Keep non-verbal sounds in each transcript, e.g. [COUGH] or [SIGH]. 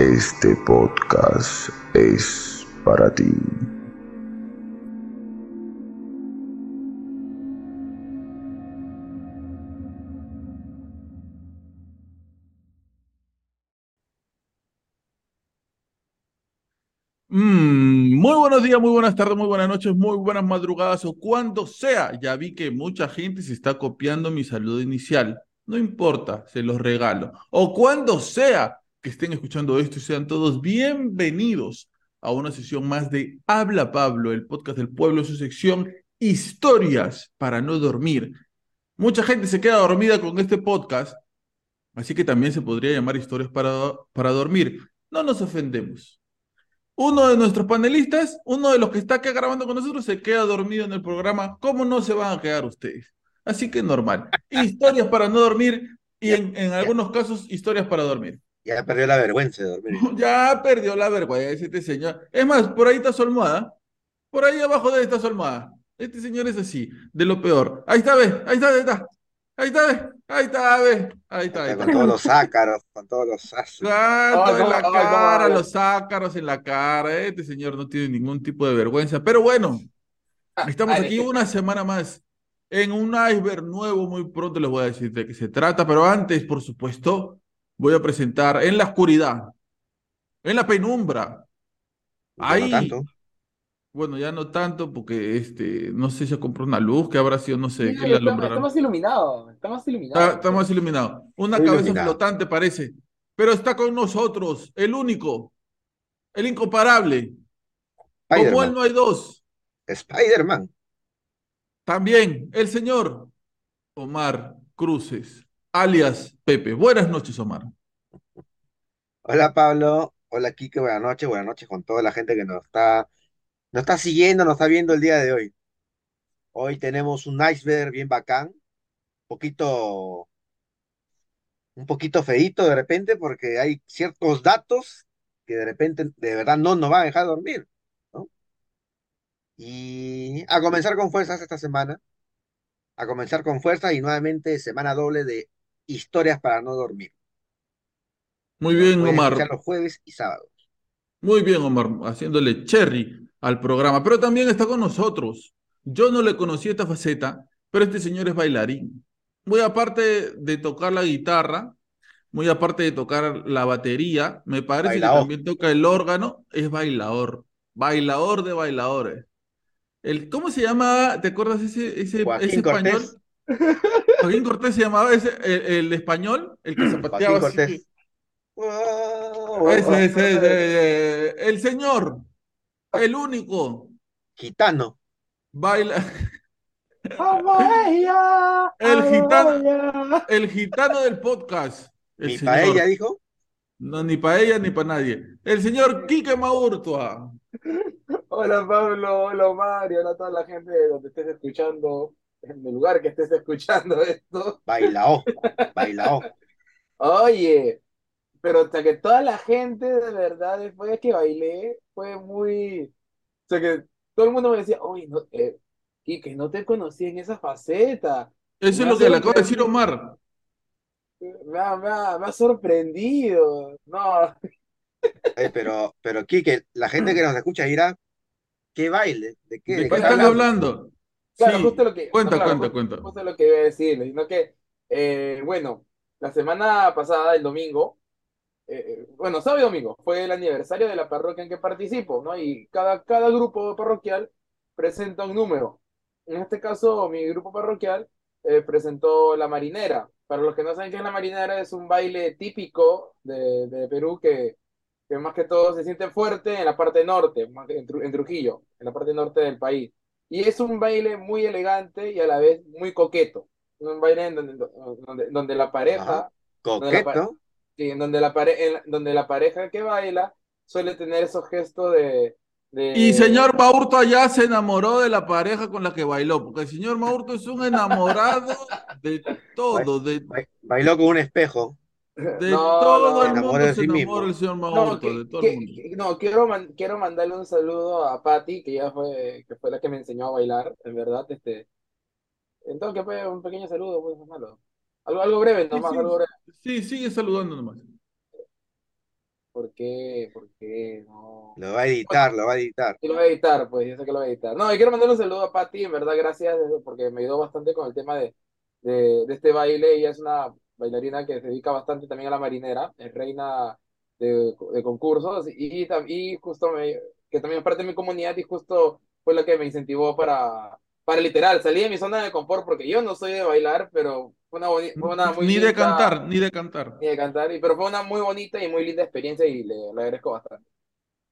este podcast es para ti. Mm, muy buenos días, muy buenas tardes, muy buenas noches, muy buenas madrugadas o cuando sea. Ya vi que mucha gente se está copiando mi saludo inicial. No importa, se los regalo. O cuando sea que estén escuchando esto y sean todos bienvenidos a una sesión más de Habla Pablo, el podcast del pueblo, su sección Historias para no dormir. Mucha gente se queda dormida con este podcast, así que también se podría llamar Historias para, para dormir. No nos ofendemos uno de nuestros panelistas, uno de los que está acá grabando con nosotros, se queda dormido en el programa. ¿Cómo no se van a quedar ustedes? Así que normal. Historias para no dormir y en, en algunos casos historias para dormir. Ya perdió la vergüenza de dormir. [LAUGHS] Ya perdió la vergüenza este señor. Es más, por ahí está su almohada. Por ahí abajo de esta su almohada. Este señor es así, de lo peor. Ahí está, ve, ahí está, ahí está. Ahí está, ve, ahí está, ve. Ahí está, ahí está. Con todos los [LAUGHS] ácaros, con todos los Ay, en la cara, los ácaros en la cara. Este señor no tiene ningún tipo de vergüenza. Pero bueno, estamos ay, aquí una semana más en un iceberg nuevo. Muy pronto les voy a decir de qué se trata. Pero antes, por supuesto, voy a presentar en la oscuridad, en la penumbra. Ya no Ahí, tanto. bueno, ya no tanto porque este, no sé si compró una luz, que habrá sido, no sé, Sí, qué le está, alumbrará. está más iluminado, está más iluminado. Está, está más iluminado. Una cabeza iluminado. flotante parece. Pero está con nosotros, el único, el incomparable. Como él no hay dos. Spider-Man. También el señor Omar Cruces, alias Pepe. Buenas noches, Omar. Hola Pablo. Hola Kike. Buenas noches. Buenas noches con toda la gente que nos está, nos está siguiendo, nos está viendo el día de hoy. Hoy tenemos un iceberg bien bacán. Un poquito, un poquito feíto de repente porque hay ciertos datos que de repente de verdad no nos van a dejar dormir. Y a comenzar con fuerzas esta semana. A comenzar con fuerzas y nuevamente semana doble de historias para no dormir. Muy bien, Omar. los jueves y sábados. Muy bien, Omar, haciéndole cherry al programa. Pero también está con nosotros. Yo no le conocí esta faceta, pero este señor es bailarín. Muy aparte de tocar la guitarra, muy aparte de tocar la batería, me parece que también toca el órgano, es bailador. Bailador de bailadores. El, ¿cómo se llama? ¿Te acuerdas ese, ese, ese español? Cortés. Joaquín Cortés se llamaba ese, el, el español, el que zapateaba Joaquín así. Cortés. Ese, ese, ese, el señor, el único, Gitano. baila, ¡Vamos ella! El ¡Vamos gitano. ella! el gitano del podcast. El Mi señor. paella dijo. No, ni para ella ni para nadie. El señor Quique Maurtua. Hola Pablo, hola Mario, hola a toda la gente de donde estés escuchando, en el lugar que estés escuchando [LAUGHS] esto. Bailao. Bailao. Oye, pero hasta que toda la gente de verdad después de que bailé fue muy... O sea que todo el mundo me decía, oye, no, eh, Quique, no te conocí en esa faceta. Eso es lo que le acabo de decir Omar. Me ha, me ha- me ha sorprendido. No, Eh, pero, pero Quique, la gente que [CLEARS THROAT] nos escucha dirá, ¿qué baile? ¿De qué? ¿De ¿De qué están hablando? Claro, Sí. justo lo que... Cuenta, no, claro, cuenta, justo- cuenta. Justo lo que iba a decirles, sino que, eh, bueno, la semana pasada, el domingo, eh, bueno, sábado y domingo fue el aniversario de la parroquia en que participo, ¿no? Y cada, cada grupo parroquial presenta un número. En este caso, mi grupo parroquial eh, presentó La Marinera. Para los que no saben qué es La Marinera, es un baile típico de, de Perú que, que más que todo se siente fuerte en la parte norte, en Trujillo, en la parte norte del país. Y es un baile muy elegante y a la vez muy coqueto. Un baile en donde, donde, donde la pareja. Coqueto. Sí, en donde la, pare- en donde la pareja que baila suele tener esos gestos de, de- Y señor Maurto allá se enamoró de la pareja con la que bailó, porque el señor Maurto es un enamorado de [LAUGHS] todo, de, Ba- Bailó con un espejo. De No, todo no, el mundo se sí enamora mismo. el señor No, Maurto, que- de todo que- el mundo. no, quiero, man- quiero mandarle un saludo a Patty, que ya fue, que fue la que me enseñó a bailar, en verdad, este, entonces que fue un pequeño saludo, pues, no malo. Algo, algo breve, Sí, nomás, sí, algo breve. sí, sigue saludando nomás. ¿Por qué? ¿Por qué? No. Lo va a editar, lo va a editar. Y lo voy a editar, pues, yo sé que lo voy a editar. No, y quiero mandarle un saludo a Patti, en verdad, gracias, porque me ayudó bastante con el tema de, de, de este baile. Ella es una bailarina que se dedica bastante también a la marinera, es reina de, de concursos, y, y justo me, que también es parte de mi comunidad, y justo fue la que me incentivó para, para literal, salir de mi zona de confort, porque yo no soy de bailar, pero fue una, fue una muy Ni de cantar, ni de cantar. Ni de cantar, y- pero fue una muy bonita y muy linda experiencia, y le, le agradezco bastante.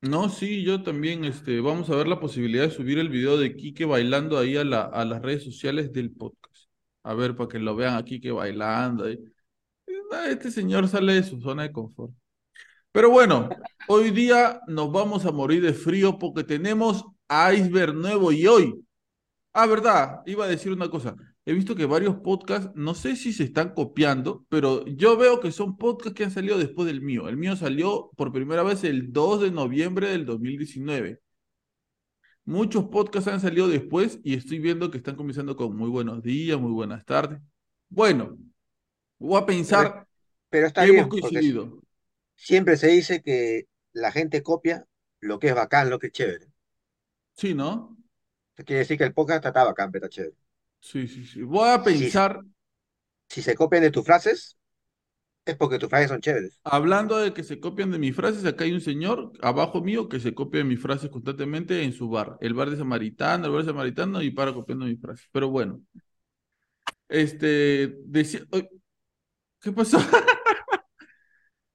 No, sí, yo también, este, vamos a ver la posibilidad de subir el video de Quique bailando ahí a, la, a las redes sociales del podcast. A ver, para que lo vean a Quique bailando. ahí. Ah, Este señor sale de su zona de confort. Pero bueno, hoy día nos vamos a morir de frío porque tenemos iceberg nuevo y hoy. Ah, verdad, iba a decir una cosa. He visto que varios podcasts, no sé si se están copiando, pero yo veo que son podcasts que han salido después del mío. El mío salió por primera vez el 2 de noviembre del 2019. Muchos podcasts han salido después y estoy viendo que están comenzando con muy buenos días, muy buenas tardes. Bueno, voy a pensar Pero está que bien, hemos porque coincidido. siempre se dice que la gente copia lo que es bacán, lo que es chévere. Sí, ¿no? Eso quiere decir que el podcast está bacán, pero está chévere. Sí, sí, sí. Voy a pensar, Si se copian de tus frases, es porque tus frases son chéveres. hablando de que se copian de mis frases, acá hay un señor abajo mío que se copia de mis frases constantemente en su bar, el bar de Samaritano, el bar de Samaritano, y para copiando mis frases. Pero bueno, este, decía, ¿qué pasó? [LAUGHS]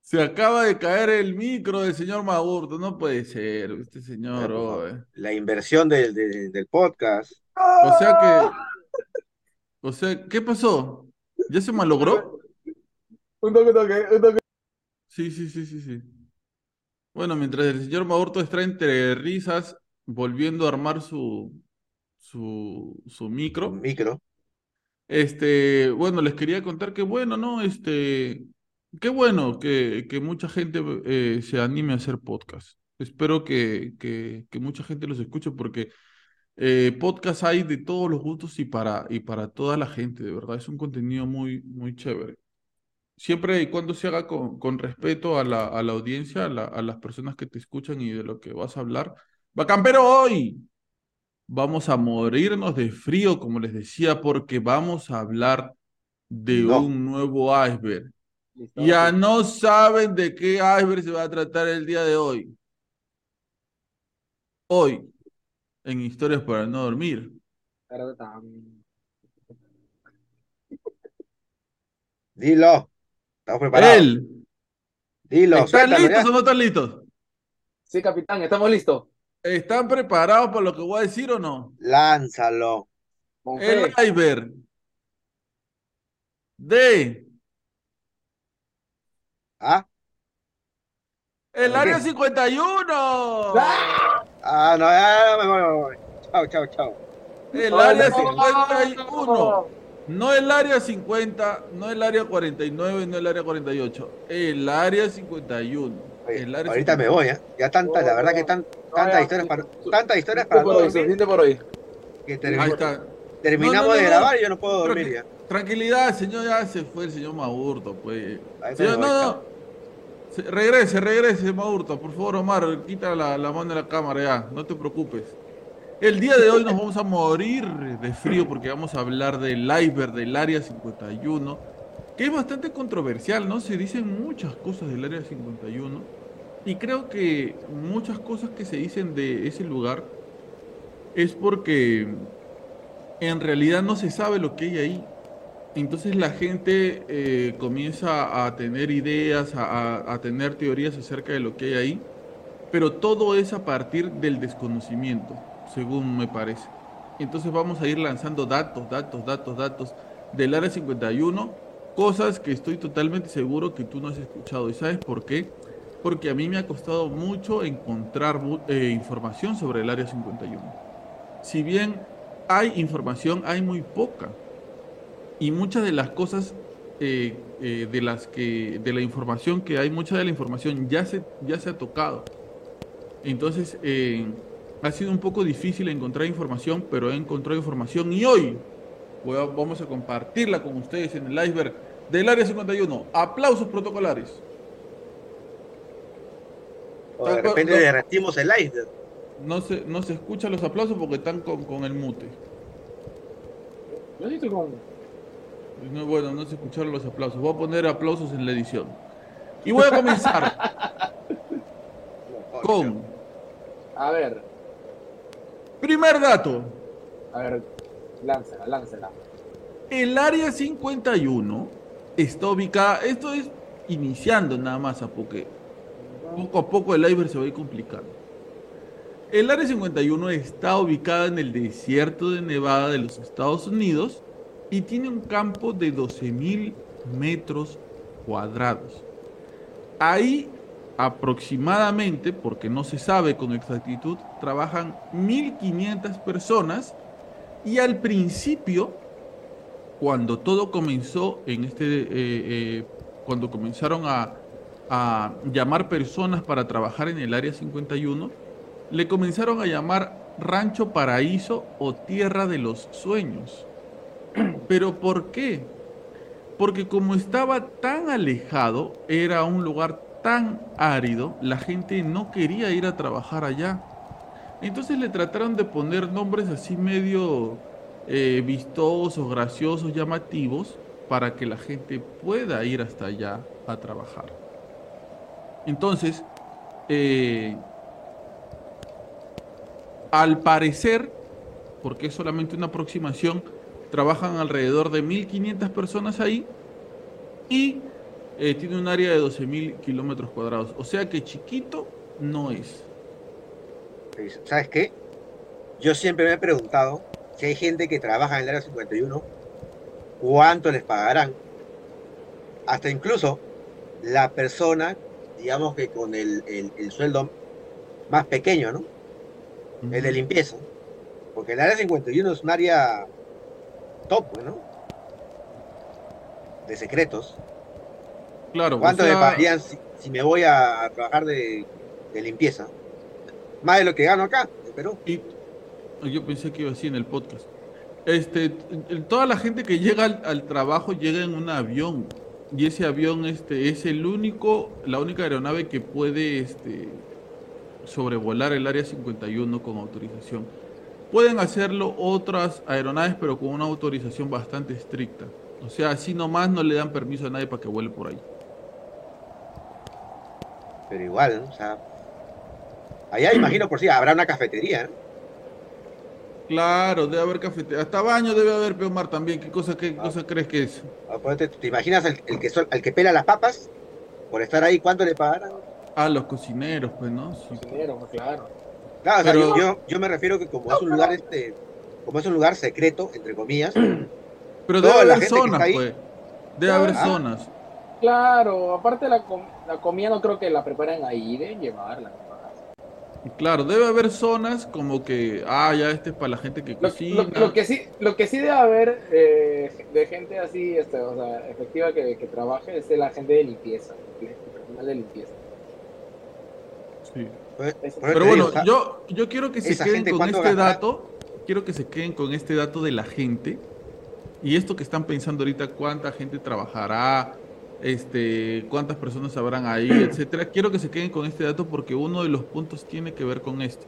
Se acaba de caer el micro del señor Magurto, no puede ser, este señor, oh, favor. eh. La inversión del, del- del podcast. O sea que, o sea, ¿qué pasó? ¿Ya se malogró? Un toque, toque, un toque. Sí, sí, sí, sí, sí. Bueno, mientras el señor Maurto está entre risas, volviendo a armar su, su, su Un micro, micro. Este, bueno, les quería contar que bueno, ¿no? Este, qué bueno que, que mucha gente eh, se anime a hacer podcast. Espero que, que, que mucha gente los escuche porque eh, podcast hay de todos los gustos y para, y para toda la gente, de verdad. Es un contenido muy, muy chévere. Siempre y cuando se haga con, con respeto a la, a la audiencia, a, a las personas que te escuchan y de lo que vas a hablar. Bacán, pero hoy vamos a morirnos de frío, como les decía, porque vamos a hablar de No. un nuevo iceberg. Ya no saben de qué iceberg se va a tratar el día de hoy. Hoy, en Historias para no dormir. Dilo. Estamos preparados. Él. Dilo, ¿Están listos ya. o no están listos? Sí, capitán, estamos listos. ¿Están preparados para lo que voy a decir o no? Lánzalo. El iceberg de ¿Ah? el ¿Por área qué? 51. ¡Ah! Ah, no, ya, me voy, me voy. Chao, chao, chao. El área no, 51. No el área 50, no el área 49, no el área 48. El área 51. Oye, El área ahorita me 51. voy, ¿eh? Ya tanta, la verdad que tan, tantas historias para, tantas historias para no por hoy, suficiente por hoy. que Ahí está. terminamos No, no, de grabar y yo no puedo Tranqui- dormir ya. Tranquilidad, señor, ya se fue el señor Maurto, pues. Señor, no, no. Se- Regrese, regrese, Maurto. Por favor, Omar, quita la, la mano de la cámara ya. No te preocupes. El día de hoy nos vamos a morir de frío porque vamos a hablar del iceberg del área 51. que es bastante controversial, ¿no? Se dicen muchas cosas del Área 51 y creo que muchas cosas que se dicen de ese lugar es porque en realidad no se sabe lo que hay ahí. Entonces la gente eh, comienza a tener ideas, a, a tener teorías acerca de lo que hay ahí, pero todo es a partir del desconocimiento, según me parece. Entonces vamos a ir lanzando datos, datos, datos, datos del área 51, cosas que estoy totalmente seguro que tú no has escuchado. ¿Y sabes por qué? Porque a mí me ha costado mucho encontrar eh, información sobre el área 51. Si bien hay información, hay muy poca. Y muchas de las cosas eh, eh, de las que de la información que hay, mucha de la información ya se, ya se ha tocado. Entonces, ha sido un poco difícil encontrar información, pero he encontrado información y hoy vamos a compartirla con ustedes en el iceberg del Área 51. Aplausos protocolares. De repente derretimos el iceberg. No se, no se escuchan los aplausos porque están con, el mute. Con... No, bueno, no se escucharon los aplausos. Voy a poner aplausos en la edición. Y voy a comenzar [LAUGHS] con... A ver. Primer dato. A ver, Láncela, láncela. El área 51 está ubicada, esto es iniciando nada más a porque poco a poco el iceberg se va a ir complicando. El área 51 está ubicada en el desierto de Nevada de los Estados Unidos y tiene un campo de 12.000 metros cuadrados. Ahí aproximadamente, porque no se sabe con exactitud, trabajan 1.500 personas y al principio, cuando todo comenzó en este, eh, eh, cuando comenzaron a, a llamar personas para trabajar en el área 51, le comenzaron a llamar Rancho Paraíso o Tierra de los Sueños. [CLEARS THROAT] ¿Pero por qué? Porque como estaba tan alejado, era un lugar tan árido, la gente no quería ir a trabajar allá. Entonces le trataron de poner nombres así medio eh, vistosos, graciosos, llamativos, para que la gente pueda ir hasta allá a trabajar. Entonces, eh, al parecer, porque es solamente una aproximación, trabajan alrededor de 1.500 personas ahí y eh, tiene un área de 12.000 kilómetros cuadrados. O sea que chiquito no es. ¿Sabes qué? Yo siempre me he preguntado si hay gente que trabaja en el área 51, cuánto les pagarán. Hasta incluso la persona, digamos que con el, sueldo más pequeño, ¿no? El de limpieza. Porque el área 51 es un área top, ¿no? De secretos. Claro. ¿Cuánto me pagarían si, me voy a, trabajar de, limpieza? Más de lo que gano acá, en Perú. Yo pensé que iba así en el podcast. Este, toda la gente que llega al, trabajo llega en un avión y ese avión este, es el único, la única aeronave que puede este, sobrevolar el área 51 con autorización. Pueden hacerlo otras aeronaves, pero con una autorización bastante estricta. O sea, así nomás no le dan permiso a nadie para que vuele por ahí. Pero igual, o sea, allá imagino por si habrá una cafetería. Claro, debe haber cafetería. Hasta baño debe haber, Peomar, también. ¿Qué cosa, qué ah. cosa crees que es? ¿Te, imaginas el, que el que pela las papas? Por estar ahí, ¿cuánto le pagarán? Ah, los cocineros, pues, ¿no? Cocineros, pues, claro. Claro, o sea, yo, yo, me refiero que como es un lugar este, como es un lugar secreto, entre comillas. [CLEARS THROAT] Pero debe haber zonas, pues. Debe haber ah. zonas. Claro, aparte la, la comida no creo que la preparen ahí, deben llevarla. Claro, debe haber zonas como que, ah, ya este es para la gente que cocina. Lo, que, sí, lo que sí debe haber eh, de gente así, este, o sea, efectiva que, trabaje es la gente de limpieza, el personal de limpieza. Sí. Pues, Pero bueno, yo, yo quiero que se queden con este dato, quiero que se queden con este dato de la gente y esto que están pensando ahorita, cuánta gente trabajará, este, cuántas personas habrán ahí, [CLEARS THROAT] etcétera. Quiero que se queden con este dato porque uno de los puntos tiene que ver con esto.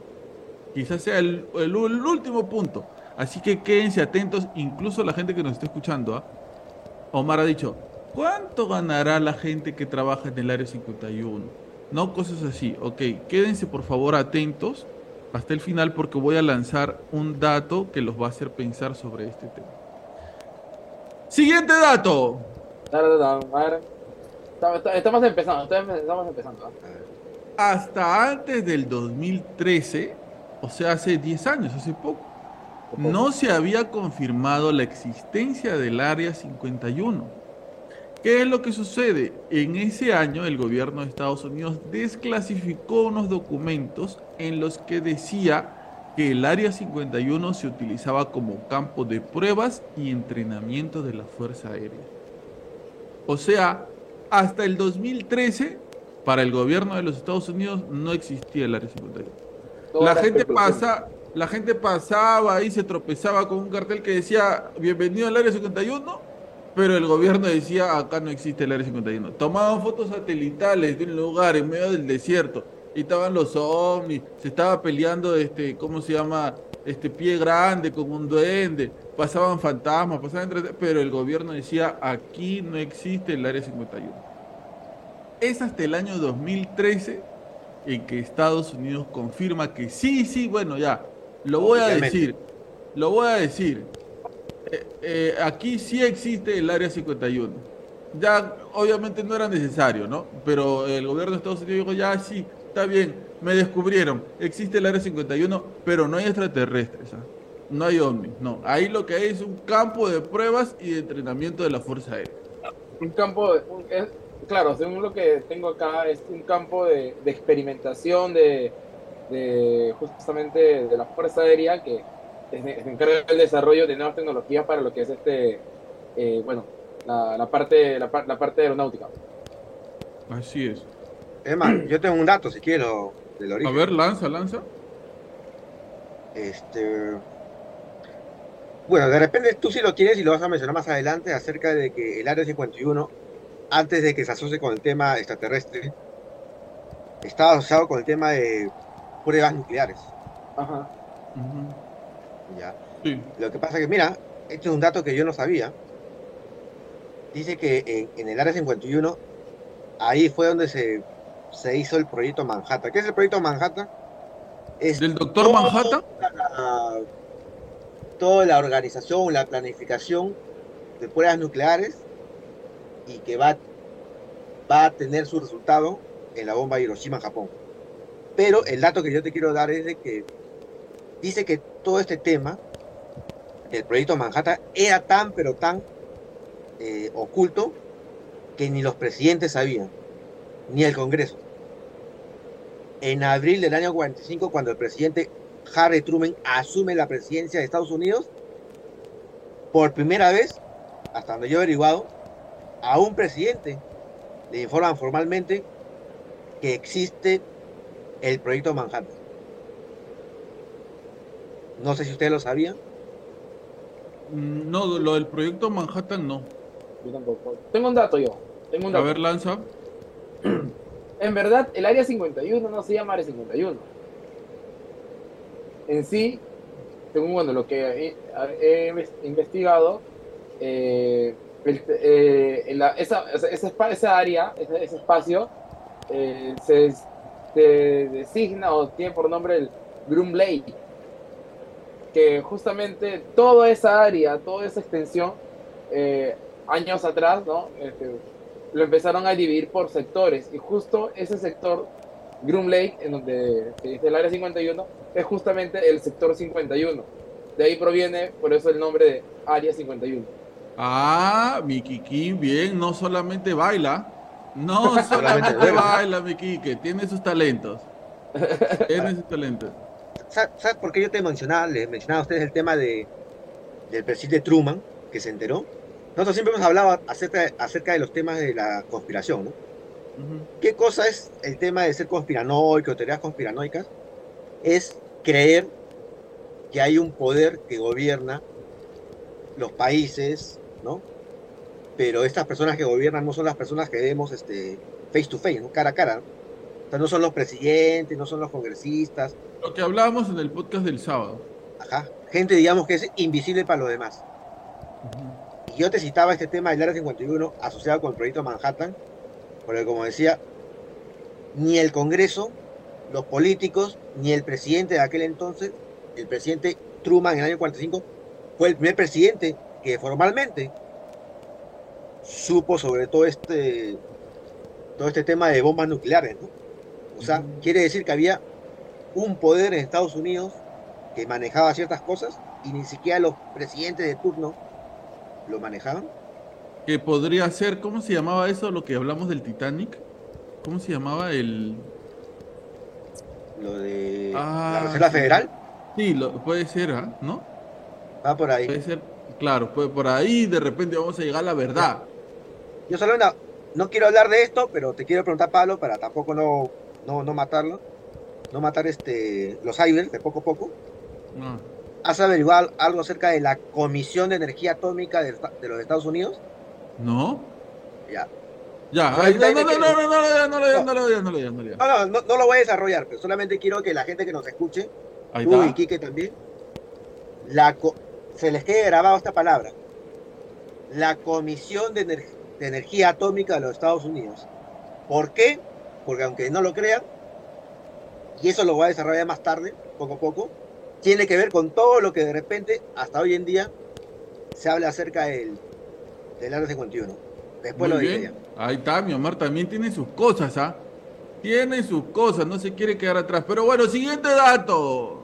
Quizás sea el, último punto. Así que quédense atentos, incluso la gente que nos está escuchando. ¿ah? Omar ha dicho, ¿Cuánto ganará la gente que trabaja en el área 51? No cosas así. Ok, quédense por favor atentos hasta el final porque voy a lanzar un dato que los va a hacer pensar sobre este tema. Siguiente dato. Estamos empezando, estamos empezando. Hasta antes del 2013, o sea, hace 10 años, hace poco, no se había confirmado la existencia del Área 51. ¿Qué es lo que sucede? En ese año el gobierno de Estados Unidos desclasificó unos documentos en los que decía que el Área 51 se utilizaba como campo de pruebas y entrenamiento de la Fuerza Aérea. O sea, hasta el 2013, para el gobierno de los Estados Unidos no existía el Área 51. La gente, pasa, la gente pasaba y se tropezaba con un cartel que decía bienvenido al Área 51, pero el gobierno decía acá no existe el Área 51. Tomaban fotos satelitales de un lugar en medio del desierto y estaban los ovnis, se estaba peleando, este, ¿cómo se llama? Este pie grande con un duende, pasaban fantasmas, pasaban entre... pero el gobierno decía, aquí no existe el Área 51. Es hasta el año 2013 en que Estados Unidos confirma que sí, sí, bueno, ya, lo voy a decir, lo voy a decir. Eh, eh, aquí sí existe el Área 51. Ya, obviamente no era necesario, ¿no? Pero el gobierno de Estados Unidos dijo, ya sí, está bien, me descubrieron, existe el Área 51, pero no hay extraterrestres, ¿ah? No hay ovnis, no. Ahí lo que hay es un campo de pruebas y de entrenamiento de la Fuerza Aérea. Un campo, de, claro, según lo que tengo acá, es un campo de, experimentación de, justamente de la Fuerza Aérea que se encarga del desarrollo de nuevas tecnologías para lo que es este, eh, bueno, la, parte, la, la parte aeronáutica. Así es. Es [CLEARS THROAT] más, yo tengo un dato, si quiero, del origen. A ver, lanza, lanza. Este. Bueno, de repente tú sí lo tienes y lo vas a mencionar más adelante acerca de que el Área 51, antes de que se asocie con el tema extraterrestre, estaba asociado con el tema de pruebas nucleares. Ajá. Ya. Sí. Lo que pasa que, mira, este es un dato que yo no sabía. Dice que en, en el Área 51, ahí fue donde se se hizo el proyecto Manhattan. ¿Qué es el proyecto Manhattan? Es ¿Del doctor Manhattan? Toda la organización, la planificación de pruebas nucleares y que va, va a tener su resultado en la bomba de Hiroshima, Japón. Pero el dato que yo te quiero dar es de que dice que todo este tema del proyecto Manhattan era tan, pero tan eh, oculto que ni los presidentes sabían, ni el Congreso en abril del año 45, cuando el presidente Harry Truman asume la presidencia de Estados Unidos, por primera vez, hasta donde yo he averiguado, a un presidente le informan formalmente que existe el proyecto Manhattan. No sé si ustedes lo sabían. Mm, no, lo del proyecto Manhattan no. Yo tampoco. Tengo un dato yo. Tengo un dato. A ver, lanza. [CLEARS THROAT] En verdad, el área 51 no se llama área 51. En sí, según bueno, lo que he, investigado, eh, eh, esa, esa, área, ese, espacio, eh, se, designa o tiene por nombre el Groom que justamente toda esa área, toda esa extensión, años atrás, ¿no? Este, lo empezaron a dividir por sectores y justo ese sector, Groom Lake, en donde se dice el área 51, es justamente el sector 51. De ahí proviene, por eso el nombre de área 51. Ah, mi Kiki, bien, no solamente baila, no [LAUGHS] solamente baila mi Kiki, tiene sus talentos. Tiene sus talentos. ¿Sabes por qué yo te mencionaba, le mencionaba a ustedes el tema de, del presidente Truman, que se enteró? Nosotros siempre hemos hablado acerca, acerca de los temas de la conspiración, ¿no? ¿Qué cosa es el tema de ser conspiranoico, teorías conspiranoicas? Es creer que hay un poder que gobierna los países, ¿no? Pero estas personas que gobiernan no son las personas que vemos este, face to face, ¿no? cara a cara. ¿no? O sea, no son los presidentes, no son los congresistas. Lo que hablábamos en el podcast del sábado. Ajá. Gente, digamos, que es invisible para los demás Y yo te citaba este tema del Área 51 asociado con el proyecto Manhattan, porque como decía, ni el Congreso, los políticos, ni el presidente de aquel entonces, el presidente Truman en el año 45, fue el primer presidente que formalmente supo sobre todo este todo este tema de bombas nucleares, ¿no? O sea, quiere decir que había un poder en Estados Unidos que manejaba ciertas cosas y ni siquiera los presidentes de turno lo manejaban. Que podría ser, ¿cómo se llamaba eso? Lo que hablamos del Titanic. ¿Cómo se llamaba el. Lo de Ah, la Reserva sí. Federal. Sí, lo, puede ser, ¿ah? ¿no? Va por ahí. Puede ser, claro, pues por ahí de repente vamos a llegar a la verdad. Yo solo no, no quiero hablar de esto, pero te quiero preguntar, Pablo, para tampoco no, no, no matarlo. No matar este, los cybers de poco a poco. Ah, ¿Has averiguado algo acerca de la Comisión de Energía Atómica de, de los Estados Unidos? No. Ya. Ya, no, no lo voy a desarrollar, pero solamente quiero que la gente que nos escuche, Ahí tú y Quique también, se les quede grabado esta palabra. La Comisión de, de Energía Atómica de los Estados Unidos. ¿Por qué? Porque aunque no lo crean, y eso lo voy a desarrollar más tarde, poco a poco, tiene que ver con todo lo que de repente, hasta hoy en día, se habla acerca del del Área 51. Después lo Muy diré bien. Ahí está, mi Omar también tiene sus cosas, ¿ah? Tiene sus cosas, no se quiere quedar atrás. Pero bueno, siguiente dato.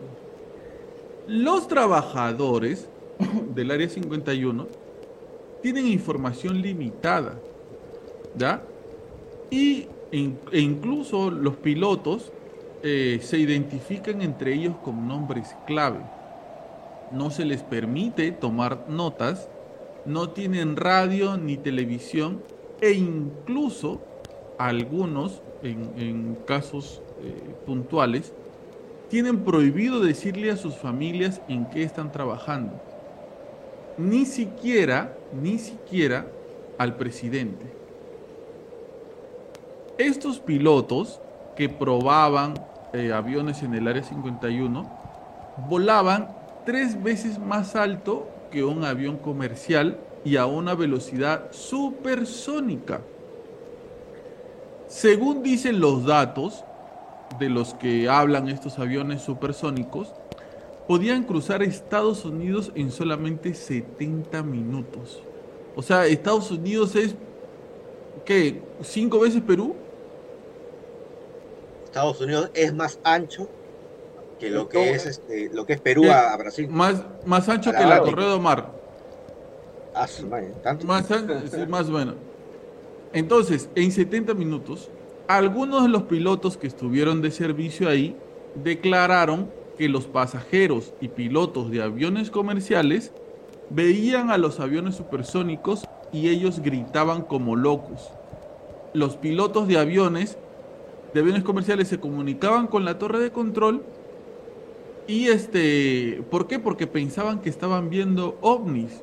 Los trabajadores [COUGHS] del área 51 tienen información limitada, ¿ya? Y e incluso los pilotos eh, se identifican entre ellos con nombres clave. No se les permite tomar notas no tienen radio ni televisión e incluso algunos, en, casos eh, puntuales, tienen prohibido decirle a sus familias en qué están trabajando. Ni siquiera, ni siquiera al presidente. Estos pilotos que probaban eh, aviones en el Área 51 volaban tres veces más alto que un avión comercial y a una velocidad supersónica. Según dicen los datos de los que hablan estos aviones supersónicos, podían cruzar Estados Unidos en solamente 70 minutos. O sea, Estados Unidos es, ¿qué? ¿Cinco veces Perú? Estados Unidos es más ancho que lo que es este, lo que es Perú a, a Brasil. Más, más ancho A que la la de Mar. Ah, ¿tanto? Más, [LAUGHS] sí, más o menos. Entonces, en 70 minutos, algunos de los pilotos que estuvieron de servicio ahí declararon que los pasajeros y pilotos de aviones comerciales veían a los aviones supersónicos y ellos gritaban como locos. Los pilotos de aviones de aviones comerciales se comunicaban con la torre de control y este, ¿por qué? Porque pensaban que estaban viendo ovnis.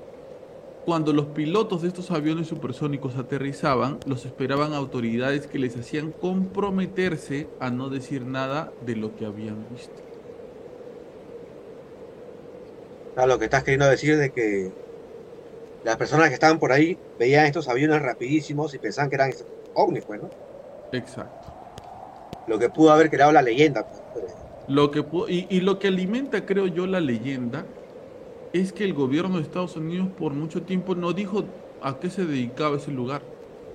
Cuando los pilotos de estos aviones supersónicos aterrizaban, los esperaban autoridades que les hacían comprometerse a no decir nada de lo que habían visto. Ah, lo que estás queriendo decir es de que las personas que estaban por ahí veían estos aviones rapidísimos y pensaban que eran ovnis, pues, ¿no? Exacto. Lo que pudo haber creado la leyenda. pues. Lo que, y, y lo que alimenta, creo yo, la leyenda es que el gobierno de Estados Unidos por mucho tiempo no dijo a qué se dedicaba ese lugar.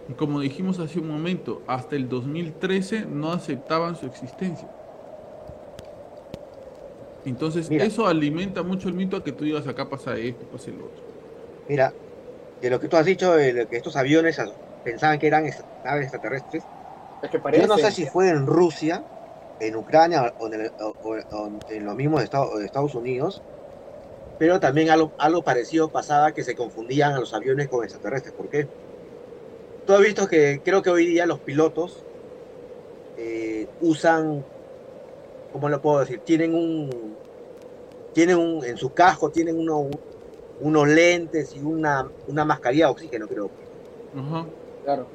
Y como dijimos hace un momento, hasta el 2013 no aceptaban su existencia. Entonces, Mira. eso alimenta mucho el mito a que tú digas acá pasa esto, pasa el otro. Mira, de lo que tú has dicho, de que estos aviones pensaban que eran naves extraterrestres, Es que parece. yo no sé si fue en Rusia, en Ucrania o en, el- o- o- o en los mismos Estados, Estados Unidos, pero también algo, algo parecido pasaba que se confundían a los aviones con extraterrestres. ¿Por qué? Tú has visto que creo que hoy día los pilotos eh, usan, ¿cómo lo puedo decir? Tienen un, tienen un, en su casco tienen uno- unos lentes y una, una mascarilla de oxígeno, creo. Claro.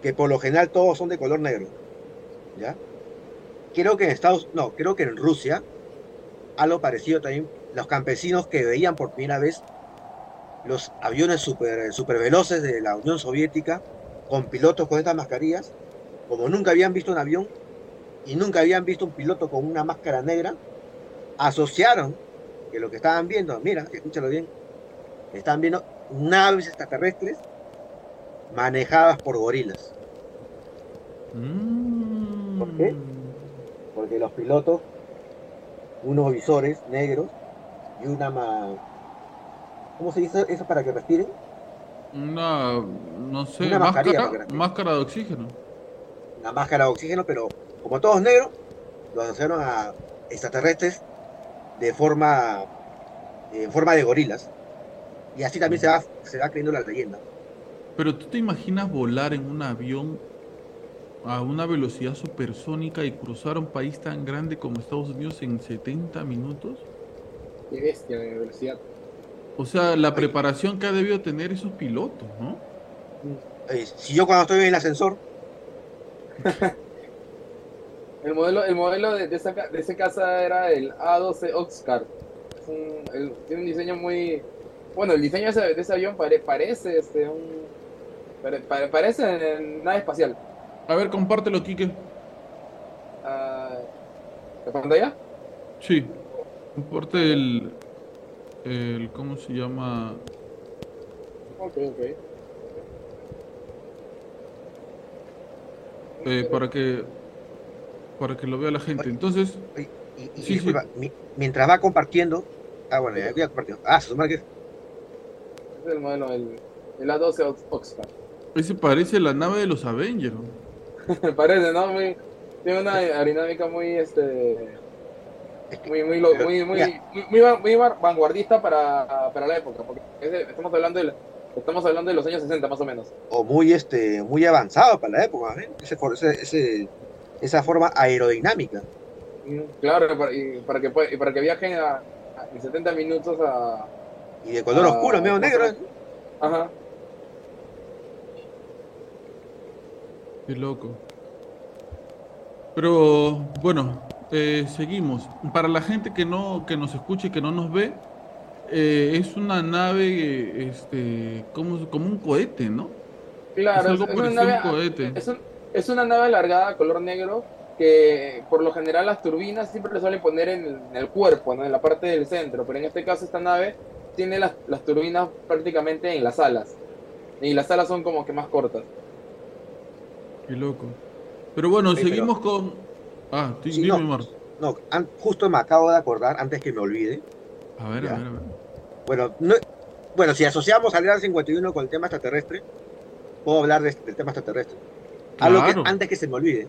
que por lo general todos son de color negro. ¿Ya? Creo que en Estados, no, creo que en Rusia, algo parecido también, los campesinos que veían por primera vez los aviones super, super veloces de la Unión Soviética, con pilotos con estas mascarillas, como nunca habían visto un avión y nunca habían visto un piloto con una máscara negra, asociaron que lo que estaban viendo, mira, escúchalo bien, estaban viendo naves extraterrestres manejadas por gorilas. Mm. ¿Por qué? Porque los pilotos, unos visores negros y una ma... ¿Cómo se dice eso para que respiren? Una, no sé, Una máscara, máscara de oxígeno. Una máscara de oxígeno, pero como todos negros, los asociaron a extraterrestres de forma, en forma de gorilas. Y así también se va, se va creyendo la leyenda. Pero tú te imaginas volar en un avión a una velocidad supersónica y cruzar un país tan grande como Estados Unidos en 70 minutos? Qué bestia de velocidad. O sea, la preparación que ha debido tener esos pilotos, ¿no? Eh, si yo cuando estoy en el ascensor, [LAUGHS] El modelo, el modelo de, de esa, ca- de esa casa era el A12 Oscar. Es un- el- tiene un diseño muy. Bueno, el diseño de ese, de ese avión pare- parece este, un. pare- pare- parece en nave espacial. A ver, compártelo, Quique. Ah, ¿La pantalla? Sí. Comparte el, el. ¿Cómo se llama? Ok, ok. Eh, para que. Para que lo vea la gente. Entonces, y, y- y Sí, disculpa, mi- mientras va compartiendo, ah, bueno, ya voy a compartir. Ah, se supone que es el modelo, el, el A12 Ox- Oscar. ese parece la nave de los Avengers. ¿No? Parece, ¿no? Muy, tiene una aerodinámica muy, este, muy, muy, muy, muy, vanguardista para, para la época, porque estamos hablando de, estamos hablando de los años 60 más o menos. o muy este muy avanzado para la época, ¿eh? ese, ese- esa forma aerodinámica. Mm, Claro, para, y para que y para que viajen a, a- en 70 minutos a, Y de color oscuro, medio ¿cómo se negro. ajá, Qué loco. Pero bueno, eh, seguimos. Para la gente que no, que nos escuche, que no nos ve, eh, es una nave, este, como, como un cohete, ¿no? claro, es algo es, una nave, un cohete. es, un- es una nave alargada color negro que por lo general las turbinas siempre le suelen poner en el, en el cuerpo, ¿no? en la parte del centro, pero en este caso esta nave tiene las, las turbinas prácticamente en las alas y las alas son como que más cortas. Qué loco. Pero bueno, Sí, pero- seguimos con. Ah, Sí, dime, no. Mar. No, an- justo me acabo de acordar, antes que me olvide. A ver, Ya. a ver, a ver. Bueno, no- bueno, si asociamos al Gran 51 con el tema extraterrestre, puedo hablar de- del tema extraterrestre. Algo Claro. que antes que se me olvide,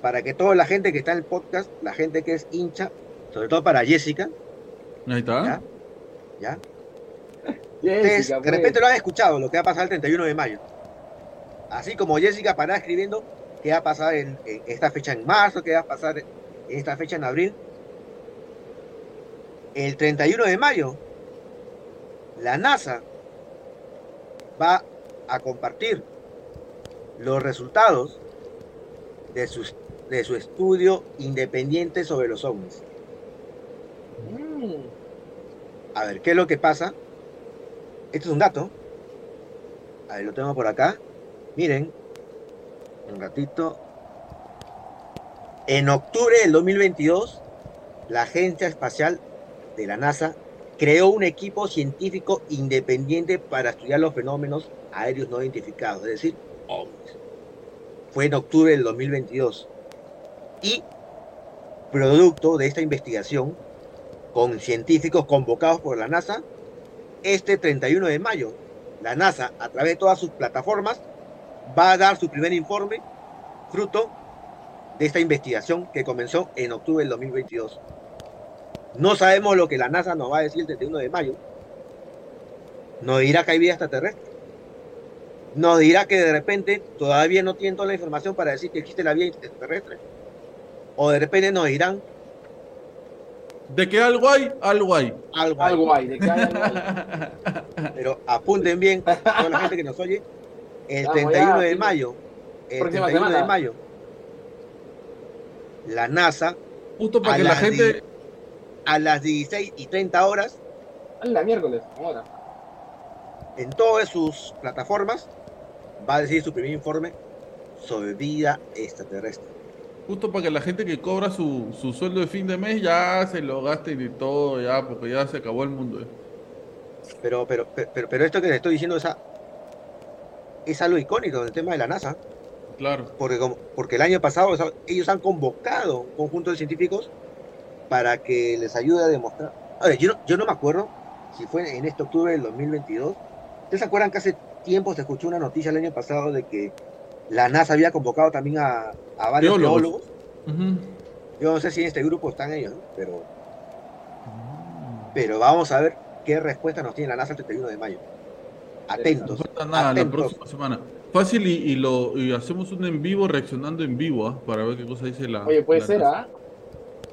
para que toda la gente que está en el podcast, la gente que es hincha, sobre todo para Jessica, Ahí está. ¿Ya? ¿ya? Ustedes de pues. repente lo han escuchado, lo que va a pasar el 31 de mayo. Así como Jessica para escribiendo qué va a pasar en, en esta fecha en marzo, qué va a pasar en esta fecha en abril. El 31 de mayo, la NASA va a compartir los resultados de su, de su estudio independiente sobre los ovnis. Mm, A ver, ¿qué es lo que pasa? Este es un dato. A ver, lo tengo por acá. Miren, un ratito. En octubre del 2022, la Agencia Espacial de la NASA creó un equipo científico independiente para estudiar los fenómenos aéreos no identificados, es decir, ovnis. Fue en octubre del 2022. Y, producto de esta investigación, con científicos convocados por la NASA, este 31 de mayo, la NASA, a través de todas sus plataformas, va a dar su primer informe, fruto de esta investigación que comenzó en octubre del 2022. No sabemos lo que la NASA nos va a decir el 31 de mayo. Nos dirá que hay vida extraterrestre. Nos dirá que de repente todavía no tienen toda la información para decir que existe la vida extraterrestre. O de repente nos dirán De que algo hay, algo hay. algo. hay. algo hay, de que hay algo hay. Pero apunten bien, toda la gente que nos oye, el Vamos, 31 ya, de mayo, el Próxima 31 de semana. mayo, la NASA Justo para A que la las gente. a las 16 y 30 horas La miércoles, ahora. en todas sus plataformas va a decir su primer informe sobre vida extraterrestre. Justo para que la gente que cobra su, su sueldo de fin de mes ya se lo gaste y todo, ya, porque ya se acabó el mundo. eh. Pero, pero, pero, pero esto que le estoy diciendo es, a- es algo icónico del tema de la NASA, Claro. porque, porque el año pasado ellos han convocado un conjunto de científicos para que les ayude a demostrar. A ver, yo no, yo no me acuerdo si fue en este octubre del 2022. ¿Ustedes se acuerdan que hace tiempo se escuchó una noticia el año pasado de que la NASA había convocado también a, a varios Teólogos. Yo no sé si en este grupo están ellos, ¿no? pero, pero vamos a ver qué respuesta nos tiene la NASA el 31 de mayo. No Atentos. falta nada la próxima semana. Fácil y, y lo y hacemos un en vivo reaccionando en vivo ¿ah? para ver qué cosa dice la. Oye, puede la ser. ¿ah?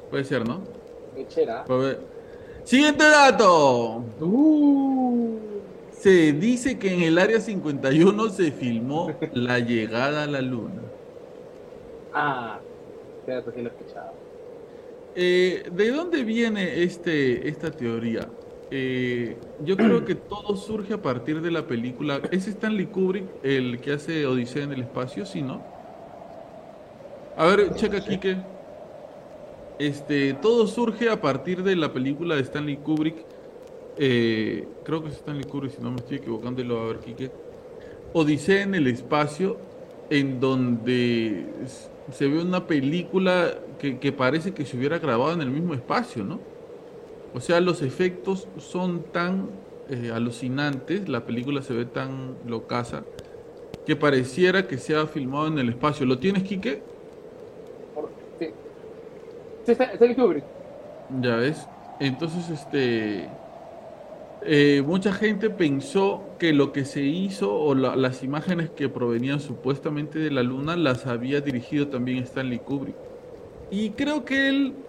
Puede ser, ¿no? Siguiente dato. Uh. Se dice que en el área 51 se filmó la llegada a la luna. Ah, cierto, sí lo he escuchado. Eh, ¿de dónde viene este, esta teoría? Eh, yo creo que todo surge a partir de la película. ¿Es Stanley Kubrick el que hace Odisea en el espacio? Sí, ¿no? A ver, checa. Kike. Este, todo surge a partir de la película de Stanley Kubrick. Eh, creo que es Stanley Kubrick, si no me estoy equivocando, y lo va a ver, Kike. Odisea en el espacio, en donde se ve una película que, que parece que se hubiera grabado en el mismo espacio, ¿no? O sea, los efectos son tan eh, alucinantes, la película se ve tan locaza, que pareciera que se ha filmado en el espacio. ¿Lo tienes, Quique? Sí. Sí, está, está en Kubrick. Ya ves. Entonces, este, eh, mucha gente pensó que lo que se hizo o la- las imágenes que provenían supuestamente de la luna las había dirigido también Stanley Kubrick. Y creo que él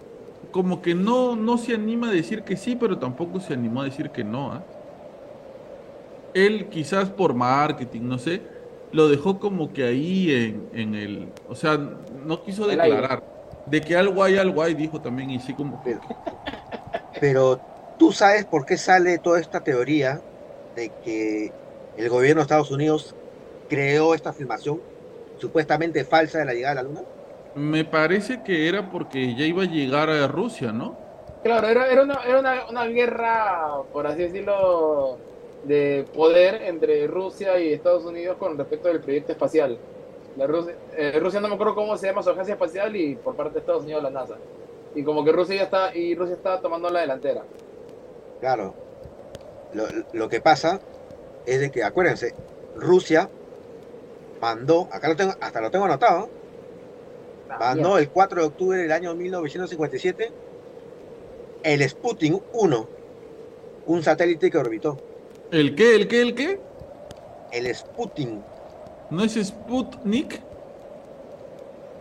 como que no, no se anima a decir que sí, pero tampoco se animó a decir que no. ¿ah? Él quizás por marketing, no sé, lo dejó como que ahí en, en el... O sea, no quiso declarar. De que algo hay, algo hay, dijo también, y sí como. Pero, pero tú sabes por qué sale toda esta teoría de que el gobierno de Estados Unidos creó esta filmación supuestamente falsa de la llegada a la luna. Me parece que era porque ya iba a llegar a Rusia, ¿no? Claro, era, era, una, era una, una guerra, por así decirlo, de poder entre Rusia y Estados Unidos con respecto del proyecto espacial. La Rusia, eh, Rusia no me acuerdo cómo se llama su agencia espacial y por parte de Estados Unidos la NASA. Y como que Rusia ya está, y Rusia está tomando la delantera. Claro. Lo, lo que pasa es de que, acuérdense, Rusia mandó, acá lo tengo, hasta lo tengo anotado, mandó el 4 de octubre del año 1957 el Sputnik 1, un satélite que orbitó. ¿El qué? ¿El qué? ¿El qué? El Sputnik, ¿No es Sputnik?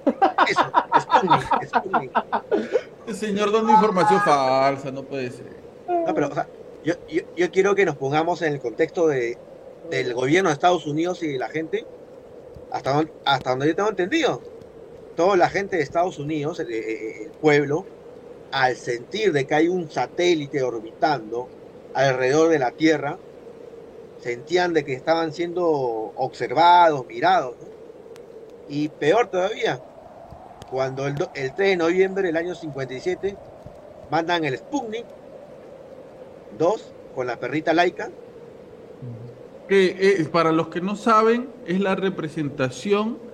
[LAUGHS] eso, Sputnik, Sputnik. El señor dando información falsa, no puede ser. No, pero, o sea, yo, yo, yo quiero que nos pongamos en el contexto de, del gobierno de Estados Unidos y de la gente, hasta hasta donde yo tengo entendido. Toda la gente de Estados Unidos, el, el- el pueblo, al sentir de que hay un satélite orbitando alrededor de la Tierra, sentían de que estaban siendo observados, mirados. Y peor todavía, cuando el, el 3 de noviembre del año 57 mandan el Sputnik 2 con la perrita laica. Que eh, para los que no saben, es la representación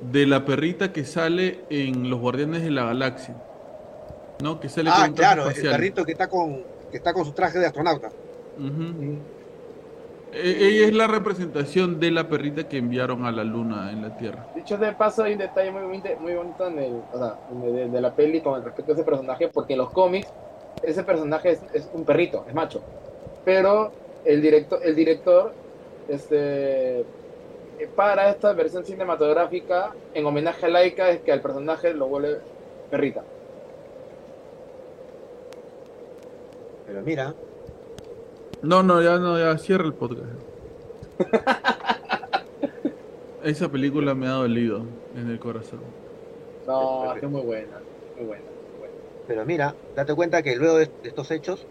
de la perrita que sale en Los Guardianes de la Galaxia. ¿No? Que sale con Ah, un traje claro, el espacial. perrito que está con que está con su traje de astronauta. Eh, ella es la representación de la perrita que enviaron a la luna en la Tierra. Dicho de paso, hay un detalle muy, bonito- muy bonito en el, o sea, de, de- de la peli con respecto a ese personaje, porque en los cómics ese personaje es, es un perrito, es macho. Pero el director, el director este, para esta versión cinematográfica, en homenaje a Laika, es que al personaje lo vuelve perrita. Pero mira, No, no, ya no, ya cierra el podcast. [LAUGHS] Esa película me ha dolido en el corazón. No, es muy buena, muy buena, muy buena. pero mira, date cuenta que luego de, de estos hechos,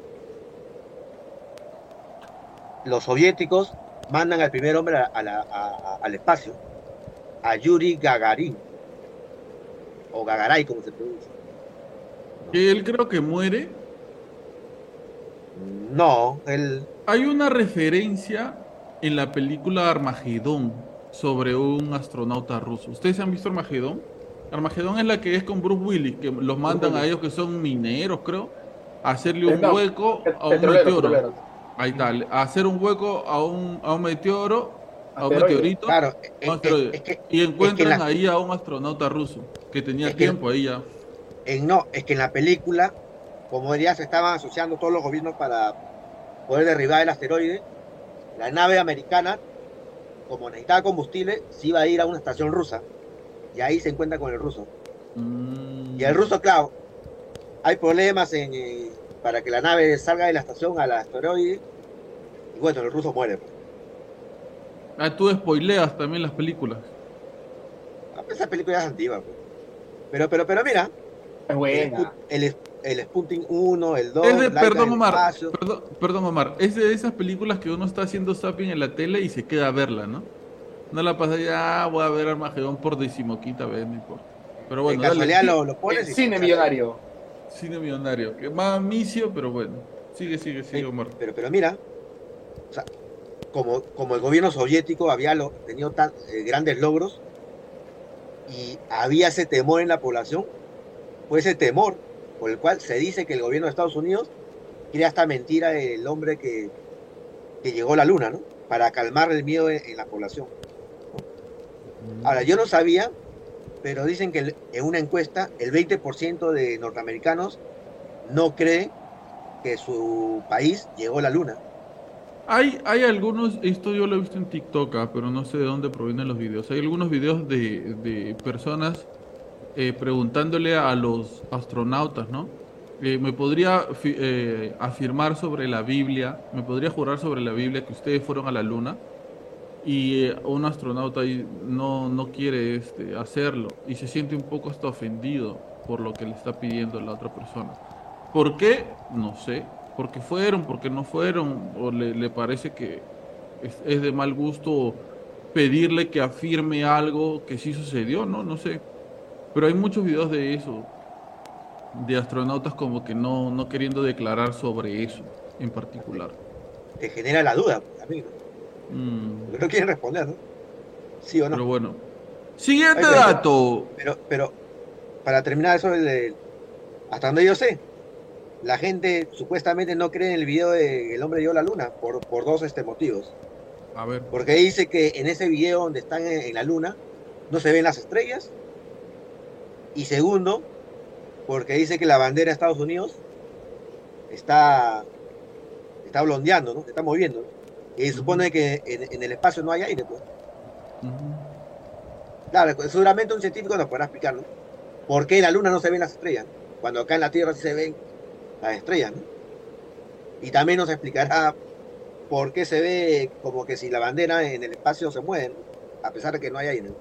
los soviéticos mandan al primer hombre a- a la- a- a- al espacio, a Yuri Gagarin, o Gagaray, como se pronuncia. Que él creo que muere. No, él, Hay una referencia en la película Armagedón sobre un astronauta ruso. ¿Ustedes han visto Armagedón? Armagedón es la que es con Bruce Willis, que los mandan a ellos que son mineros, creo, a hacerle un hueco a un Petroleros, meteoro. Ahí está, hacer un hueco a un, a un meteoro, a un meteorito, claro, es, un es- que y encuentran la- ahí a un astronauta ruso que tenía Es que- tiempo ahí ya. en, no, es que en la película, como ya se estaban asociando todos los gobiernos para poder derribar el asteroide, la nave americana, como necesitaba combustible, se iba a ir a una estación rusa. Y ahí se encuentra con el ruso. Mm. Y el ruso, claro, hay problemas en, eh, para que la nave salga de la estación al asteroide. Y bueno, el ruso muere. pues. Ah, tú spoileas también las películas. Ah, pues Esa película es antigua. pues. Pero, pero, pero mira, Es el, buena. Sput- el, el Sputnik 1, el 2, Es de, perdón en el Omar, perdón, perdón Omar, es de esas películas que uno está haciendo zapping en la tele y se queda a verla, ¿no? No la pasa ya, voy a ver Armagedón por decimoquinta vez, no importa. Pero bueno, de dale, casualidad sí, lo, lo pones El y- cine millonario. Cine millonario, que más micio, pero bueno. Sigue, sigue, sigue. Omar. Pero, pero mira, o sea, como, como el gobierno soviético había lo- tenido tan, eh, grandes logros y había ese temor en la población, fue ese temor por el cual se dice que el gobierno de Estados Unidos crea esta mentira del hombre que, que llegó a la luna, ¿no? Para calmar el miedo en, en la población. Ahora, yo no sabía, pero dicen que en una encuesta el 20% de norteamericanos no cree que su país llegó a la luna. Hay, hay algunos, esto yo lo he visto en TikTok, ah, pero no sé de dónde provienen los videos. Hay algunos videos de, de personas eh, preguntándole a los astronautas, ¿no? Eh, ¿Me podría eh, afirmar sobre la Biblia, me podría jurar sobre la Biblia que ustedes fueron a la luna? Y eh, un astronauta no, no quiere este, hacerlo y se siente un poco hasta ofendido por lo que le está pidiendo la otra persona. ¿Por qué? No sé. Porque fueron, porque no fueron, o le, le parece que es, de mal gusto pedirle que afirme algo que sí sucedió, ¿no? No sé. Pero hay muchos videos de eso, de astronautas como que no, no queriendo declarar sobre eso en particular. Te genera la duda, amigo. Mm, no quieren responder, ¿no? Sí o no. pero bueno. Siguiente Ay, dato. Pero, pero, para terminar eso, de- hasta donde yo sé, la gente supuestamente no cree en el video de El hombre a la luna por, por dos este, motivos. A ver. Porque dice que en ese video donde están en, en la luna no se ven las estrellas. Y segundo, porque dice que la bandera de Estados Unidos está, está blondeando, ¿no? Se está moviendo. ¿no? Y se supone que en, en el espacio no hay aire, pues. Claro, pues, seguramente un científico nos podrá explicar, ¿no? ¿Por qué en la Luna no se ven las estrellas? Cuando acá en la Tierra sí se ven las estrellas, ¿no? Y también nos explicará por qué se ve como que si la bandera en el espacio se mueve, ¿no? a pesar de que no hay aire.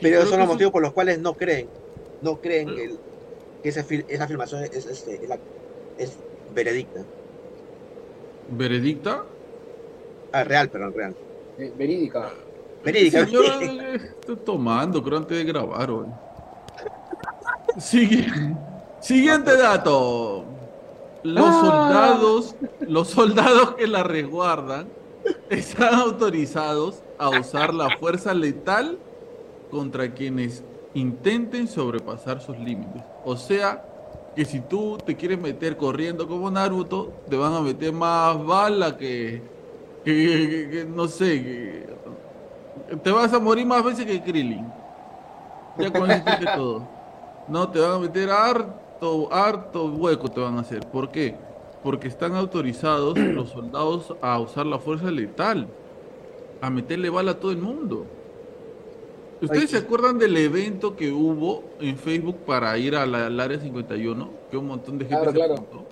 Pero esos son los eso- motivos por los cuales no creen, no creen que, el- que esa, afirmación es, este, es, la- es veredicta. ¿Veredicta? Ah, real, perdón, real. Eh, Verídica. Verídica. Señor, eh, estoy tomando, creo, antes de grabar hoy. Sigue- Siguiente dato. Los Ah. soldados, los soldados que la resguardan están autorizados a usar la fuerza letal contra quienes intenten sobrepasar sus límites. O sea, que si tú te quieres meter corriendo como Naruto, te van a meter más bala que, que, que- que- no sé, que, te vas a morir más veces que Krillin. Ya con eso dije [LAUGHS] todo. No, te van a meter harto, harto hueco te van a hacer. ¿Por qué? Porque están autorizados [CLEARS THROAT] los soldados a usar la fuerza letal, a meterle bala a todo el mundo. ¿Ustedes Ay, se acuerdan del evento que hubo en Facebook para ir al área 51? Que un montón de gente Claro, se claro. apuntó.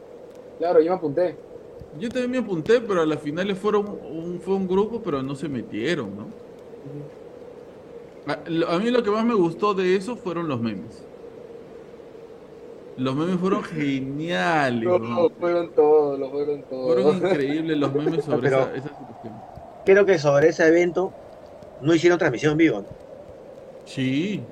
Claro, yo me apunté. Yo también me apunté, pero a las finales fueron un, fue un grupo, pero no se metieron, ¿no? A, a mí lo que más me gustó de eso fueron los memes. Los memes fueron [LAUGHS] geniales, No, fueron todos, lo fueron todos. Fueron increíbles los memes sobre Pero- esa, esa situación. creo que sobre ese evento no hicieron transmisión en vivo. ¿no? Sí.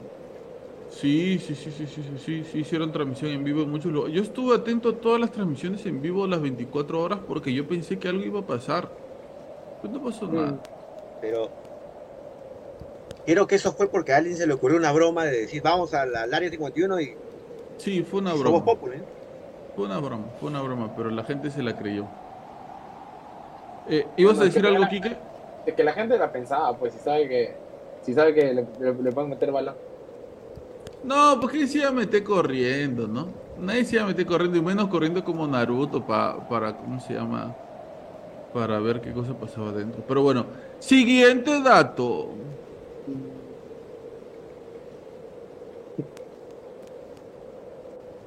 Sí, sí, sí, sí, sí, sí, sí, sí, hicieron transmisión en vivo en muchos lugares. Yo estuve atento a todas las transmisiones en vivo las 24 horas porque yo pensé que algo iba a pasar. Pues no pasó nada. Mm. Pero creo que eso fue porque a alguien se le ocurrió una broma de decir vamos al, al área 51 y Sí, fue una somos broma. Populi, ¿eh? Fue una broma, fue una broma, pero la gente se la creyó. Eh, ¿Ibas a decir algo? Es que la gente la pensaba, pues, si sabe que, si sabe que le, le- le pueden meter bala. No, porque se iba a meter corriendo, ¿no? Nadie se iba a meter corriendo, y menos corriendo como Naruto pa- para, ¿cómo se llama? Para ver qué cosa pasaba adentro. Pero bueno, siguiente dato.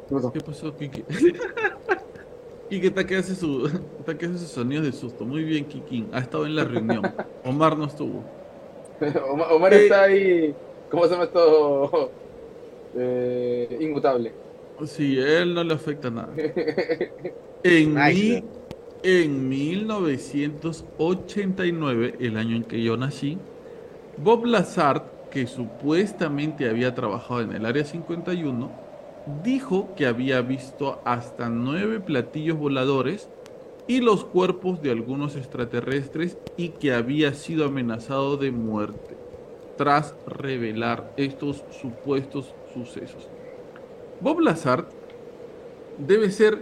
¿Qué pasó? ¿Qué pasó, Kiki? [LAUGHS] Kiki está que hace su, está que hace sus sonidos de susto. Muy bien, Kiki. Ha estado en la reunión. [LAUGHS] Omar no estuvo. Omar, Omar Eh, está ahí, ¿cómo se llama esto? Eh, inmutable. Sí, a él no le afecta nada. En, [LAUGHS] mi- en 1989, el año en que yo nací, Bob Lazard, que supuestamente había trabajado en el Área 51, dijo que había visto hasta nueve platillos voladores y los cuerpos de algunos extraterrestres y que había sido amenazado de muerte tras revelar estos supuestos sucesos. Bob Lazard debe ser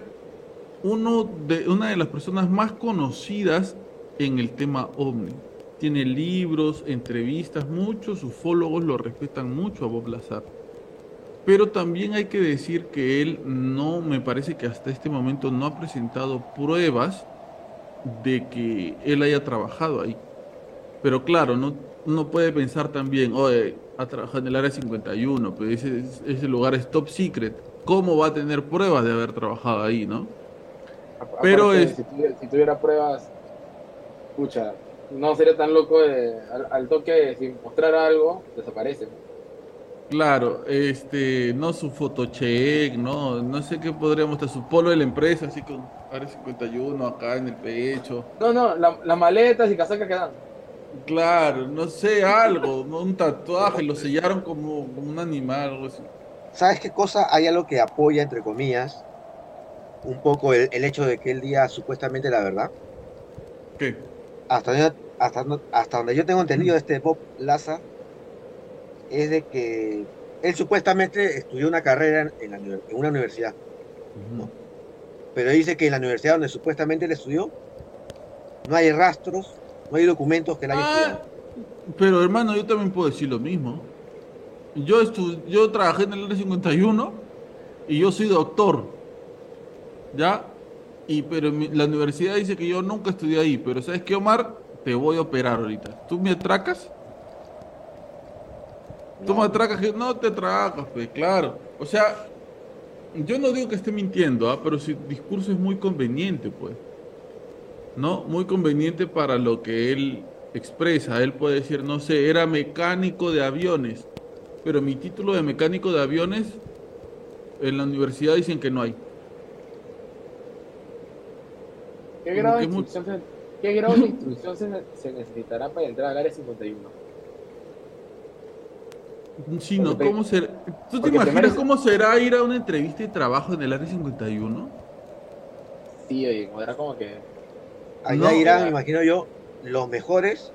uno de, una de las personas más conocidas en el tema ovni. Tiene libros, entrevistas, muchos ufólogos lo respetan mucho a Bob Lazar. Pero también hay que decir que él no, me parece que hasta este momento no ha presentado pruebas de que él haya trabajado ahí. Pero claro, no, uno puede pensar también, oye, ha trabajado en el área 51, pero ese, ese lugar es top secret. ¿Cómo va a tener pruebas de haber trabajado ahí, no? Pero es- Si tuviera, si tuviera pruebas, pucha, no sería tan loco de- al, al toque, si mostrara algo, desaparece. Claro, este, no su fotocheck, no, no sé qué podría mostrar, su polo de la empresa, así con área 51 acá en el pecho. No, no, la- las maletas y casacas que dan. Claro, no sé, algo, un tatuaje, lo sellaron como, como un animal, algo así. ¿Sabes qué cosa? Hay algo que apoya, entre comillas, un poco el, el hecho de que él diga supuestamente la verdad. ¿Qué? Hasta donde, hasta, hasta donde yo tengo entendido de este Bob Laza, es de que él supuestamente estudió una carrera en, la una universidad, pero dice que en la universidad donde supuestamente él estudió, no hay rastros, no hay documentos que él haya Ah, pero hermano, yo también puedo decir lo mismo. Yo, estu- yo trabajé en el área 51 y yo soy doctor. ¿Ya? Y, pero mi- la universidad dice que yo nunca estudié ahí. Pero ¿sabes qué, Omar? Te voy a operar ahorita. ¿Tú me atracas? ¿Tú me atracas? Que No te atracas, pues, claro. O sea, yo no digo que esté mintiendo, ¿ah? pero su discurso es muy conveniente, pues. ¿No? Muy conveniente para lo que él expresa. Él puede decir, no sé, era mecánico de aviones, pero mi título de mecánico de aviones en la universidad dicen que no hay. ¿Qué grado de instrucción, se, ¿qué grado de instrucción se, ne- se necesitará para entrar al área 51? Sí, ¿no? ¿Cómo será? ¿Tú te imaginas cómo será ir a una entrevista de trabajo en el área 51? Sí, oye, era como que... Allá No, irán, ya. me imagino yo, los mejores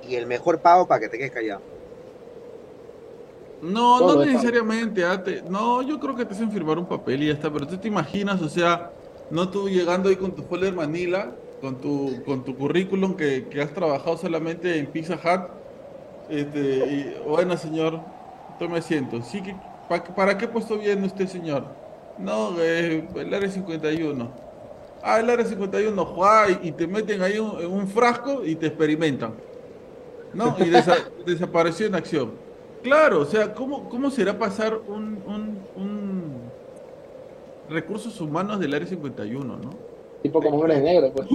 y el mejor pago para que te quedes callado. No, Todo no es necesariamente. ah, te- no, yo creo que te hacen firmar un papel y ya está. Pero tú te imaginas, o sea, no tú llegando ahí con tu folder Manila, con tu, con tu currículum que, que has trabajado solamente en Pizza Hut. Este, y, bueno, señor, tome asiento. Sí, que, pa- ¿Para qué puesto viene usted, señor? No, eh, el área 51. Ah, el área 51, Juan, y te meten ahí un- en un frasco y te experimentan. ¿No? Y desa- [LAUGHS] desapareció en acción. Claro, o sea, ¿cómo, cómo será pasar un, un, un recursos humanos del área 51, ¿no? Tipo como hombres de negro, pues.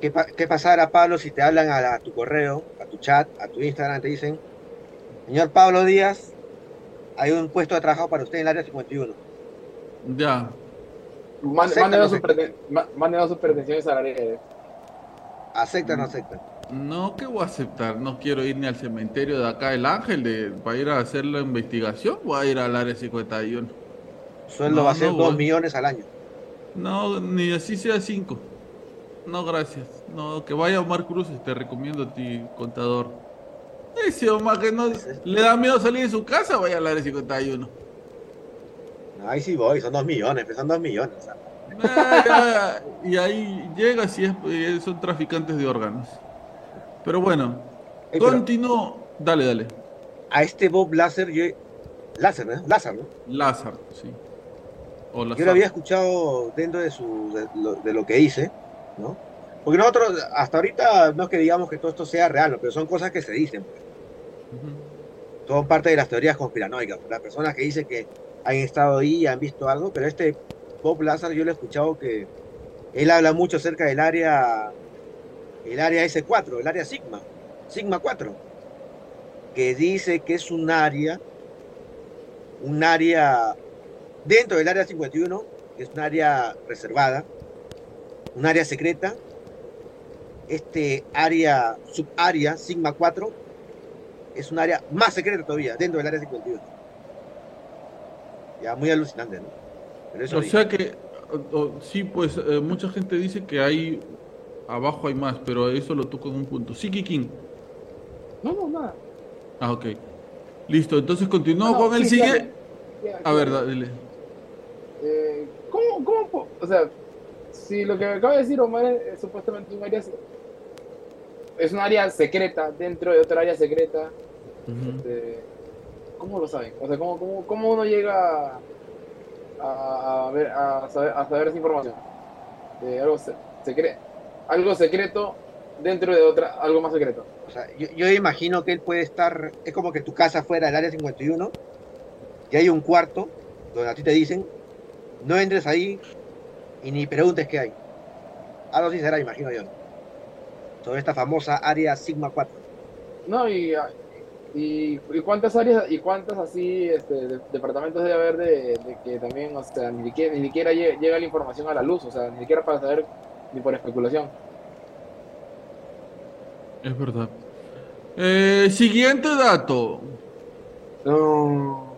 ¿Qué, pa- qué pasará, Pablo, si te hablan a, la- a tu correo, a tu chat, a tu Instagram, te dicen, señor Pablo Díaz, hay un puesto de trabajo para usted en el área 51? Ya. Mándenos no sus preten- pretensiones salariales. ¿Acepta o no acepta? No, ¿qué voy a aceptar? No quiero ir ni al cementerio de acá del Ángel de, para ir a hacer la investigación. Voy a ir al área 51. Sueldo No, va a ser no 2 voy. millones al año. No, ni así sea 5. No, gracias. No, que vaya Omar Cruz, te recomiendo a ti, contador. Ese Omar que no le da miedo salir de su casa, vaya al área 51. Ahí sí voy, son 2 millones, son 2 millones. Ah, ya, y ahí llega si es, eh, son traficantes de órganos. Pero bueno, Ey, pero continúo. Dale, dale. a este Bob Lazar, yo. Lázaro, ¿no? Lázaro, ¿no? Lázaro, sí. O Yo lo había escuchado dentro de, su, de, lo, de lo que dice, ¿no? Porque nosotros, hasta ahorita, no es que digamos que todo esto sea real, ¿no? pero son cosas que se dicen. pues. Son parte de las teorías conspiranoicas. Las personas que dicen que han estado ahí y han visto algo, pero este Bob Lazar yo le he escuchado que él habla mucho acerca del área, el área S4, el área Sigma, Sigma 4, que dice que es un área, un área dentro del área 51, que es un área reservada, un área secreta, este área, subárea Sigma 4, es un área más secreta todavía, dentro del área 51. Ya, muy alucinante, ¿no? Pero eso O sea que, o- o- sí, pues eh, mucha gente dice que hay, abajo hay más, pero eso lo toco en un punto. Sí, Kikín. No, no, nada. Ah, ok. Listo, entonces continúo con el. Ya, A ver, dale. Eh, ¿cómo, cómo, o sea, si lo que acaba de decir Omar es, es supuestamente un área, es un área secreta dentro de otra área secreta, este, ¿cómo lo saben? O sea, ¿cómo, cómo, cómo uno llega a, a ver, a, saber, a saber esa información? De algo, se- secre- algo secreto dentro de otra, algo más secreto. O sea, yo, yo imagino que él puede estar, es como que tu casa fuera del área 51 y hay un cuarto donde a ti te dicen, no entres ahí y ni preguntes qué hay. Algo así será, imagino yo. Sobre esta famosa área Sigma 4. No, y, y, y cuántas áreas y cuántas así este, de- departamentos debe haber de, de que también, o sea, ni siquiera, ni siquiera lle- llega la información a la luz, o sea, ni siquiera para saber ni por especulación. Es verdad. Eh, siguiente dato. No.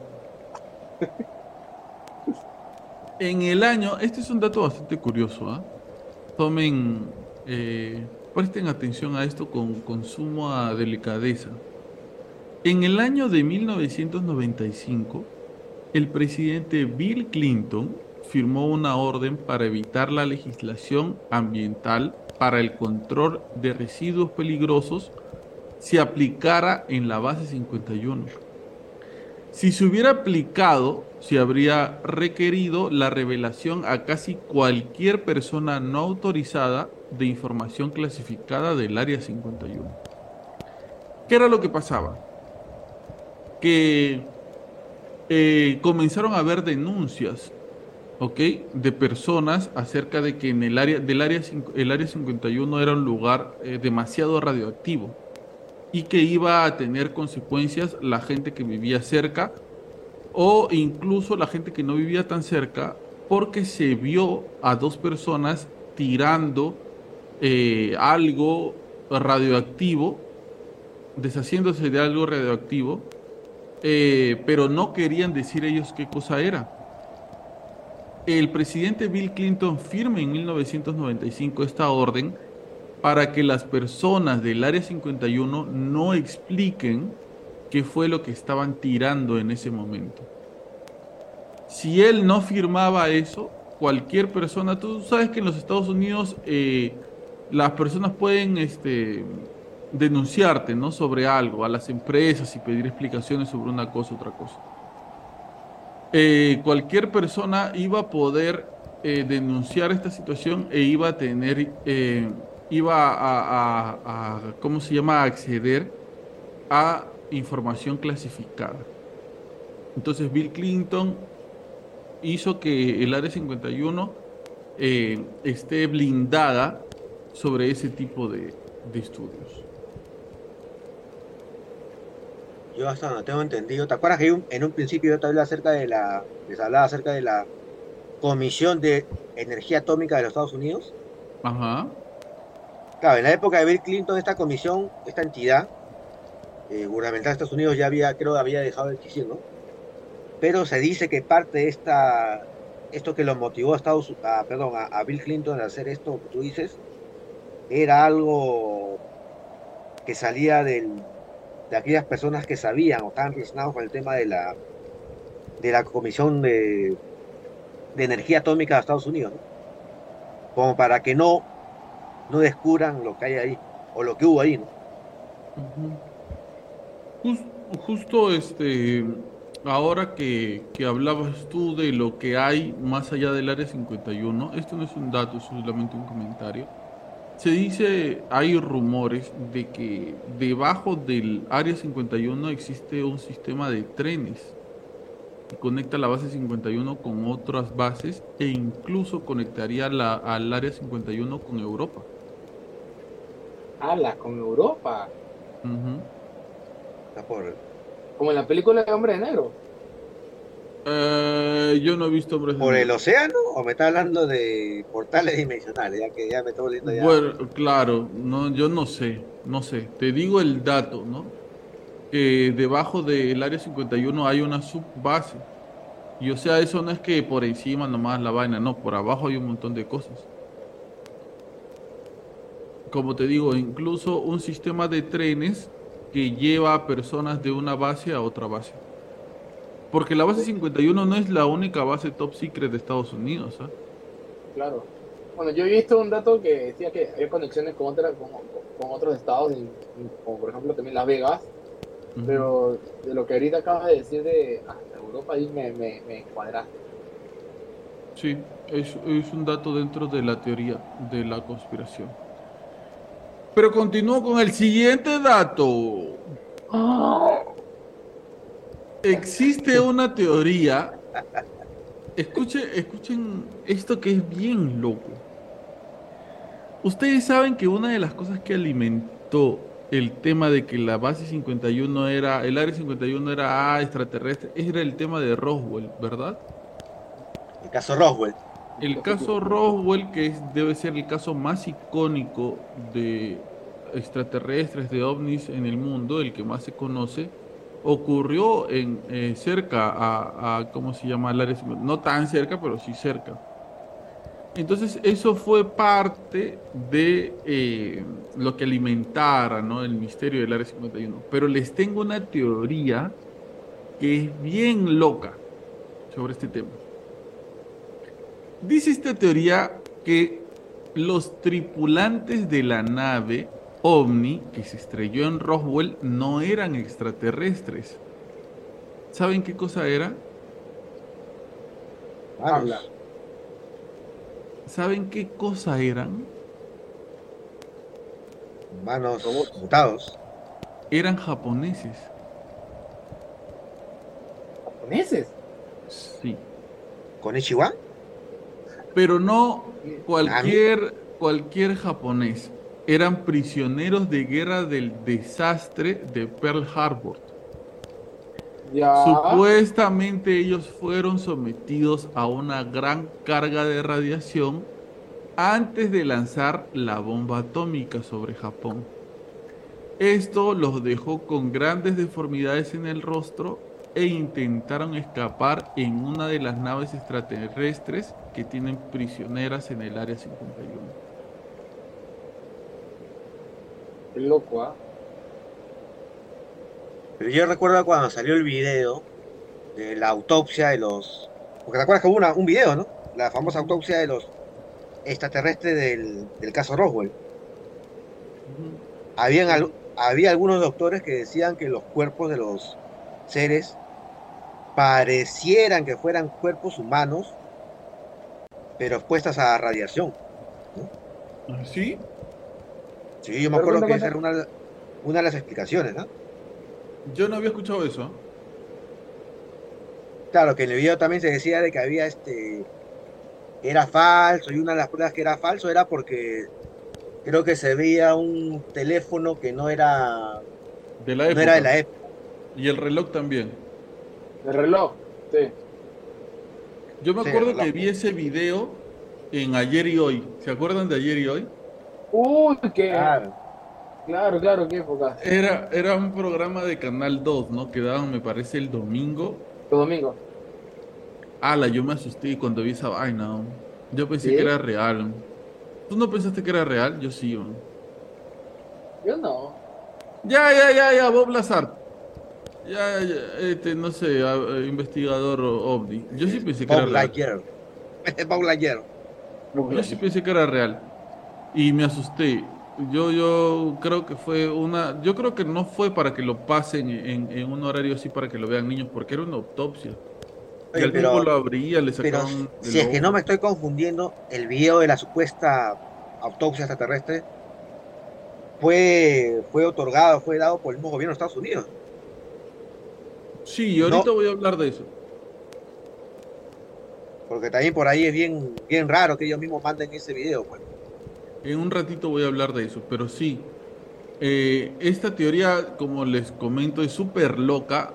En el año, este es un dato bastante curioso, ¿ah? Tomen, eh, presten atención a esto con, con suma delicadeza. En el año de 1995, el presidente Bill Clinton firmó una orden para evitar la legislación ambiental para el control de residuos peligrosos se aplicara en la base 51. Si se hubiera aplicado, se habría requerido la revelación a casi cualquier persona no autorizada de información clasificada del Área 51. ¿Qué era lo que pasaba? Que eh, comenzaron a haber denuncias, ¿ok? De personas acerca de que en el área, del área, el área 51 era un lugar eh, demasiado radioactivo y que iba a tener consecuencias la gente que vivía cerca o incluso la gente que no vivía tan cerca porque se vio a dos personas tirando eh, algo radioactivo, deshaciéndose de algo radioactivo, eh, pero no querían decir ellos qué cosa era. El presidente Bill Clinton firma en 1995 esta orden para que las personas del Área 51 no expliquen qué fue lo que estaban tirando en ese momento. Si él no firmaba eso, cualquier persona, tú sabes que en los Estados Unidos eh, las personas pueden este, denunciarte ¿no? sobre algo a las empresas y pedir explicaciones sobre una cosa otra cosa. Eh, cualquier persona iba a poder eh, denunciar esta situación e iba a tener, eh, iba a, ¿cómo se llama?, acceder a información clasificada. Entonces Bill Clinton hizo que el Área 51 eh, esté blindada sobre ese tipo de estudios. Yo hasta donde tengo entendido, ¿te acuerdas que en un principio yo te hablaba acerca de la, les hablaba acerca de la Comisión de Energía Atómica de los Estados Unidos? Ajá. Claro, en la época de Bill Clinton, esta comisión, esta entidad eh, gubernamental de Estados Unidos ya había, creo, había dejado de existir, ¿no? Pero se dice que parte de esta, esto que lo motivó a Estados a, perdón, a, a Bill Clinton a hacer esto que tú dices, era algo que salía del, de aquellas personas que sabían o estaban relacionados con el tema de la, de la Comisión de, de Energía Atómica de Estados Unidos, ¿no? como para que no, no descubran lo que hay ahí o lo que hubo ahí. ¿no? Ujú. Jus- justo este, ahora que, que hablabas tú de lo que hay más allá del área 51, esto no es un dato, es solamente un comentario. Se dice, hay rumores de que debajo del área 51 existe un sistema de trenes que conecta la base 51 con otras bases e incluso conectaría la, al área 51 con Europa. Ala, con Europa. Ujú. Está por- Como en la película de Hombre de Negro. Eh, yo no he visto hombres de ¿Por el océano o me está hablando de portales dimensionales? Ya que ya me estoy volviendo ya. Bueno, claro, no, yo no sé, no sé. Te digo el dato, ¿no? Que debajo del área 51 hay una subbase. Y o sea, eso no es que por encima nomás la vaina, no, por abajo hay un montón de cosas. Como te digo, incluso un sistema de trenes que lleva a personas de una base a otra base. Porque la base 51 no es la única base top secret de Estados Unidos, ¿ah? Claro. Bueno, yo he visto un dato que decía que hay conexiones con, otra, con, con otros estados, y- y como por ejemplo también Las Vegas, pero de lo que ahorita acabas de decir de hasta Europa, ahí me, me, me cuadraste. Sí, es, es un dato dentro de la teoría de la conspiración. Pero continúo con el siguiente dato. Existe una teoría. Escuche, escuchen esto que es bien loco. Ustedes saben que una de las cosas que alimentó el tema de que la base 51 era, el área 51 era ah, extraterrestre, era el tema de Roswell, ¿verdad? El caso Roswell. El caso Roswell, que es- debe ser el caso más icónico de extraterrestres, de ovnis en el mundo, el que más se conoce, ocurrió en eh, cerca a, a- ¿cómo se llama? 50? No tan cerca, pero sí cerca. Entonces eso fue parte de eh, lo que alimentara, ¿no? el misterio del área 51. Pero les tengo una teoría que es bien loca sobre este tema. Dice esta teoría que los tripulantes de la nave OVNI que se estrelló en Roswell no eran extraterrestres. ¿Saben qué cosa era? Habla. ¿Saben qué cosa eran? Humanos mutados. Eran japoneses. ¿Japoneses? Sí. ¿Con Ichiwan? Pero no cualquier, cualquier japonés. Eran prisioneros de guerra del desastre de Pearl Harbor. Ya. Supuestamente ellos fueron sometidos a una gran carga de radiación antes de lanzar la bomba atómica sobre Japón. Esto los dejó con grandes deformidades en el rostro e intentaron escapar en una de las naves extraterrestres que tienen prisioneras en el área 51. Qué loco, ¿ah? Pero yo recuerdo cuando salió el video de la autopsia de los. Porque te acuerdas que hubo una- un video, ¿no? La famosa autopsia de los extraterrestres del, del caso Roswell. Habían al- había algunos doctores que decían que los cuerpos de los seres parecieran que fueran cuerpos humanos, pero expuestas a radiación. ¿Sí? Sí, yo me acuerdo cuenta, que esa era una, una de las explicaciones, ¿no? Yo no había escuchado eso. Claro, que en el video también se decía de que había este. Era falso, y una de las pruebas que era falso era porque creo que se veía un teléfono que no era, De la no época. era de la época. Y el reloj también. El reloj, sí. Yo me Sí, acuerdo que vi ese video en ayer y hoy. ¿Se acuerdan de ayer y hoy? Uy, qué. Claro. Claro, claro, qué época. Era, era un programa de Canal 2, ¿no? Que daban, me parece, el domingo. Tu domingo. Ala, yo me asusté cuando vi esa vaina. ¿no? Yo pensé ¿Sí? que era real. ¿Tú no pensaste que era real? Yo sí. ¿no? Yo no. Ya, ya, ya, ya, Bob Lazar. Ya, ya, este, no sé, a- investigador o- ovni. Yo sí pensé que era Bob real. Lightyear. [LAUGHS] Bob Lightyear. Yo sí pensé que era real. Y me asusté. Yo, yo creo que fue una. Yo creo que no fue para que lo pasen en, en un horario así para que lo vean niños, porque era una autopsia. Y pero- tipo lo abría, le Pero sacaban. el si es que no me estoy confundiendo, el video de la supuesta autopsia extraterrestre fue, fue otorgado, fue dado por el mismo gobierno de Estados Unidos. Sí, y ahorita No. voy a hablar de eso. Porque también por ahí es bien, bien raro que ellos mismos manden ese video. Pues. En un ratito voy a hablar de eso, pero sí. eh, esta teoría, como les comento, es súper loca,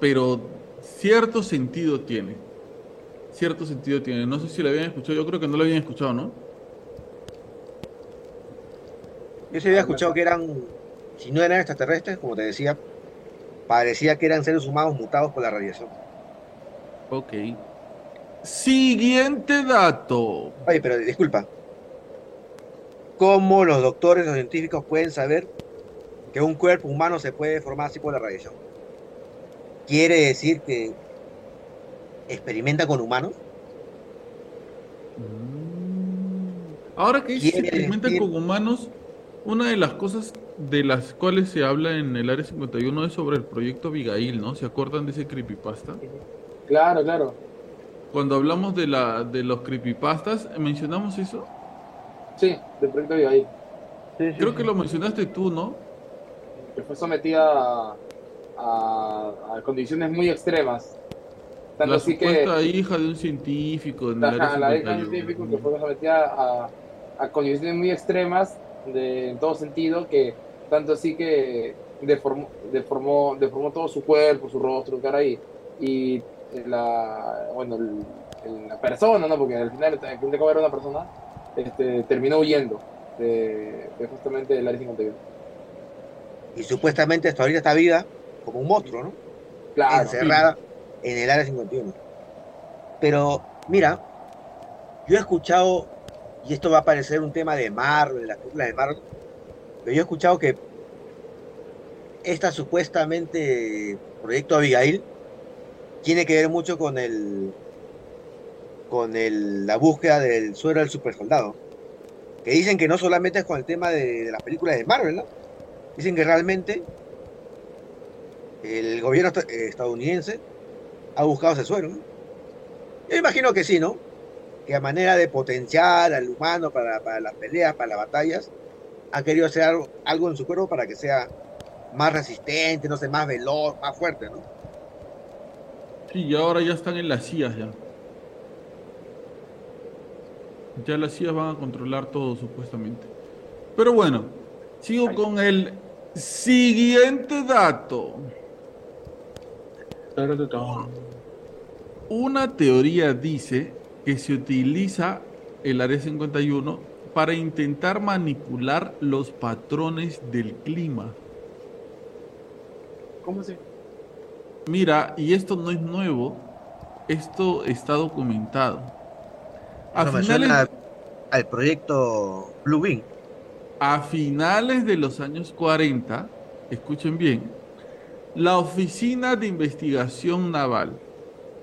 pero cierto sentido tiene. Cierto sentido tiene. No sé si la habían escuchado, yo creo que no la habían escuchado, ¿no? Yo sí había escuchado que eran, si no eran extraterrestres, como te decía, parecía que eran seres humanos mutados por la radiación. Ok. Siguiente dato. Oye, pero disculpa. ¿Cómo los doctores, los científicos pueden saber que un cuerpo humano se puede formar así por la radiación? ¿Quiere decir que experimenta con humanos? Mm. Ahora que se decir- con humanos, una de las cosas de las cuales se habla en el Área 51 es sobre el proyecto Abigail, ¿no? ¿Se acuerdan de ese creepypasta? Claro, claro. Cuando hablamos de la de los creepypastas, ¿mencionamos eso? Sí, del proyecto de ahí. Creo que lo mencionaste tú, ¿no? Que fue sometida a, a- a condiciones muy extremas. Tanto La así que. supuesta hija de un científico en Ajá, la hija 51. científico que fue sometida a, a condiciones muy extremas de, en todo sentido, que tanto así que deformó, deformó, deformó todo su cuerpo, su rostro, su cara y, y la, bueno, el- el- la persona, ¿no? Porque al final, al fin de cabo era una persona, este, terminó huyendo de, de justamente del área 51. Y supuestamente hasta ahorita está viva como un monstruo, ¿no? Claro, Encerrada en el área 51. Pero, mira, yo he escuchado, y esto va a parecer un tema de Marvel, de las películas de Marvel, pero yo he escuchado que esta supuestamente proyecto Abigail tiene que ver mucho con el con el, la búsqueda del suero del supersoldado. Que dicen que no solamente es con el tema de, las películas de Marvel, ¿no? Dicen que realmente el gobierno eh, estadounidense ha buscado ese suero. ¿no? Yo imagino que sí, ¿no? Que a manera de potenciar al humano para, las peleas, para las batallas, ha querido hacer algo, algo en su cuerpo para que sea más resistente, no sé, más veloz, más fuerte, ¿no? Sí, y ahora ya están en las CIA ya. Ya las CIA van a controlar todo supuestamente. Pero bueno, sigo con el siguiente dato. Una teoría dice que se utiliza el Área 51 para intentar manipular los patrones del clima. ¿Cómo se? Mira, y esto no es nuevo, esto está documentado. A me finales, suena al proyecto Blue Beam. a finales de los años 40, escuchen bien, la Oficina de Investigación Naval,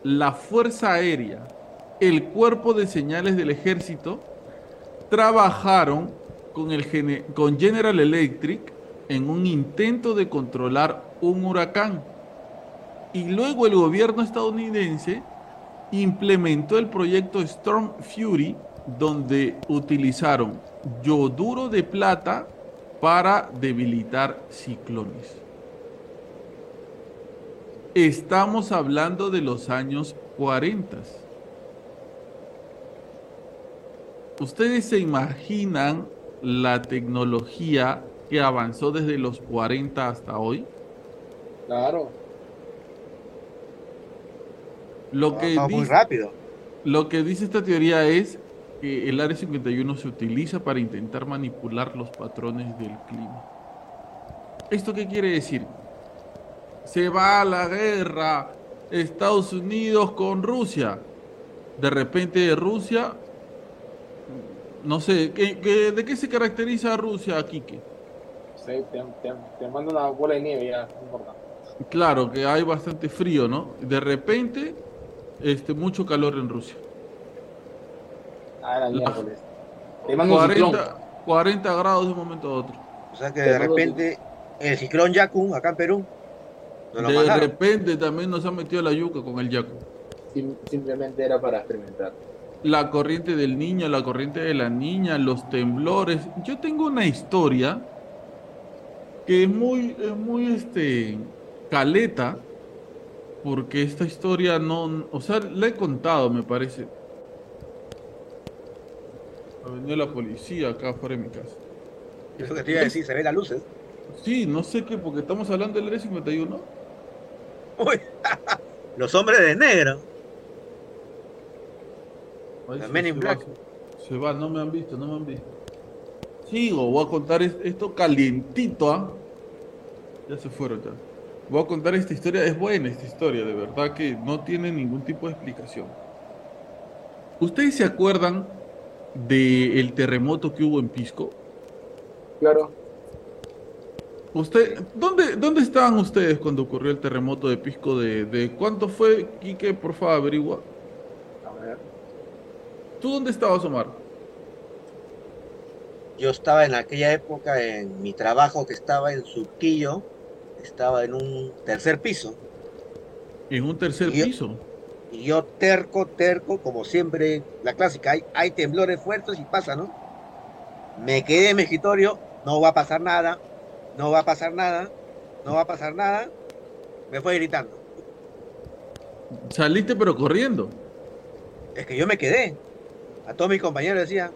la Fuerza Aérea, el Cuerpo de Señales del Ejército, trabajaron con, el con General Electric en un intento de controlar un huracán. Y luego el gobierno estadounidense implementó el proyecto Storm Fury, donde utilizaron yoduro de plata para debilitar ciclones. Estamos hablando de los años 40. ¿Ustedes se imaginan la tecnología que avanzó desde los 40 hasta hoy? Claro. Lo que, Trabajaba muy dice, rápido. lo que dice esta teoría es que el Área 51 se utiliza para intentar manipular los patrones del clima. ¿Esto qué quiere decir? Se va a la guerra Estados Unidos con Rusia. De repente Rusia, no sé, ¿qué, qué- de qué se caracteriza Rusia, Kike? Sí, te, te, te mando una bola de nieve ya, no importa. Claro, que hay bastante frío, ¿no? De repente, este, mucho calor en Rusia. Ah, era La- miércoles. Te mando un ciclón. 40, 40 grados de un momento a otro. O sea que de repente el ciclón Yakun acá en Perú De mandaron. repente también nos ha metido la yuca con el. Sim- simplemente era para experimentar. La corriente del niño, la corriente de la niña, los temblores. Yo tengo una historia que es muy, es muy este, caleta, porque esta historia no, o sea, la he contado, me parece. Ha venido la policía acá afuera de mi casa. Eso que te iba a decir, se ven las luces. Sí, no sé qué, porque estamos hablando del R51. Uy, [LAUGHS] los hombres de negro. Ahí The se- Men in se Black. va, Se va, no me han visto, no me han visto. Sigo, voy a contar es- esto calientito, ¿ah? Ya se fueron ya. Voy a contar esta historia, es buena esta historia, de verdad que no tiene ningún tipo de explicación. ¿Ustedes se acuerdan del terremoto que hubo en Pisco? Claro. Usted, ¿dónde, ¿Dónde estaban ustedes cuando ocurrió el terremoto de Pisco? ¿De, de cuánto fue, Quique? Por favor, averigua. A ver. ¿Tú dónde estabas, Omar? Yo estaba en aquella época en mi trabajo que estaba en Surquillo, estaba en un tercer piso. En un tercer Y yo- piso. Y yo terco, terco, como siempre, la clásica, hay, hay temblores fuertes y pasa, ¿no? Me quedé en mi escritorio, no va a pasar nada, no va a pasar nada, no va a pasar nada. Me fue gritando. Saliste pero corriendo. Es que yo me quedé. A todos mis compañeros decía,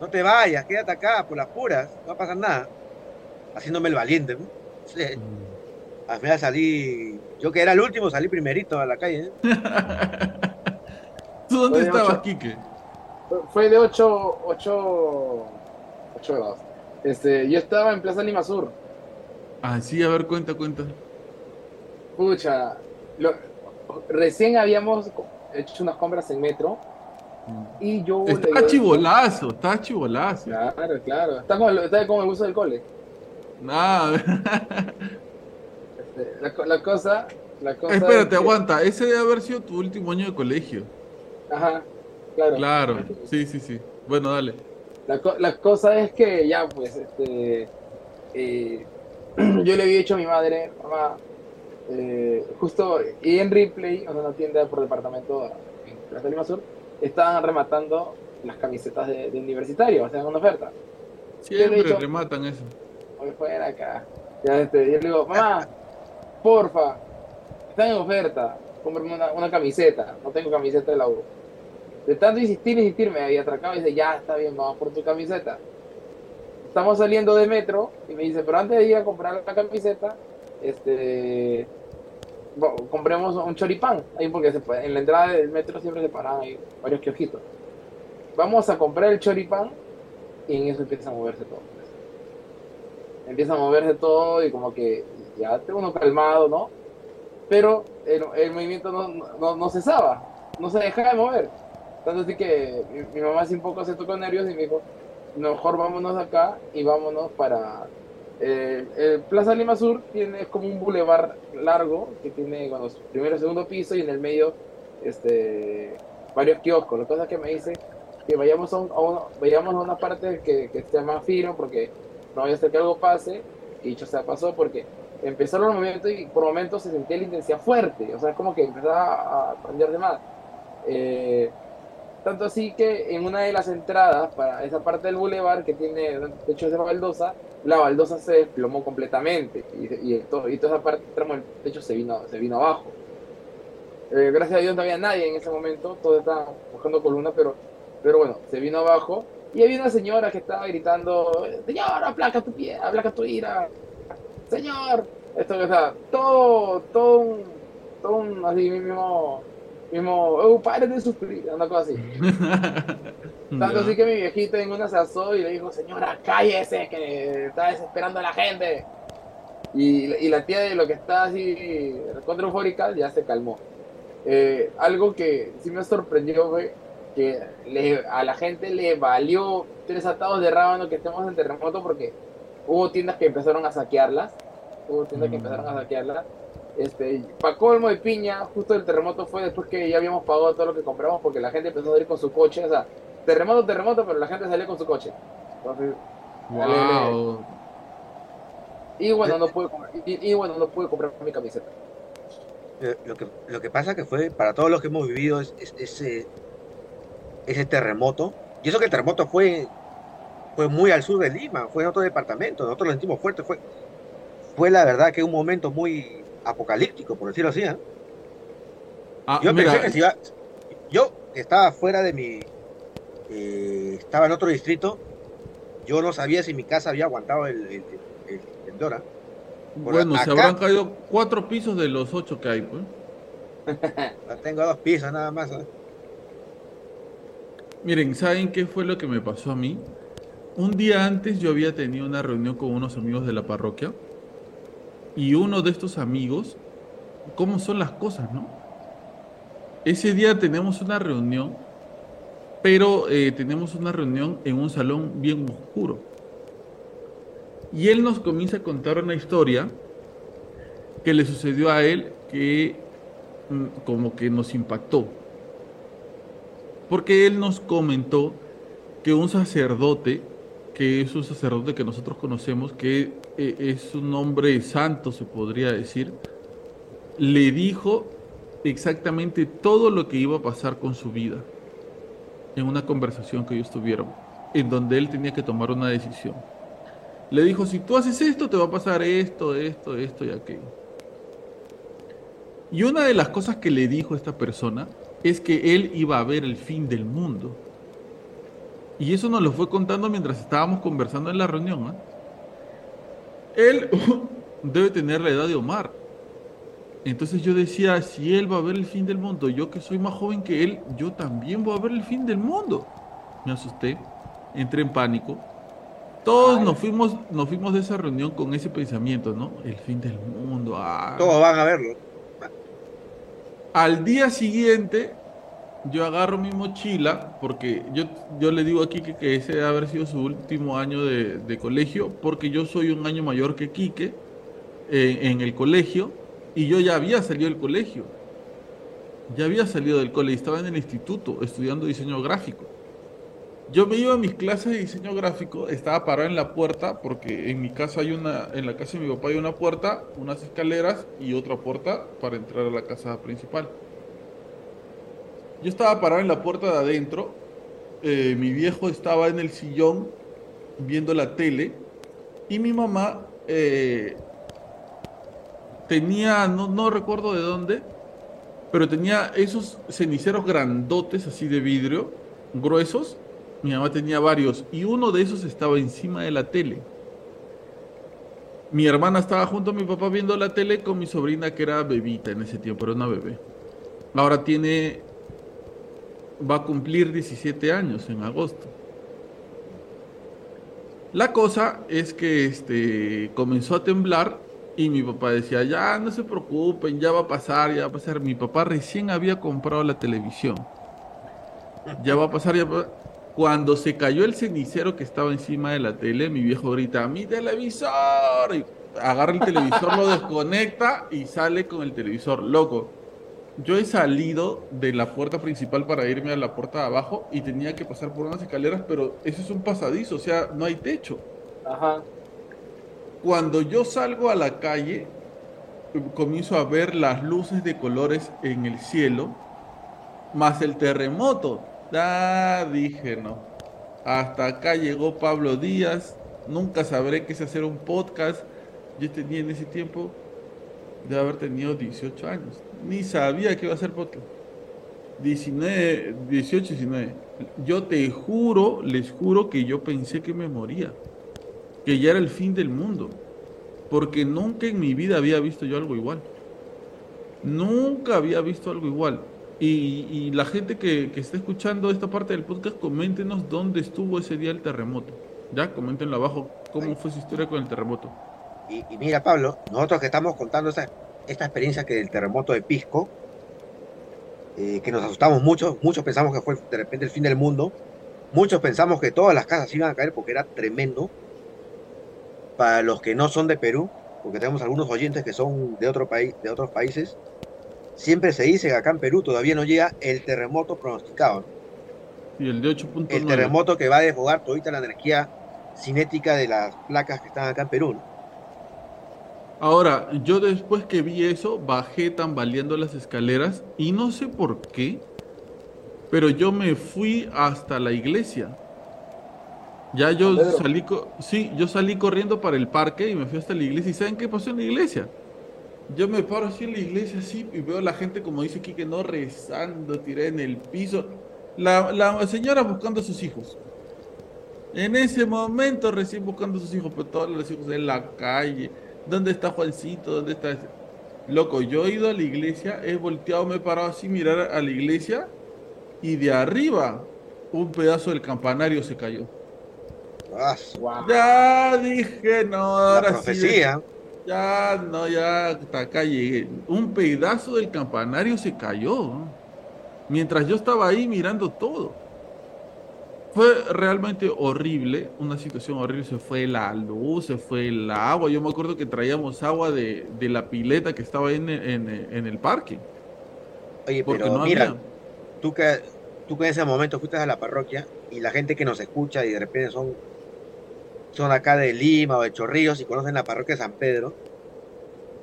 no te vayas, quédate acá por las puras, no va a pasar nada. Haciéndome el valiente, ¿no? Sí. Al final salí, yo que era el último, salí primerito a la calle. ¿eh? [LAUGHS] ¿Tú dónde estabas, Ocho. Quique? Fue- de 8, 8, 8 grados. Este, yo estaba en Plaza Lima Sur. Ah, sí, a ver, cuenta, cuenta. Pucha, lo- recién habíamos hecho unas compras en metro y yo... Está chivolazo, está chivolazo. Claro, claro. Está como, el- está como el uso del cole. Ah, [LAUGHS] Este, la, la cosa... La cosa espérate, es que- aguanta. Ese debe haber sido tu último año de colegio. Ajá, claro. Claro, sí, sí, sí. Bueno, dale. La, la cosa es que ya, pues, este, eh, [CLEARS THROAT] yo le había dicho a mi madre, mamá, eh, justo, y en Ripley, o sea, una tienda por departamento en Plaza Lima Sur, estaban rematando las camisetas de, de universitario, o sea, en una oferta. Siempre dicho- rematan eso. Voy fuera acá. Ya, este, yo le digo, mamá, porfa, están en oferta, cómprame una, una camiseta, no tengo camiseta de la U. De tanto insistir, insistir, me había atracado y dice, ya, está bien, vamos por tu camiseta. Estamos saliendo de metro y me dice, pero antes de ir a comprar la camiseta, este, bo- compremos un choripán, ahí porque en la entrada del metro siempre se paran ahí varios kiosquitos. Vamos a comprar el choripán y en eso empieza a moverse todo. Empieza a moverse todo y como que ya tengo uno calmado, ¿no? Pero el, el movimiento no, no, no cesaba, no se dejaba de mover. Tanto así que mi, mi mamá así un poco se tocó nervios y me dijo, mejor vámonos acá y vámonos para... eh, el Plaza Lima Sur tiene como un bulevar largo que tiene bueno, primero y segundo piso y en el medio este, varios kioscos. La cosa que me dice que vayamos a, un- a vayamos a una parte que, que esté más fino porque no vaya a ser que algo pase. Y dicho sea, pasó porque empezaron los momentos y por momentos se sentía la intensidad fuerte. O sea, como que empezaba a prender de más. Eh, tanto así que en una de las entradas para esa parte del bulevar que tiene techo de baldosa, la baldosa se desplomó completamente y, y, todo, y toda esa parte tramo del techo se vino, se vino abajo. Eh, gracias a Dios no había nadie en ese momento, todos estaban buscando columna, pero, pero bueno, se vino abajo y había una señora que estaba gritando, señor, aplaca tu pie, aplaca tu ira, señor, esto, o sea, todo, todo un, todo un así mismo, mismo, oh, pare de sufrir, una cosa así. [LAUGHS] Tanto así que mi viejita en una se asó y le dijo, señora, cállese, que está desesperando a la gente. Y, y la tía de lo que está así contra eufórica ya se calmó. Eh, algo que sí me sorprendió fue le- a la gente le valió tres atados de rábano que estemos en terremoto porque hubo tiendas que empezaron a saquearlas. Hubo tiendas que Mm. empezaron a saquearlas. Este, para colmo de piña, justo el terremoto fue después que ya habíamos pagado todo lo que compramos porque la gente empezó a salir con su coche. O sea, terremoto, terremoto, pero la gente salió con su coche. Entonces, Wow. y bueno, no pude, comprar- y, y bueno, no pude comprar mi camiseta. Lo que, lo que pasa que fue, para todos los que hemos vivido es- es- ese, ese terremoto, y eso que el terremoto fue, fue muy al sur de Lima, fue en otro departamento, nosotros lo sentimos fuerte, fue, fue la verdad que un momento muy apocalíptico, por decirlo así. ¿eh? Ah, Yo mira, pensé que si iba, yo estaba fuera de mi, eh, estaba en otro distrito, yo no sabía si mi casa había aguantado el, el, el- el temblor, ¿ah? por bueno, se habrán caído cuatro pisos de los ocho que hay, pues. [LAUGHS] Tengo dos pisos nada más. ¿ah? Miren, ¿saben qué fue lo que me pasó a mí? Un día antes yo había tenido una reunión con unos amigos de la parroquia y uno de estos amigos, ¿cómo son las cosas, no? Ese día tenemos una reunión, pero eh, tenemos una reunión en un salón bien oscuro. Y él nos comienza a contar una historia que le sucedió a él que mm, como que nos impactó porque él nos comentó que un sacerdote, que es un sacerdote que nosotros conocemos, que eh, es un hombre santo, se podría decir, le dijo exactamente todo lo que iba a pasar con su vida en una conversación que ellos tuvieron, en donde él tenía que tomar una decisión. Le dijo, si tú haces esto, te va a pasar esto, esto, esto y aquello. Y una de las cosas que le dijo esta persona es que él iba a ver el fin del mundo. Y eso nos lo fue contando mientras estábamos conversando en la reunión. ¿ah? Él [LAUGHS] debe tener la edad de Omar. Entonces yo decía, si él va a ver el fin del mundo, yo que soy más joven que él, yo también voy a ver el fin del mundo. Me asusté, entré en pánico. Todos Ay. nos fuimos, nos fuimos de esa reunión con ese pensamiento, ¿no? El fin del mundo. ah. Todos van a verlo. Al día siguiente, yo agarro mi mochila, porque yo, yo le digo a Quique que ese debe haber sido su último año de, de colegio, porque yo soy un año mayor que Quique eh, en el colegio, y yo ya había salido del colegio. Ya había salido del colegio, estaba en el instituto estudiando diseño gráfico. Yo me iba a mis clases de diseño gráfico, estaba parado en la puerta, porque en mi casa hay una, en la casa de mi papá hay una puerta, unas escaleras y otra puerta para entrar a la casa principal. Yo estaba parado en la puerta de adentro, eh, mi viejo estaba en el sillón viendo la tele y mi mamá eh, tenía, no, no recuerdo de dónde, pero tenía esos ceniceros grandotes así de vidrio, gruesos. Mi mamá tenía varios y uno de esos estaba encima de la tele. Mi hermana estaba junto a mi papá viendo la tele con mi sobrina que era bebita en ese tiempo, era una bebé. Ahora tiene, va a cumplir 17 años en agosto. La cosa es que este, comenzó a temblar y mi papá decía, ya no se preocupen, ya va a pasar, ya va a pasar. Mi papá recién había comprado la televisión. Ya va a pasar, ya va- Cuando se cayó el cenicero que estaba encima de la tele, mi viejo grita, mi televisor. Y agarra el televisor, lo [LAUGHS] desconecta y sale con el televisor. Loco, yo he salido de la puerta principal para irme a la puerta de abajo y tenía que pasar por unas escaleras, pero eso es un pasadizo, o sea, no hay techo. Ajá. Cuando yo salgo a la calle, comienzo a ver las luces de colores en el cielo, más el terremoto. Dije no. Hasta acá llegó Pablo Díaz. Nunca sabré qué es hacer un podcast. Yo tenía en ese tiempo de haber tenido 18 años. Ni sabía que iba a hacer podcast. 19, 18, 19. Yo te juro, les juro que yo pensé que me moría. Que ya era el fin del mundo. Porque nunca en mi vida había visto yo algo igual. Nunca había visto algo igual. Y, y la gente que, que está escuchando esta parte del podcast, coméntenos dónde estuvo ese día el terremoto. Ya, coméntenlo abajo cómo fue su historia con el terremoto. Y, mira, Pablo, nosotros que estamos contando esta, esta experiencia que del terremoto de Pisco, eh, que nos asustamos mucho, muchos pensamos que fue de repente el fin del mundo, muchos pensamos que todas las casas iban a caer porque era tremendo. Para los que no son de Perú, porque tenemos algunos oyentes que son de otro país, de otros países, siempre se dice que acá en Perú todavía no llega el terremoto pronosticado. ¿no? Y el de 8.9. El terremoto que va a desfogar todita la energía cinética de las placas que están acá en Perú. ¿no? Ahora, yo después que vi eso, bajé tambaleando las escaleras y no sé por qué, pero yo me fui hasta la iglesia. Ya yo salí, sí, yo salí corriendo para el parque y me fui hasta la iglesia. ¿Y saben qué pasó en la iglesia? Yo me paro así en la iglesia así y veo a la gente, como dice Kike, no rezando, tiré en el piso. La, la señora buscando a sus hijos. En ese momento recién buscando a sus hijos, pero todos los hijos en la calle. ¿Dónde está Juancito? ¿Dónde está ese? Loco, yo he ido a la iglesia, he volteado, me he parado así, mirar a la iglesia y de arriba un pedazo del campanario se cayó. Ah, su- Guau. Ya dije, no, la ahora sí. Ya, no, ya hasta acá llegué. Un pedazo del campanario se cayó. Mientras yo estaba ahí mirando todo. Fue realmente horrible, una situación horrible. Se fue la luz, se fue el agua. Yo me acuerdo que traíamos agua de, de la pileta que estaba en, en- en el parque. Oye, Porque pero no mira, había. tú que, tú que en ese momento fuiste a la parroquia y la gente que nos escucha y de repente son, son acá de Lima o de Chorrillos y conocen la parroquia de San Pedro,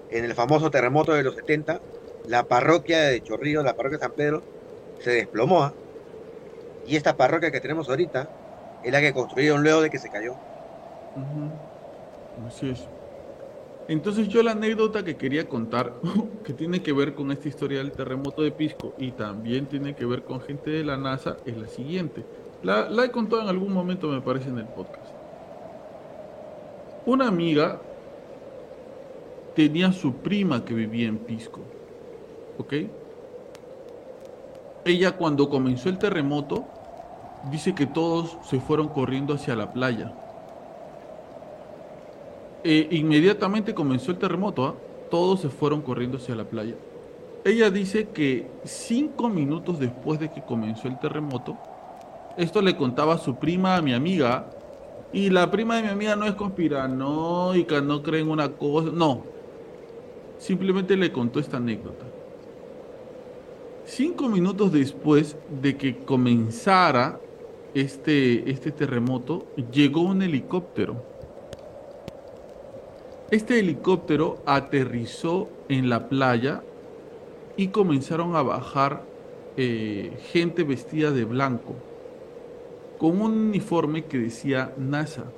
en el famoso terremoto de los 70, la parroquia de Chorrillos, la parroquia de San Pedro, se desplomó. ¿ah? Y esta parroquia que tenemos ahorita es la que construyeron luego de que se cayó. Así es. Entonces yo la anécdota que quería contar, [LAUGHS] que tiene que ver con esta historia del terremoto de Pisco y también tiene que ver con gente de la NASA, es la siguiente. La, la he contado en algún momento, me parece, en el podcast. Una amiga tenía su prima que vivía en Pisco, ¿ok? Ella cuando comenzó el terremoto, dice que todos se fueron corriendo hacia la playa. Eh, inmediatamente comenzó el terremoto, ¿ah? todos se fueron corriendo hacia la playa. Ella dice que cinco minutos después de que comenzó el terremoto, esto le contaba a su prima, a mi amiga, y la prima de mi amiga no es conspiranoica, no cree en una cosa, no. Simplemente le contó esta anécdota. Cinco minutos después de que comenzara este, este terremoto, llegó un helicóptero. Este helicóptero aterrizó en la playa y comenzaron a bajar eh, gente vestida de blanco, con un uniforme que decía NASA.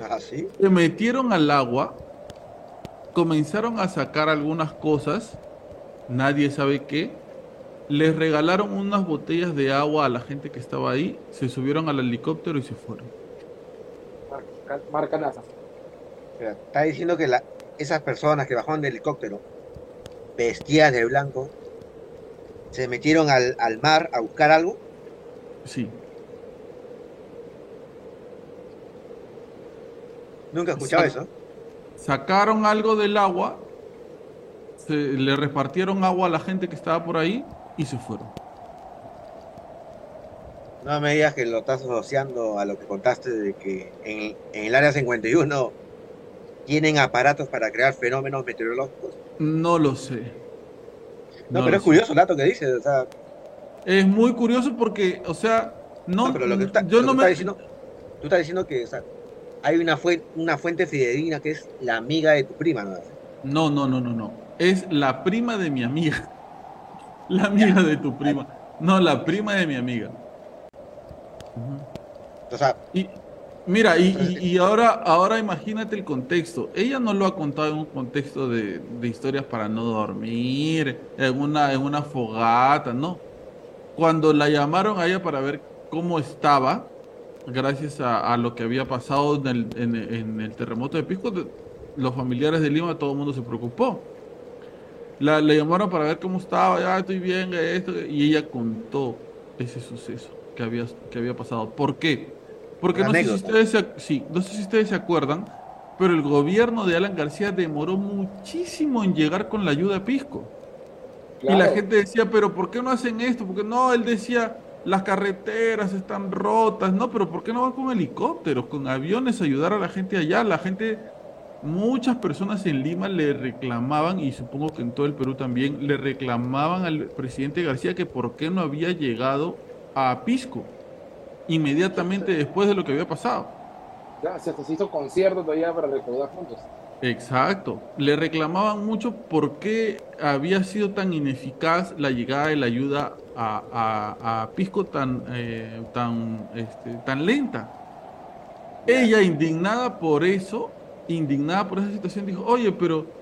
¿Ah, sí? Se metieron al agua, comenzaron a sacar algunas cosas, nadie sabe qué, les regalaron unas botellas de agua a la gente que estaba ahí, se subieron al helicóptero y se fueron. Marca, marca NASA. Pero Está diciendo que la- esas personas que bajaron del helicóptero, vestidas de blanco, se metieron al, al mar a buscar algo. Sí. Nunca he escuchado Sa- eso. Sacaron algo del agua, se, le repartieron agua a la gente que estaba por ahí y se fueron. No me digas que lo estás asociando a lo que contaste de que en, en el área 51 tienen aparatos para crear fenómenos meteorológicos. No lo sé. No, No pero es curioso el dato que dices. O sea, Es muy curioso porque, o sea, no, no, pero lo que, está- yo lo no que me... estás diciendo, tú estás diciendo que o sea, hay una, fue, una fuente fidedigna que es la amiga de tu prima, ¿no? No, no, no, no, no. Es la prima de mi amiga. La amiga de tu prima. No, la prima de mi amiga. O sea, Y mira, y, y- y ahora, ahora imagínate el contexto. Ella no lo ha contado en un contexto de, de historias para no dormir, en una, en una fogata, no. Cuando la llamaron a ella para ver cómo estaba, gracias a, a lo que había pasado en el, en, en el terremoto de Pisco, los familiares de Lima, todo el mundo se preocupó. La, le llamaron para ver cómo estaba, ya estoy bien, esto, y ella contó ese suceso que había, que había pasado. ¿Por qué? Porque no sé, si ustedes se, sí, no sé si ustedes se acuerdan, pero el gobierno de Alan García demoró muchísimo en llegar con la ayuda a Pisco. Y la gente decía, pero ¿por qué no hacen esto? Porque no, él decía, las carreteras están rotas, no, pero ¿por qué no van con helicópteros, con aviones a ayudar a la gente allá? La gente, muchas personas en Lima le reclamaban, y supongo que en todo el Perú también, le reclamaban al presidente García que por qué no había llegado a Pisco inmediatamente después de lo que había pasado. Ya, se hizo concierto todavía para recordar juntos. Exacto. Le reclamaban mucho por qué había sido tan ineficaz la llegada de la ayuda a, a- a Pisco tan, eh, tan, este, tan lenta. Ella, indignada por eso, indignada por esa situación, dijo, oye, pero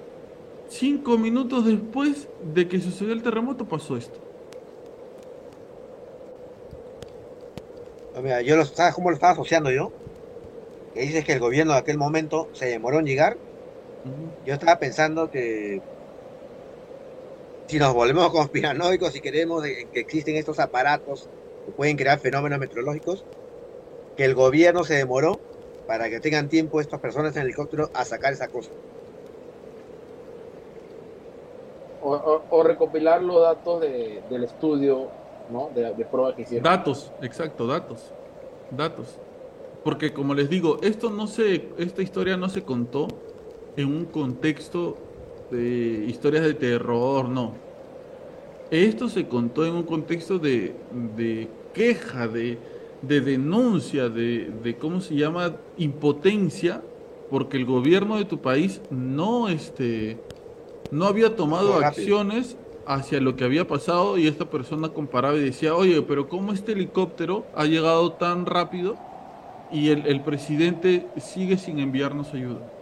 cinco minutos después de que sucedió el terremoto pasó esto. Mira, yo lo, ¿sabes cómo lo estaba asociando yo? Que dices que el gobierno de aquel momento se demoró en llegar. Yo estaba pensando que si nos volvemos conspiranoicos y queremos que existen estos aparatos que pueden crear fenómenos meteorológicos, que el gobierno se demoró para que tengan tiempo estas personas en helicóptero a sacar esa cosa. O, o- o recopilar los datos de- del estudio, ¿no? De, de prueba que hicieron. Datos, exacto, datos. Datos. Porque como les digo, esto no se, esta historia no se contó en un contexto de historias de terror, no. Esto se contó en un contexto de, de queja, de, de denuncia, de, de, ¿cómo se llama? Impotencia, porque el gobierno de tu país no, este, no había tomado acciones hacia lo que había pasado y esta persona comparaba y decía, oye, pero ¿cómo este helicóptero ha llegado tan rápido y el, el presidente sigue sin enviarnos ayuda?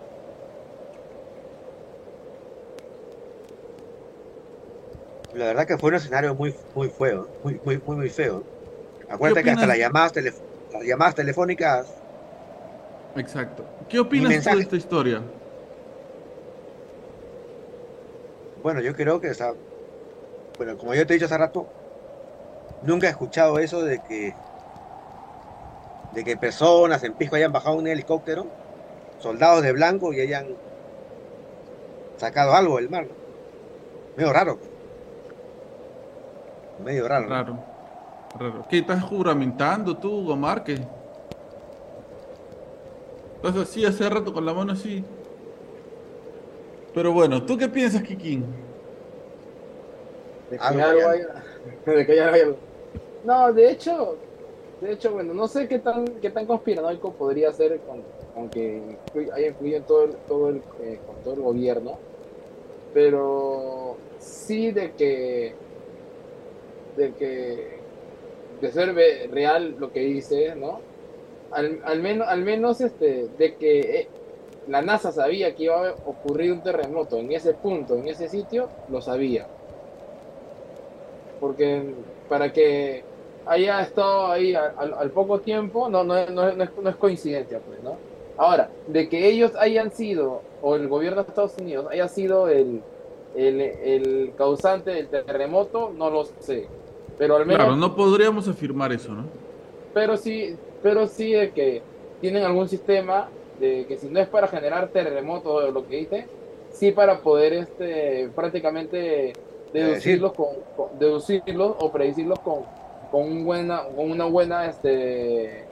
La verdad que fue un escenario muy, muy feo, muy, muy, muy, muy feo. Acuérdate que hasta las llamadas, telef- las llamadas telefónicas, Exacto. ¿Qué opinas mensaje. de esta historia? bueno, yo creo que, sea, bueno, como yo te he dicho hace rato, nunca he escuchado eso de que, de que personas en Pisco hayan bajado un helicóptero, soldados de blanco y hayan sacado algo del mar. Medio raro. Medio raro. ¿no? Raro. Raro. ¿Qué estás juramentando tú, Hugo Márquez? Estás así hace rato con la mano así. Pero bueno, ¿tú qué piensas, Kikín? De que Algo algo ya- haya- [LAUGHS] de que ya haya- No, de hecho, de hecho, bueno, no sé qué tan, qué tan conspiranoico podría ser con, con que haya influido en todo el, todo el, eh, con todo el gobierno, pero sí de que, de que, de ser real lo que dice, ¿no? Al, al menos, al menos este, de que eh, la NASA sabía que iba a ocurrir un terremoto en ese punto, en ese sitio, lo sabía porque para que haya estado ahí al, poco tiempo, no, no, no, no es, no es coincidencia, pues, ¿no? Ahora, de que ellos hayan sido, o el gobierno de Estados Unidos haya sido el, el, el causante del terremoto, no lo sé. Pero al menos, Claro, no podríamos afirmar eso, ¿no? pero sí, pero sí de que tienen algún sistema de que si no es para generar terremoto o lo que dice, sí para poder este prácticamente deducirlos con, con- deducirlos o predecirlos con, con un buena con una buena este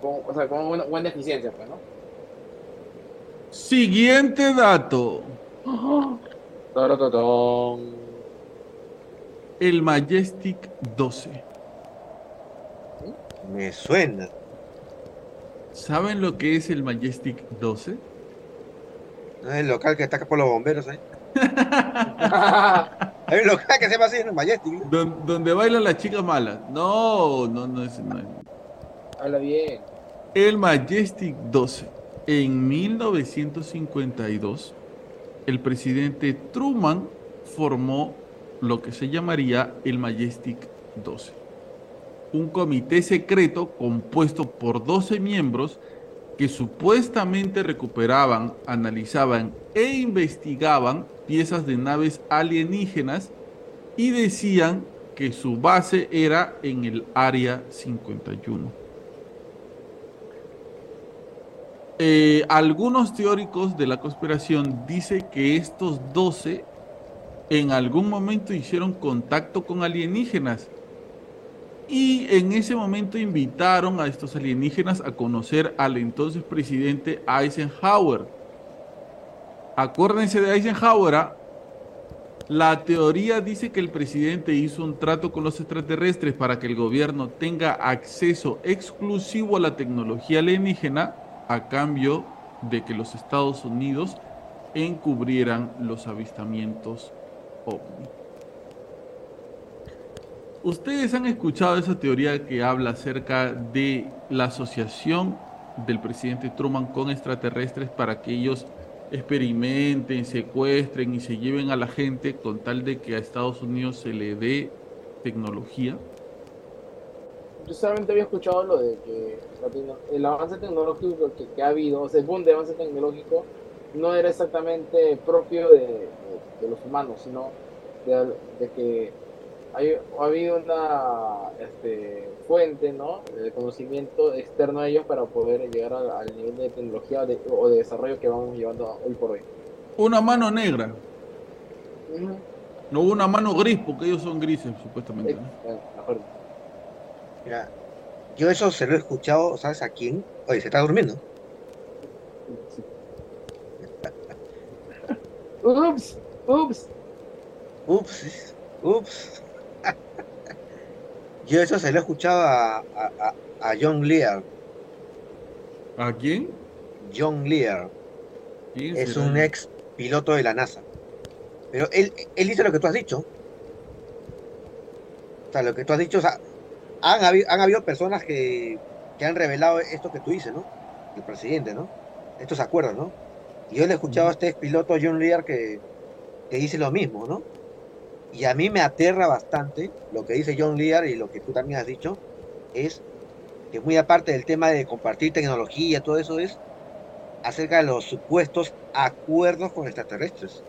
con, o sea, con una buena, buena eficiencia pues, ¿no? Siguiente dato. El Majestic 12. Me suena. ¿Saben lo que es el Majestic 12? ¿No es el local que está acá por los bomberos ahí? [LAUGHS] Hay un local que se llama así en el Majestic. ¿no? Don- donde bailan las chicas malas. No, no, no es. no es. Habla bien. El Majestic 12. En 1952, el presidente Truman formó lo que se llamaría el Majestic 12. Un comité secreto compuesto por 12 miembros que supuestamente recuperaban, analizaban e investigaban piezas de naves alienígenas y decían que su base era en el Área 51. Eh, algunos teóricos de la conspiración dicen que estos 12 en algún momento hicieron contacto con alienígenas y en ese momento invitaron a estos alienígenas a conocer al entonces presidente Eisenhower. Acuérdense de Eisenhower, ¿ah? la teoría dice que el presidente hizo un trato con los extraterrestres para que el gobierno tenga acceso exclusivo a la tecnología alienígena a cambio de que los Estados Unidos encubrieran los avistamientos ovni. Ustedes han escuchado esa teoría que habla acerca de la asociación del presidente Truman con extraterrestres para que ellos experimenten, secuestren y se lleven a la gente con tal de que a Estados Unidos se le dé tecnología. Yo solamente había escuchado lo de que el avance tecnológico que, ha habido, o sea, el boom de avance tecnológico, no era exactamente propio de, los humanos, sino de, que ha habido una este, fuente ¿no? de conocimiento externo a ellos para poder llegar al, nivel de tecnología o de desarrollo que vamos llevando hoy por hoy. Una mano negra. No una mano gris, porque ellos son grises, supuestamente. Mira, yo eso se lo he escuchado, ¿sabes a quién? Oye, se está durmiendo. Ups, ups. Ups, ups. Yo eso se lo he escuchado a, a, John Lear. ¿A quién? John Lear. es un ex piloto de la NASA. Pero él, él dice lo que tú has dicho. O sea, lo que tú has dicho, o sea, han habido, han habido personas que, que han revelado esto que tú dices, ¿no? El presidente, ¿no? Estos acuerdos, ¿no? Y yo le he escuchado a este piloto John Lear que, que dice lo mismo, ¿no? Y a mí me aterra bastante lo que dice John Lear y lo que tú también has dicho, es que muy aparte del tema de compartir tecnología, todo eso es acerca de los supuestos acuerdos con extraterrestres.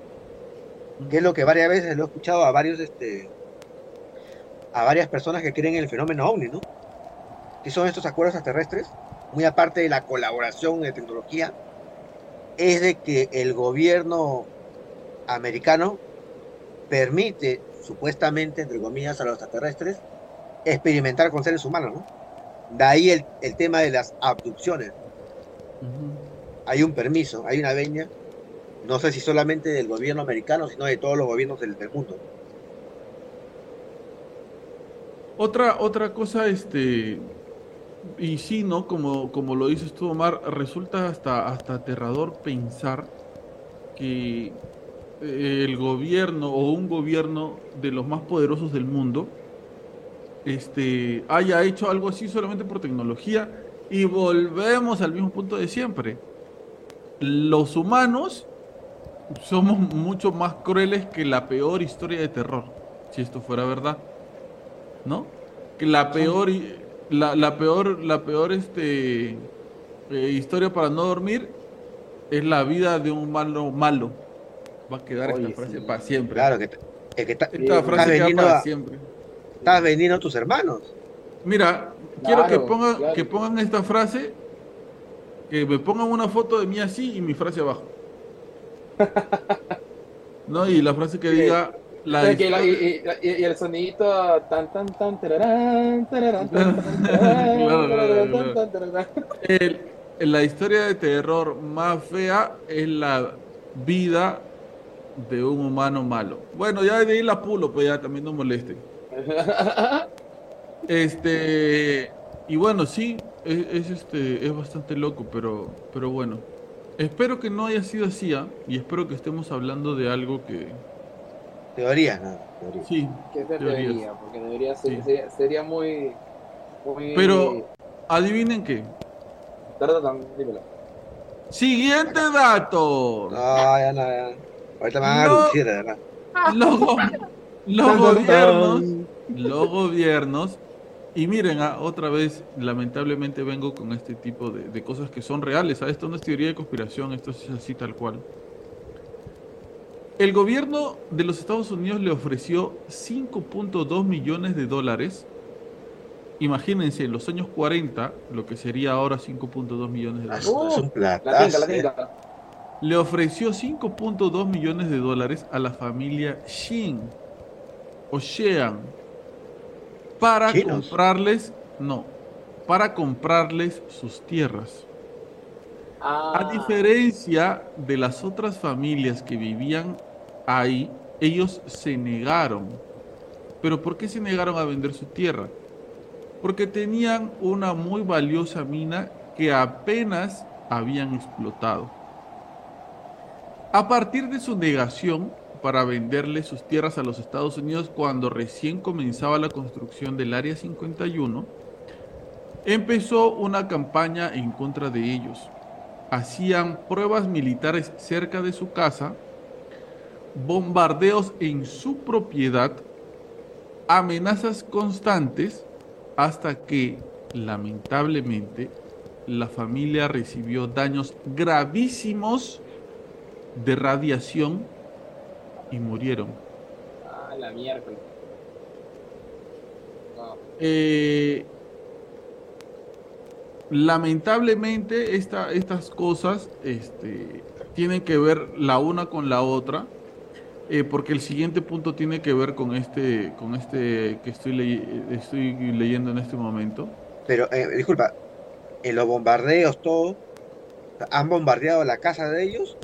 Que es lo que varias veces lo he escuchado a varios, este, a varias personas que creen en el fenómeno OVNI, ¿no? ¿Qué son estos acuerdos extraterrestres? Muy aparte de la colaboración de tecnología, es de que el gobierno americano permite, supuestamente, entre comillas, a los extraterrestres experimentar con seres humanos, ¿no? De ahí el, tema de las abducciones. Hay un permiso, hay una veña, no sé si solamente del gobierno americano, sino de todos los gobiernos del, mundo. Otra, otra cosa, este, y sí, ¿no? Como, como lo dices tú, Omar, resulta hasta, hasta aterrador pensar que el gobierno o un gobierno de los más poderosos del mundo este, haya hecho algo así solamente por tecnología y volvemos al mismo punto de siempre. Los humanos somos mucho más crueles que la peor historia de terror, si esto fuera verdad. ¿No? Que la peor la, la peor la peor este eh, historia para no dormir es la vida de un malo malo va a quedar esta frase para siempre. Claro, que, que esta frase queda para siempre. Estás vendiendo a tus hermanos. Mira, quiero que pongan, que pongan esta frase, que me pongan una foto de mí así y mi frase abajo. [LAUGHS] ¿No? Y la frase que diga. La y, el sonidito tan tan tan La historia de terror más fea es la vida de un humano malo. Bueno, ya de ahí la pulo, pues ya también no moleste. [LAUGHS] Este, y bueno, sí, es, este, es bastante loco, pero, pero bueno. Espero que no haya sido así, ¿ah? y espero que estemos hablando de algo que. Teoría, ¿no? Teoría. Sí. Que teoría, porque debería ser, sería, sería muy, Pero, adivinen qué. dímelo. Siguiente dato. No, ya no, ya. Ahorita me van a lucir, de verdad. Los, [LAUGHS] los gobiernos, los gobiernos Y miren, ah, otra vez, lamentablemente vengo con este tipo de, de cosas que son reales. ¿ah? Esto no es teoría de conspiración, esto es así tal cual. El gobierno de los Estados Unidos le ofreció 5.2 millones de dólares. Imagínense, en los años 40, lo que sería ahora 5.2 millones de Ah, dólares. es un La tinta, la tinta. Le ofreció 5.2 millones de dólares a la familia Shin o Shean para ¿Chinos? comprarles, no, para comprarles sus tierras. Ah, A diferencia de las otras familias que vivían ahí, ellos se negaron. ¿Pero por qué se negaron a vender su tierra? Porque tenían una muy valiosa mina que apenas habían explotado. A partir de su negación para venderle sus tierras a los Estados Unidos cuando recién comenzaba la construcción del Área 51, empezó una campaña en contra de ellos hacían pruebas militares cerca de su casa, bombardeos en su propiedad, amenazas constantes, hasta que, lamentablemente, la familia recibió daños gravísimos de radiación y murieron. Ah, la miércoles. Eh, lamentablemente esta- estas cosas este, tienen que ver la una con la otra, eh, porque el siguiente punto tiene que ver con este, con este que estoy, ley- estoy leyendo en este momento. Pero, eh, disculpa, en los bombardeos, todo, ¿han bombardeado la casa de ellos?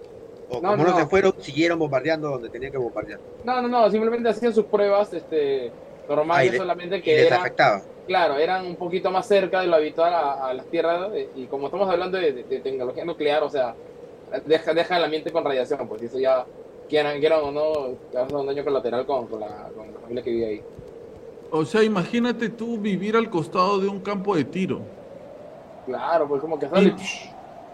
¿O No, como no, no, se no. fueron, siguieron bombardeando donde tenían que bombardear? No, no, no, simplemente hacían sus pruebas este, normales, Ah, le- solamente que les eran, afectaba. claro, eran un poquito más cerca de lo habitual a, a las tierras, y como estamos hablando de, de- de tecnología nuclear, o sea, deja, deja el ambiente con radiación, pues y eso ya, quieran, quieran o no, causa un daño colateral con, con, la, con la familia que vive ahí. O sea, imagínate tú vivir al costado de un campo de tiro. Claro, pues como que sale...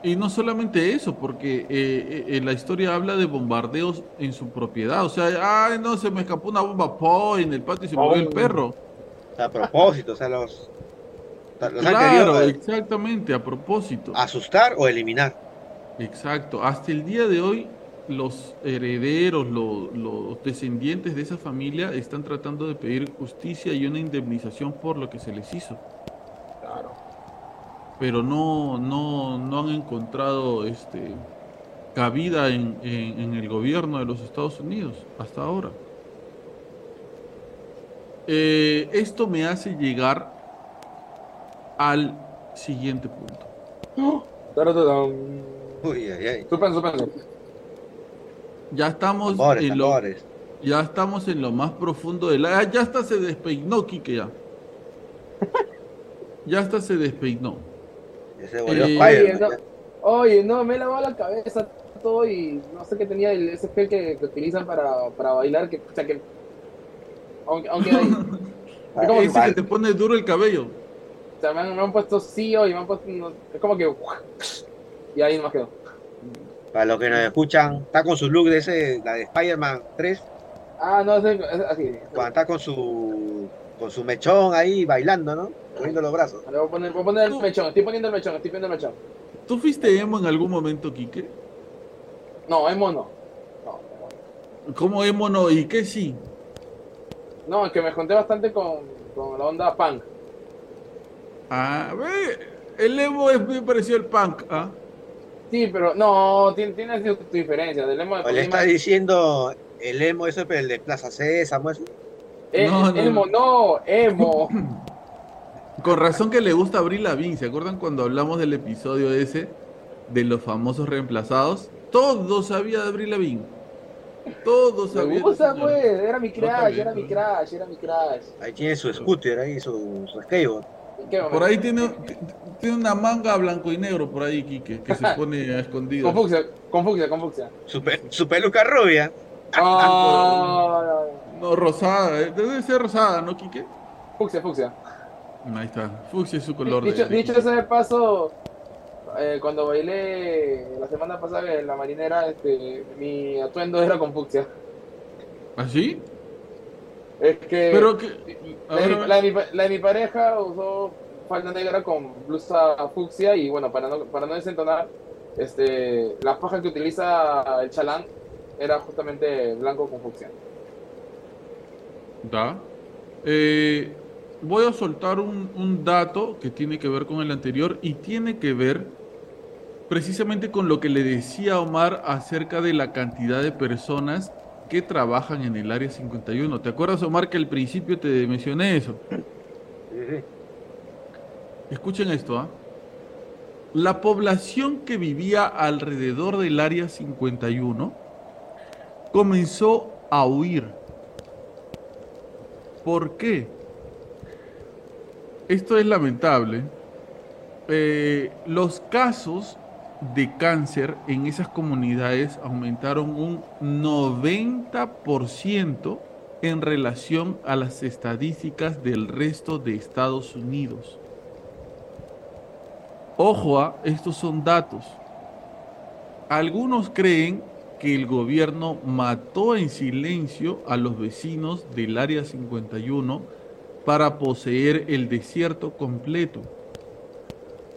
Y no solamente eso, porque eh, eh, la historia habla de bombardeos en su propiedad. O sea, ay, no, se me escapó una bomba po, en el patio y se murió el Oh. perro. A propósito, o sea, los, los Claro, querido eh, exactamente, a propósito. asustar o eliminar. Exacto. Hasta el día de hoy, los herederos, lo- los descendientes de esa familia están tratando de pedir justicia y una indemnización por lo que se les hizo. Claro. Pero no, no, no han encontrado este, cabida en, en- en el gobierno de los Estados Unidos hasta ahora. Eh, esto me hace llegar al siguiente punto. [GASPS] Taratadam. Uy, ay, ay. Suspenso, suspenso. Ya estamos Tambores, en lo, ya estamos en lo más profundo de la. ah, Ya hasta se despeinó, Quique, ya. Ya hasta se despeinó. Ya se volvió Eh, Spider-Man, oye, Oye, no, me he lavado la cabeza todo y no sé qué tenía el, ese gel que, que utilizan para, para bailar, que, o sea, que... Aunque, aunque ahí, [LAUGHS] ya. es como que Ese que te pone duro el cabello. o sea, me, han, me han puesto CEO y me han puesto... no- es como que... Y ahí nomás quedó. Para los que nos escuchan, está con su look de ese, la de Spider-Man 3, Ah, no, es, es así. cuando está con su con su mechón ahí bailando, ¿no? Moviendo los brazos. Voy a poner, voy a poner el mechón, estoy poniendo el mechón, estoy poniendo el mechón. ¿Tú fuiste emo en algún momento, Quique? No, es mono. No, no. ¿Cómo emo no? ¿Y qué sí? No, es que me junté bastante con, con la onda punk. Ah, ve, el emo es muy parecido al punk, ¿ah? Sí, pero no, tiene, tiene su, su diferencia. Del emo de O le Colima- está diciendo el emo, eso pero el de Plaza Sésamo, eso. Eh, No, no, emo, no, emo. [COUGHS] Con razón que le gusta Abril Lavigne. ¿Se acuerdan cuando hablamos del episodio ese de los famosos reemplazados? Todos sabía de Abril Lavigne. Todos Me sabían. gusta, señora. pues. Era mi también, era mi ¿no? crush, era mi crush. Ahí tiene su scooter, ahí su, su skateboard. Por ahí tiene, tiene una manga blanco y negro por ahí, Quique, que se [LAUGHS] pone a escondidas. Con fucsia, con fucsia, con fucsia. Su, pe- su peluca rubia. Oh, no, rosada, eh, debe ser rosada, ¿no, Quique? Fucsia, fucsia. Ahí está. Fucsia es su color de. Dicho, de dicho ese de paso, eh, cuando bailé la semana pasada en la marinera, este, mi atuendo era con fucsia. ¿Así? Es que, Pero que. Mi, la de mi pareja usó falda negra con blusa fucsia y bueno, para no, para no desentonar, este, la faja que utiliza el chalán era justamente blanco con fucsia. Da. Eh, voy a soltar un, un dato que tiene que ver con el anterior y tiene que ver precisamente con lo que le decía Omar acerca de la cantidad de personas que trabajan en el área 51. ¿Te acuerdas, Omar, que al principio te mencioné eso? Escuchen esto, ¿ah? La población que vivía alrededor del área 51 comenzó a huir. ¿Por qué? Esto es lamentable. Eh, los casos de cáncer en esas comunidades aumentaron un 90% en relación a las estadísticas del resto de Estados Unidos. Ojo, a, estos son datos. Algunos creen que el gobierno mató en silencio a los vecinos del Área 51 para poseer el desierto completo.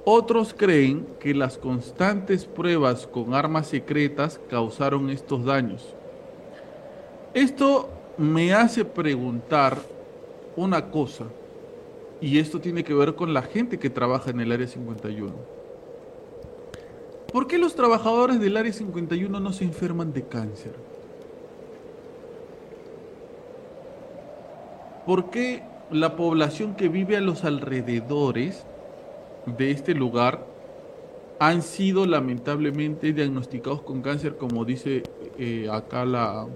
Otros creen que las constantes pruebas con armas secretas causaron estos daños. Esto me hace preguntar una cosa, y esto tiene que ver con la gente que trabaja en el Área 51. ¿Por qué los trabajadores del Área 51 no se enferman de cáncer? ¿Por qué la población que vive a los alrededores de este lugar han sido lamentablemente diagnosticados con cáncer, como dice eh, acá la,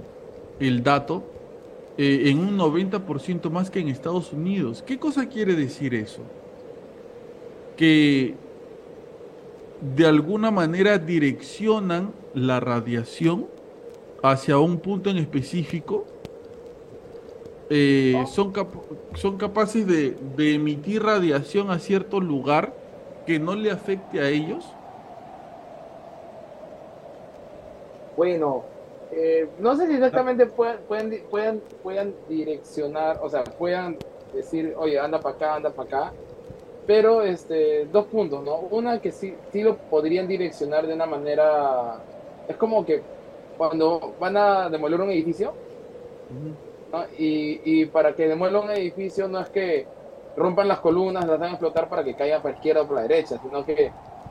el dato, eh, en un 90% más que en Estados Unidos? ¿Qué cosa quiere decir eso? Que de alguna manera direccionan la radiación hacia un punto en específico. Eh, son, cap- son capaces de, de emitir radiación a cierto lugar que no le afecte a ellos. Bueno, eh, no sé si exactamente puedan, puedan, di- puedan, puedan direccionar, o sea, puedan decir, oye, anda para acá, anda para acá, pero este, dos puntos, ¿no? Una que sí, sí lo podrían direccionar de una manera, es como que cuando van a demoler un edificio, ¿no? Y, y para que demuelan un edificio no es que rompan las columnas, las hagan explotar para que caigan para la izquierda o para la derecha, sino que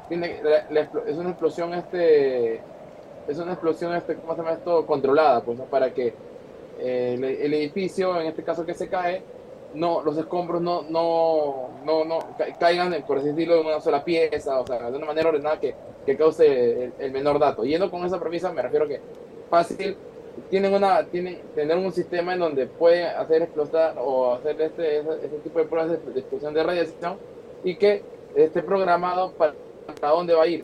la- la es una explosión este es una explosión este cómo se llama esto controlada pues ¿no? para que eh, el, edificio en este caso que se cae no los escombros no no no no ca- caigan por así decirlo en una sola pieza o sea de una manera ordenada que, que cause el, el menor dato yendo con esa premisa me refiero que fácil tienen una tienen tener un sistema en donde pueden hacer explotar o hacer este ese, ese tipo de pruebas de, de explosión de radiación y que esté programado para, para dónde va a ir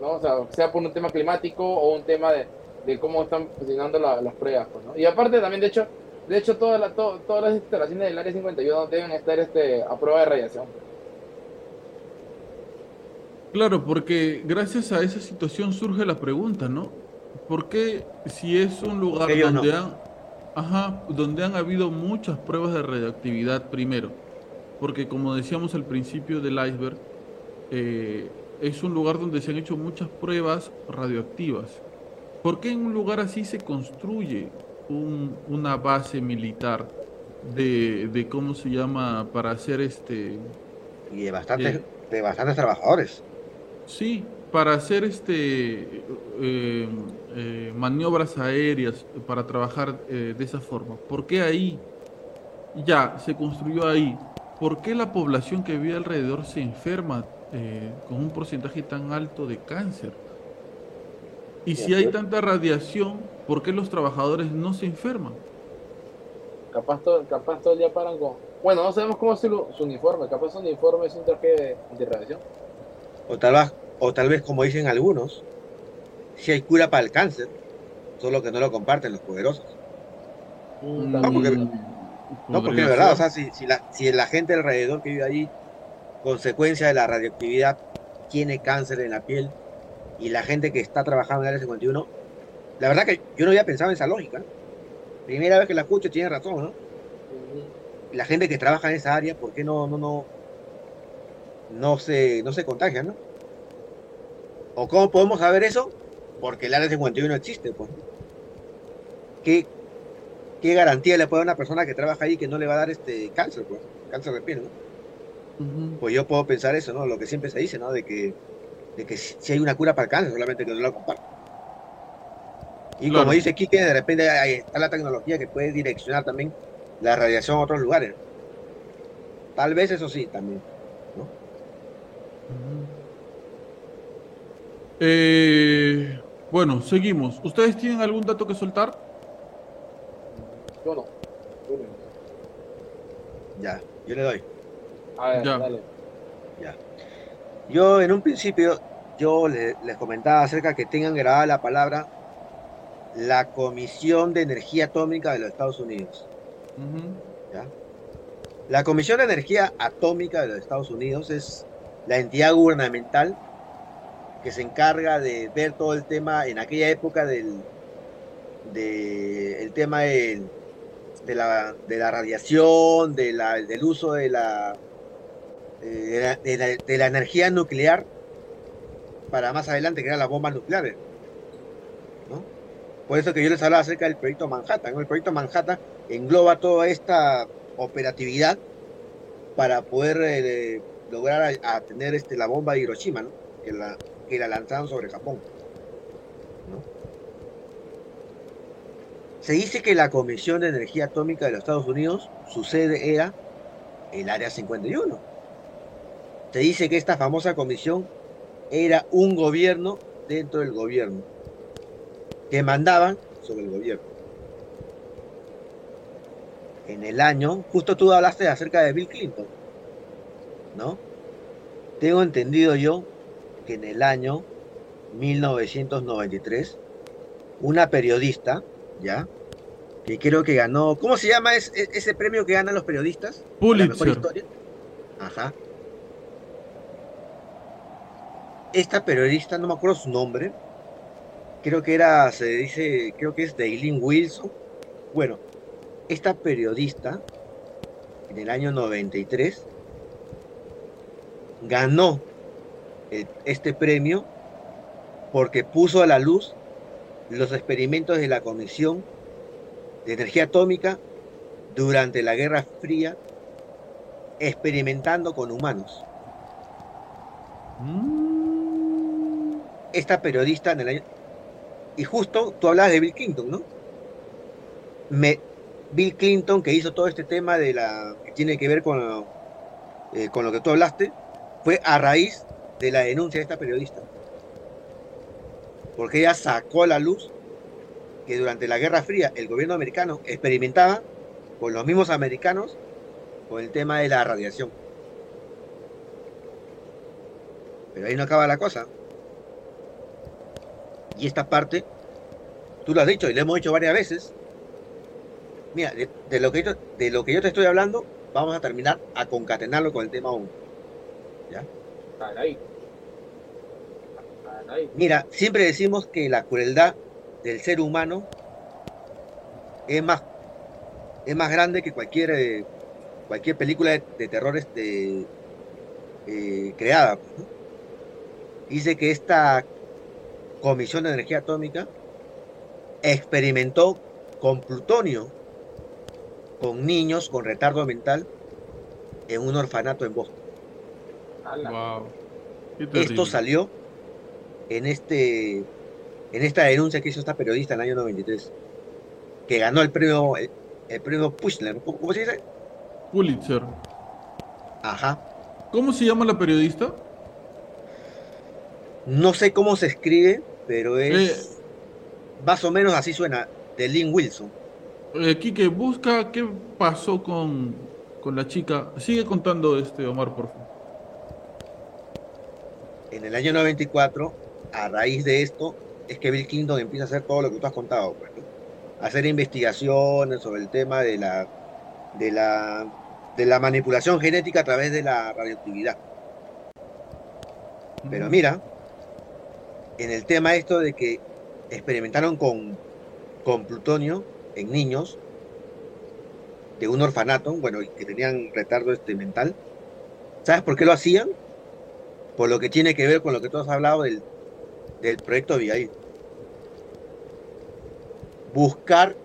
¿no? O sea, sea por un tema climático o un tema de, de cómo están funcionando la- las pruebas, pues, ¿no? Y aparte también, de hecho, de hecho todas las to- todas las instalaciones del Área 51 deben estar este, a prueba de radiación. Claro, porque gracias a esa situación surge la pregunta, ¿no? ¿Por qué si es un lugar ellos donde no? han, ajá, donde han habido muchas pruebas de radioactividad primero? Porque como decíamos al principio del iceberg, eh, es un lugar donde se han hecho muchas pruebas radioactivas. ¿Por qué en un lugar así se construye un- una base militar de, de cómo se llama para hacer este Y de bastantes, Eh. de bastantes trabajadores. Sí, para hacer este eh, eh, maniobras aéreas, para trabajar eh, de esa forma. ¿Por qué ahí? Ya, se construyó ahí. ¿Por qué la población que vive alrededor se enferma eh, con un porcentaje tan alto de cáncer? Y si hay tanta radiación, ¿por qué los trabajadores no se enferman? Capaz todo, capaz todo el día paran con... Bueno, no sabemos cómo es su, su uniforme, capaz su uniforme es un traje de, de radiación. O tal, vez, o tal vez, como dicen algunos, si hay cura para el cáncer, solo que no lo comparten los poderosos. Mm, No, porque- No, porque de verdad, o sea, si, si, la, si la gente alrededor que vive allí, consecuencia de la radioactividad, tiene cáncer en la piel, y la gente que está trabajando en el área 51, la verdad que yo no había pensado en esa lógica. Primera vez que la escucho, tiene razón, ¿no? La gente que trabaja en esa área, ¿por qué no, no, no, no se, no se contagia, ¿no? ¿O cómo podemos saber eso? Porque el área 51 existe, pues. ¿Qué, qué garantía le puede a una persona que trabaja ahí que no le va a dar este cáncer, pues? Cáncer de piel, ¿no? Pues yo puedo pensar eso, ¿no? Lo que siempre se dice, ¿no? De que, de que si hay una cura para el cáncer, solamente que no la comparto. Y Claro. como dice Kike, de repente ahí está la tecnología que puede direccionar también la radiación a otros lugares. Tal vez eso sí, también. Eh, bueno, seguimos. ¿Ustedes tienen algún dato que soltar? Yo no. Ya, yo le doy. A ver, Ya. dale. Yo en un principio, yo le- les comentaba acerca que tengan grabada la palabra la Comisión de Energía Atómica de los Estados Unidos. ¿ya? La Comisión de Energía Atómica de los Estados Unidos es la entidad gubernamental que se encarga de ver todo el tema en aquella época del, de, tema de, la, de la radiación, de la- del uso de la, eh, de la, de la- energía nuclear para más adelante crear las bombas nucleares. ¿no? Por eso que yo les hablaba acerca del proyecto Manhattan. El proyecto Manhattan engloba toda esta operatividad para poder eh, lograr tener este, la bomba de Hiroshima, ¿no? que, la, que la lanzaron sobre Japón. Se dice que la Comisión de Energía Atómica de los Estados Unidos, su sede era el Área 51. Se dice que esta famosa comisión era un gobierno dentro del gobierno, que mandaban sobre el gobierno. En el año, justo tú hablaste acerca de Bill Clinton, ¿no? Tengo entendido yo que en el año 1993, una periodista, ¿ya? Que creo que ganó, ¿cómo se llama es- es- ese premio que ganan los periodistas? La mejor Pulitzer. historia. Ajá. Esta periodista, no me acuerdo su nombre, creo que era, se dice, creo que es Daylin Wilson. Bueno, esta periodista, en el año 93, ganó el- este premio porque puso a la luz los experimentos de la Comisión de Energía Atómica durante la Guerra Fría, experimentando con humanos. Mm. esta periodista en el año... Y justo tú hablabas de Bill Clinton, ¿no? Me... Bill Clinton, que hizo todo este tema de la que tiene que ver con eh, con lo que tú hablaste, fue a raíz de la denuncia de esta periodista. Porque ella sacó a la luz que durante la Guerra Fría el gobierno americano experimentaba con los mismos americanos con el tema de la radiación. Pero ahí no acaba la cosa. Y esta parte, tú lo has dicho y lo hemos dicho varias veces. Mira, de, lo que yo, de lo que yo te estoy hablando, vamos a terminar a concatenarlo con el tema 1. Caray. Caray. Mira, siempre decimos que la crueldad del ser humano es más, es más grande que cualquier, eh, cualquier película de, de terror este, eh, creada. pues. Dice que esta Comisión de Energía Atómica experimentó con plutonio con niños con retardo mental en un orfanato en Boston. Wow. Esto salió en este en esta denuncia que hizo esta periodista en el año 93, que ganó el premio el, el premio Pushner, ¿cómo, cómo se dice? Pulitzer. Ajá. ¿Cómo se llama la periodista? No sé cómo se escribe, pero es Eh. más o menos así suena, de Lynn Wilson. Eh, Quique, busca qué pasó con, con la chica. Sigue contando este Omar, por favor. En el año 94, a raíz de esto, es que Bill Clinton empieza a hacer todo lo que tú has contado, pues, ¿no? hacer investigaciones sobre el tema de la de la de la manipulación genética a través de la radioactividad. Pero mira, en el tema esto de que experimentaron con, con plutonio, en niños de un orfanato, bueno, que tenían retardo este mental. ¿Sabes por qué lo hacían? Por lo que tiene que ver con lo que tú has hablado del, del proyecto Abigail. Buscar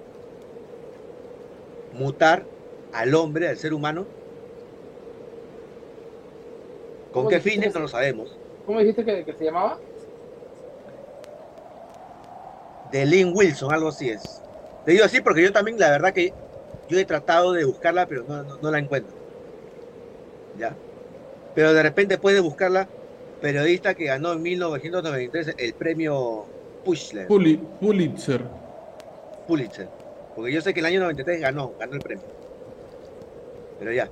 mutar al hombre, al ser humano. ¿Con ¿Cómo qué fines? que No lo sabemos. ¿Cómo dijiste que, que se llamaba? De Lynn Wilson, algo así es. Te digo así porque yo también, la verdad que yo he tratado de buscarla, pero no, no- no la encuentro. ¿Ya? Pero de repente puedes buscarla, periodista que ganó en 1993 el premio Pushler, Puli- Pulitzer. Pulitzer. Porque yo sé que el año 93 ganó, ganó el premio. Pero ya.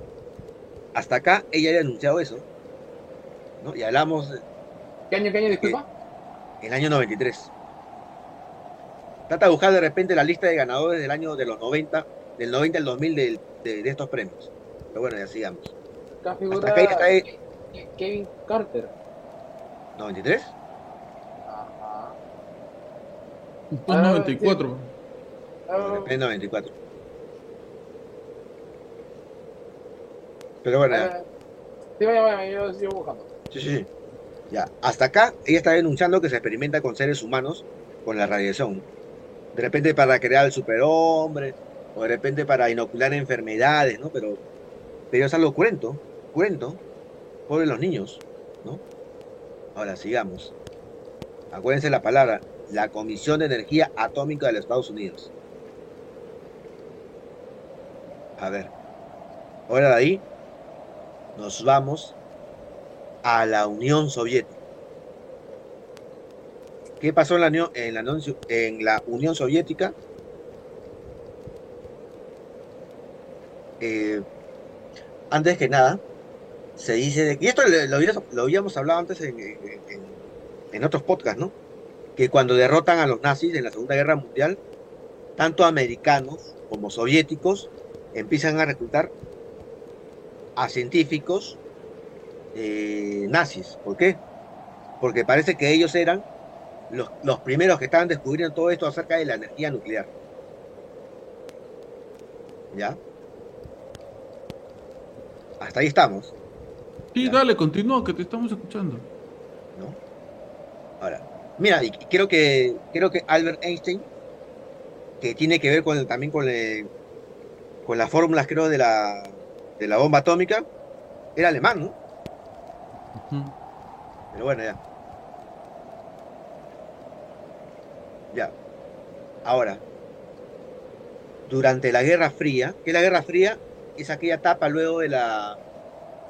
Hasta acá ella había anunciado eso. ¿no? Y hablamos ¿Qué año, qué año, disculpa? en el año 93. Trata de buscar de repente la lista de ganadores del año de los 90, del 90 al 2000 del- de, de estos premios. Pero bueno, ya sigamos. Acá figura acá Ke- Kevin Carter. ¿93? Ajá. Después Ah, 94. Ah, En 94. Pero bueno, ya. eh, Sí, vaya, vaya, yo sigo buscando. Sí, sí, sí. Ya. Hasta acá ella está denunciando que se experimenta con seres humanos con la radiación. De repente para crear el superhombre, o de repente para inocular enfermedades, ¿no? Pero, pero es algo cruento, cruento. Pobres los niños, ¿no? Ahora sigamos. Acuérdense la palabra, la Comisión de Energía Atómica de los Estados Unidos. A ver. Ahora de ahí nos vamos a la Unión Soviética. ¿Qué pasó en la Unión, en la, Unión- Soviética? Eh, antes que nada, se dice y esto lo, habíamos- hablado antes en- en otros podcasts, ¿no? Que cuando derrotan a los nazis en la Segunda Guerra Mundial, tanto americanos como soviéticos empiezan a reclutar a científicos eh, nazis. ¿Por qué? Porque parece que ellos eran los, los primeros que estaban descubriendo todo esto acerca de la energía nuclear. ¿Ya? Hasta ahí estamos, Sí, Ya. dale, continúa, que te estamos escuchando. ¿no? Ahora, mira, creo que creo que Albert Einstein, que tiene que ver con también con, el- con las fórmulas, creo, de la, de la bomba atómica, era alemán, ¿no? Pero bueno, ya. Ya. Ahora, durante la Guerra Fría, que la Guerra Fría es aquella etapa luego de la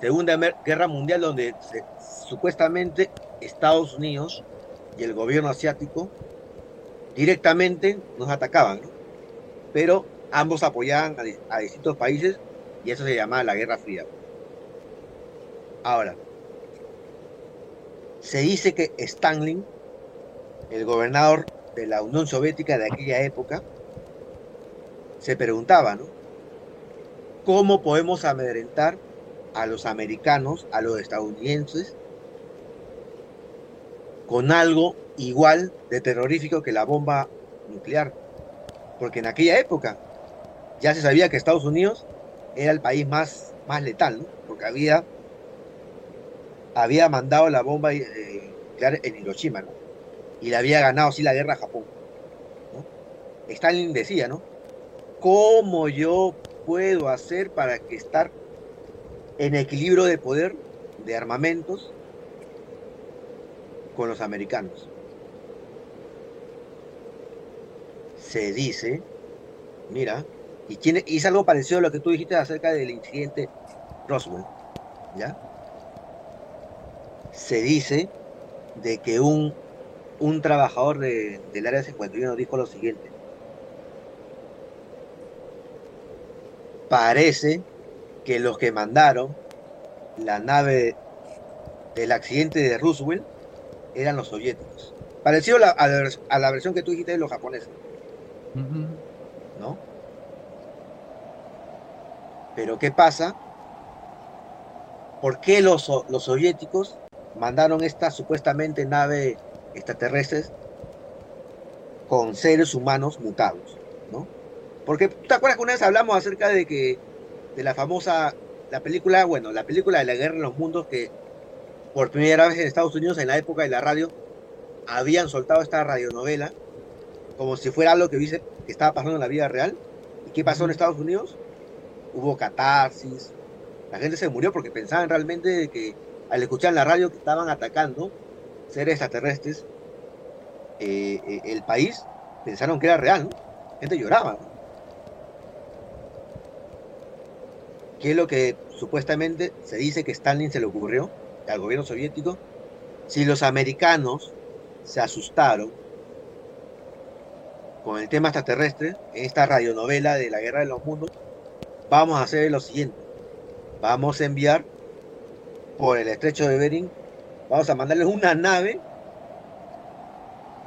Segunda Guerra Mundial donde supuestamente Estados Unidos y el gobierno asiático directamente nos atacaban. Pero ambos apoyaban a, di- a distintos países y eso se llamaba la Guerra Fría. Ahora, se dice que Stalin, el gobernador de la Unión Soviética de aquella época, se preguntaba. ¿Cómo podemos amedrentar a los americanos, a los estadounidenses, con algo igual de terrorífico que la bomba nuclear? Porque en aquella época ya se sabía que Estados Unidos era el país más, más letal, ¿no? Porque había había mandado la bomba eh, nuclear en Hiroshima, ¿no? Y le había ganado así la guerra a Japón. Stalin decía, ¿no? ¿Cómo yo puedo hacer para que estar en equilibrio de poder, de armamentos, con los americanos? Se dice, mira, y, tiene, y es algo parecido a lo que tú dijiste acerca del incidente Roswell, ¿ya? se dice de que un, un trabajador de- del área 51 dijo lo siguiente. Parece que los que mandaron la nave del accidente de Roosevelt eran los soviéticos. Parecido a la, a la vers- a la versión que tú dijiste de los japoneses. ¿no? Pero ¿qué pasa? ¿Por qué los, los soviéticos mandaron esta supuestamente nave extraterrestres con seres humanos mutados, ¿no? Porque, ¿te acuerdas que una vez hablamos acerca de que, de la famosa, la película, bueno, la película de la guerra en los mundos que por primera vez en Estados Unidos, en la época de la radio, habían soltado esta radionovela como si fuera algo que, dice, que estaba pasando en la vida real. ¿Y qué pasó en Estados Unidos? Hubo catarsis, la gente se murió porque pensaban realmente que al escuchar en la radio que estaban atacando seres extraterrestres, eh, eh, el país pensaron que era real, ¿no? La gente lloraba. ¿Qué es lo que supuestamente se dice que Stalin se le ocurrió al gobierno soviético? Si los americanos se asustaron con el tema extraterrestre en esta radionovela de la guerra de los mundos, vamos a hacer lo siguiente. Vamos a enviar por el estrecho de Bering, vamos a mandarles una nave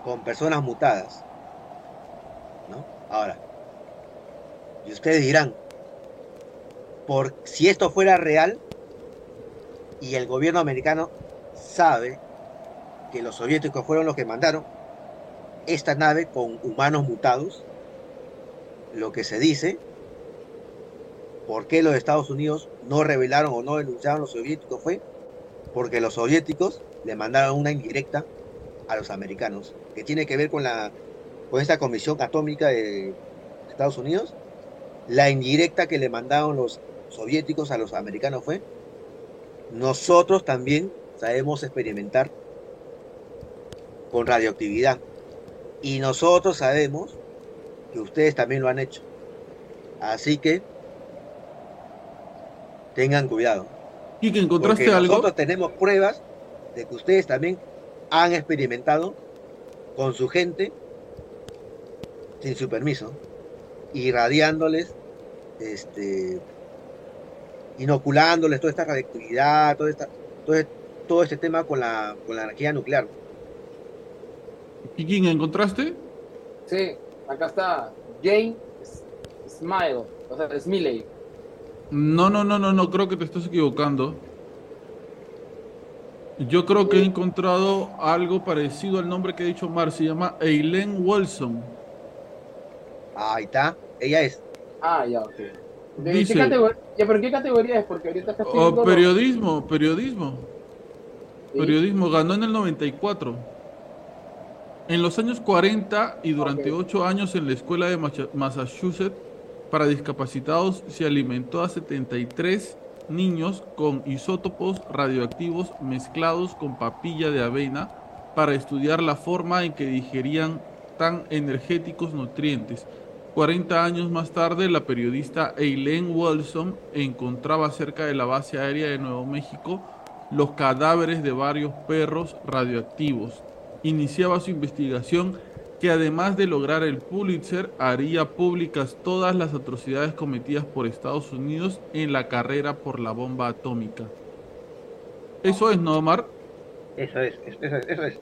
con personas mutadas. ¿no? Ahora, y ustedes dirán, por si esto fuera real y el gobierno americano sabe que los soviéticos fueron los que mandaron esta nave con humanos mutados, lo que se dice, ¿por qué los Estados Unidos no revelaron o no denunciaron a los soviéticos? Fue porque los soviéticos le mandaron una indirecta a los americanos, que tiene que ver con, la, con esta comisión atómica de Estados Unidos. La indirecta que le mandaron los soviéticos a los americanos fue, nosotros también sabemos experimentar con radioactividad. Y nosotros sabemos que ustedes también lo han hecho. Así que tengan cuidado. ¿Y que encontraste Porque algo? Nosotros tenemos pruebas de que ustedes también han experimentado con su gente sin su permiso, irradiándoles, este, inoculándoles toda esta radioactividad, toda esta, todo, este, todo este tema con la, con la energía nuclear. ¿Y quién encontraste? Sí, acá está. Jane Smile, o sea, Smiley. No, no, no, no, no, creo que te estás equivocando. Yo creo que he encontrado algo parecido al nombre que ha dicho Mar, se llama Eileen Wilson. Ahí está, ella es. Ah, ya, ok. ¿De Dice- qué categoría? Ya, pero ¿en qué categoría es? Porque ahorita está Oh, lo- periodismo, periodismo. Sí. Periodismo, ganó en el 94. En los años 40 y durante ocho años en la escuela de Massachusetts para discapacitados se alimentó a 73 niños con isótopos radioactivos mezclados con papilla de avena para estudiar la forma en que digerían tan energéticos nutrientes. 40 años más tarde, la periodista Eileen Wilson encontraba cerca de la base aérea de Nuevo México los cadáveres de varios perros radioactivos. Iniciaba su investigación que además de lograr el Pulitzer, haría públicas todas las atrocidades cometidas por Estados Unidos en la carrera por la bomba atómica. Eso es, ¿no, Omar? Eso es, eso es, eso es.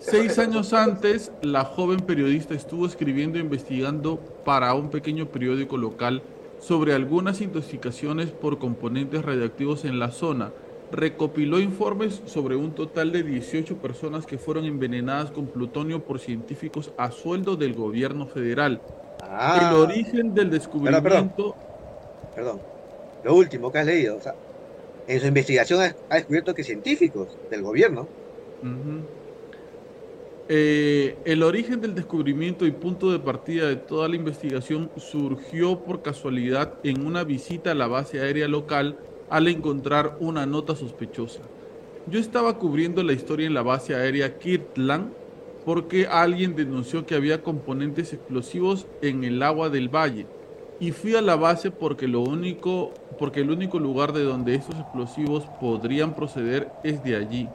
Seis años antes, la joven periodista estuvo escribiendo e investigando para un pequeño periódico local sobre algunas intoxicaciones por componentes radioactivos en la zona. Recopiló informes sobre un total de 18 personas que fueron envenenadas con plutonio por científicos a sueldo del gobierno federal. Ah, El origen del descubrimiento... perdón. Lo último que has leído, o sea, en su investigación ha, ha descubierto que científicos del gobierno, Ujú. Eh, el origen del descubrimiento y punto de partida de toda la investigación surgió por casualidad en una visita a la base aérea local al encontrar una nota sospechosa. Yo estaba cubriendo la historia en la base aérea Kirtland porque alguien denunció que había componentes explosivos en el agua del valle y fui a la base porque lo único porque el único lugar de donde estos explosivos podrían proceder es de allí.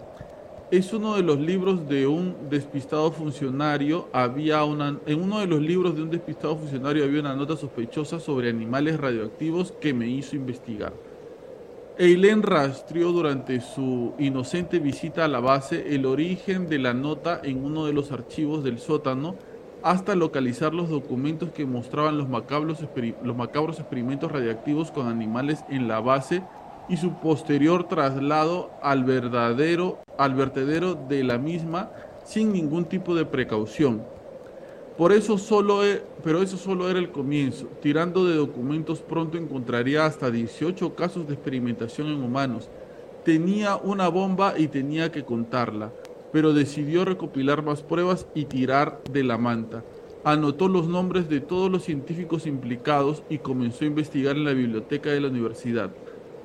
Es uno de los libros de un despistado funcionario. Había una, en uno de los libros de un despistado funcionario había una nota sospechosa sobre animales radioactivos que me hizo investigar. Eileen rastreó durante su inocente visita a la base el origen de la nota en uno de los archivos del sótano hasta localizar los documentos que mostraban los macabros, los macabros experimentos radiactivos con animales en la base y su posterior traslado al verdadero al vertedero de la misma sin ningún tipo de precaución. Por eso solo, e- pero eso solo era el comienzo. Tirando de documentos pronto encontraría hasta 18 casos de experimentación en humanos. Tenía una bomba y tenía que contarla, pero decidió recopilar más pruebas y tirar de la manta. Anotó los nombres de todos los científicos implicados y comenzó a investigar en la biblioteca de la universidad.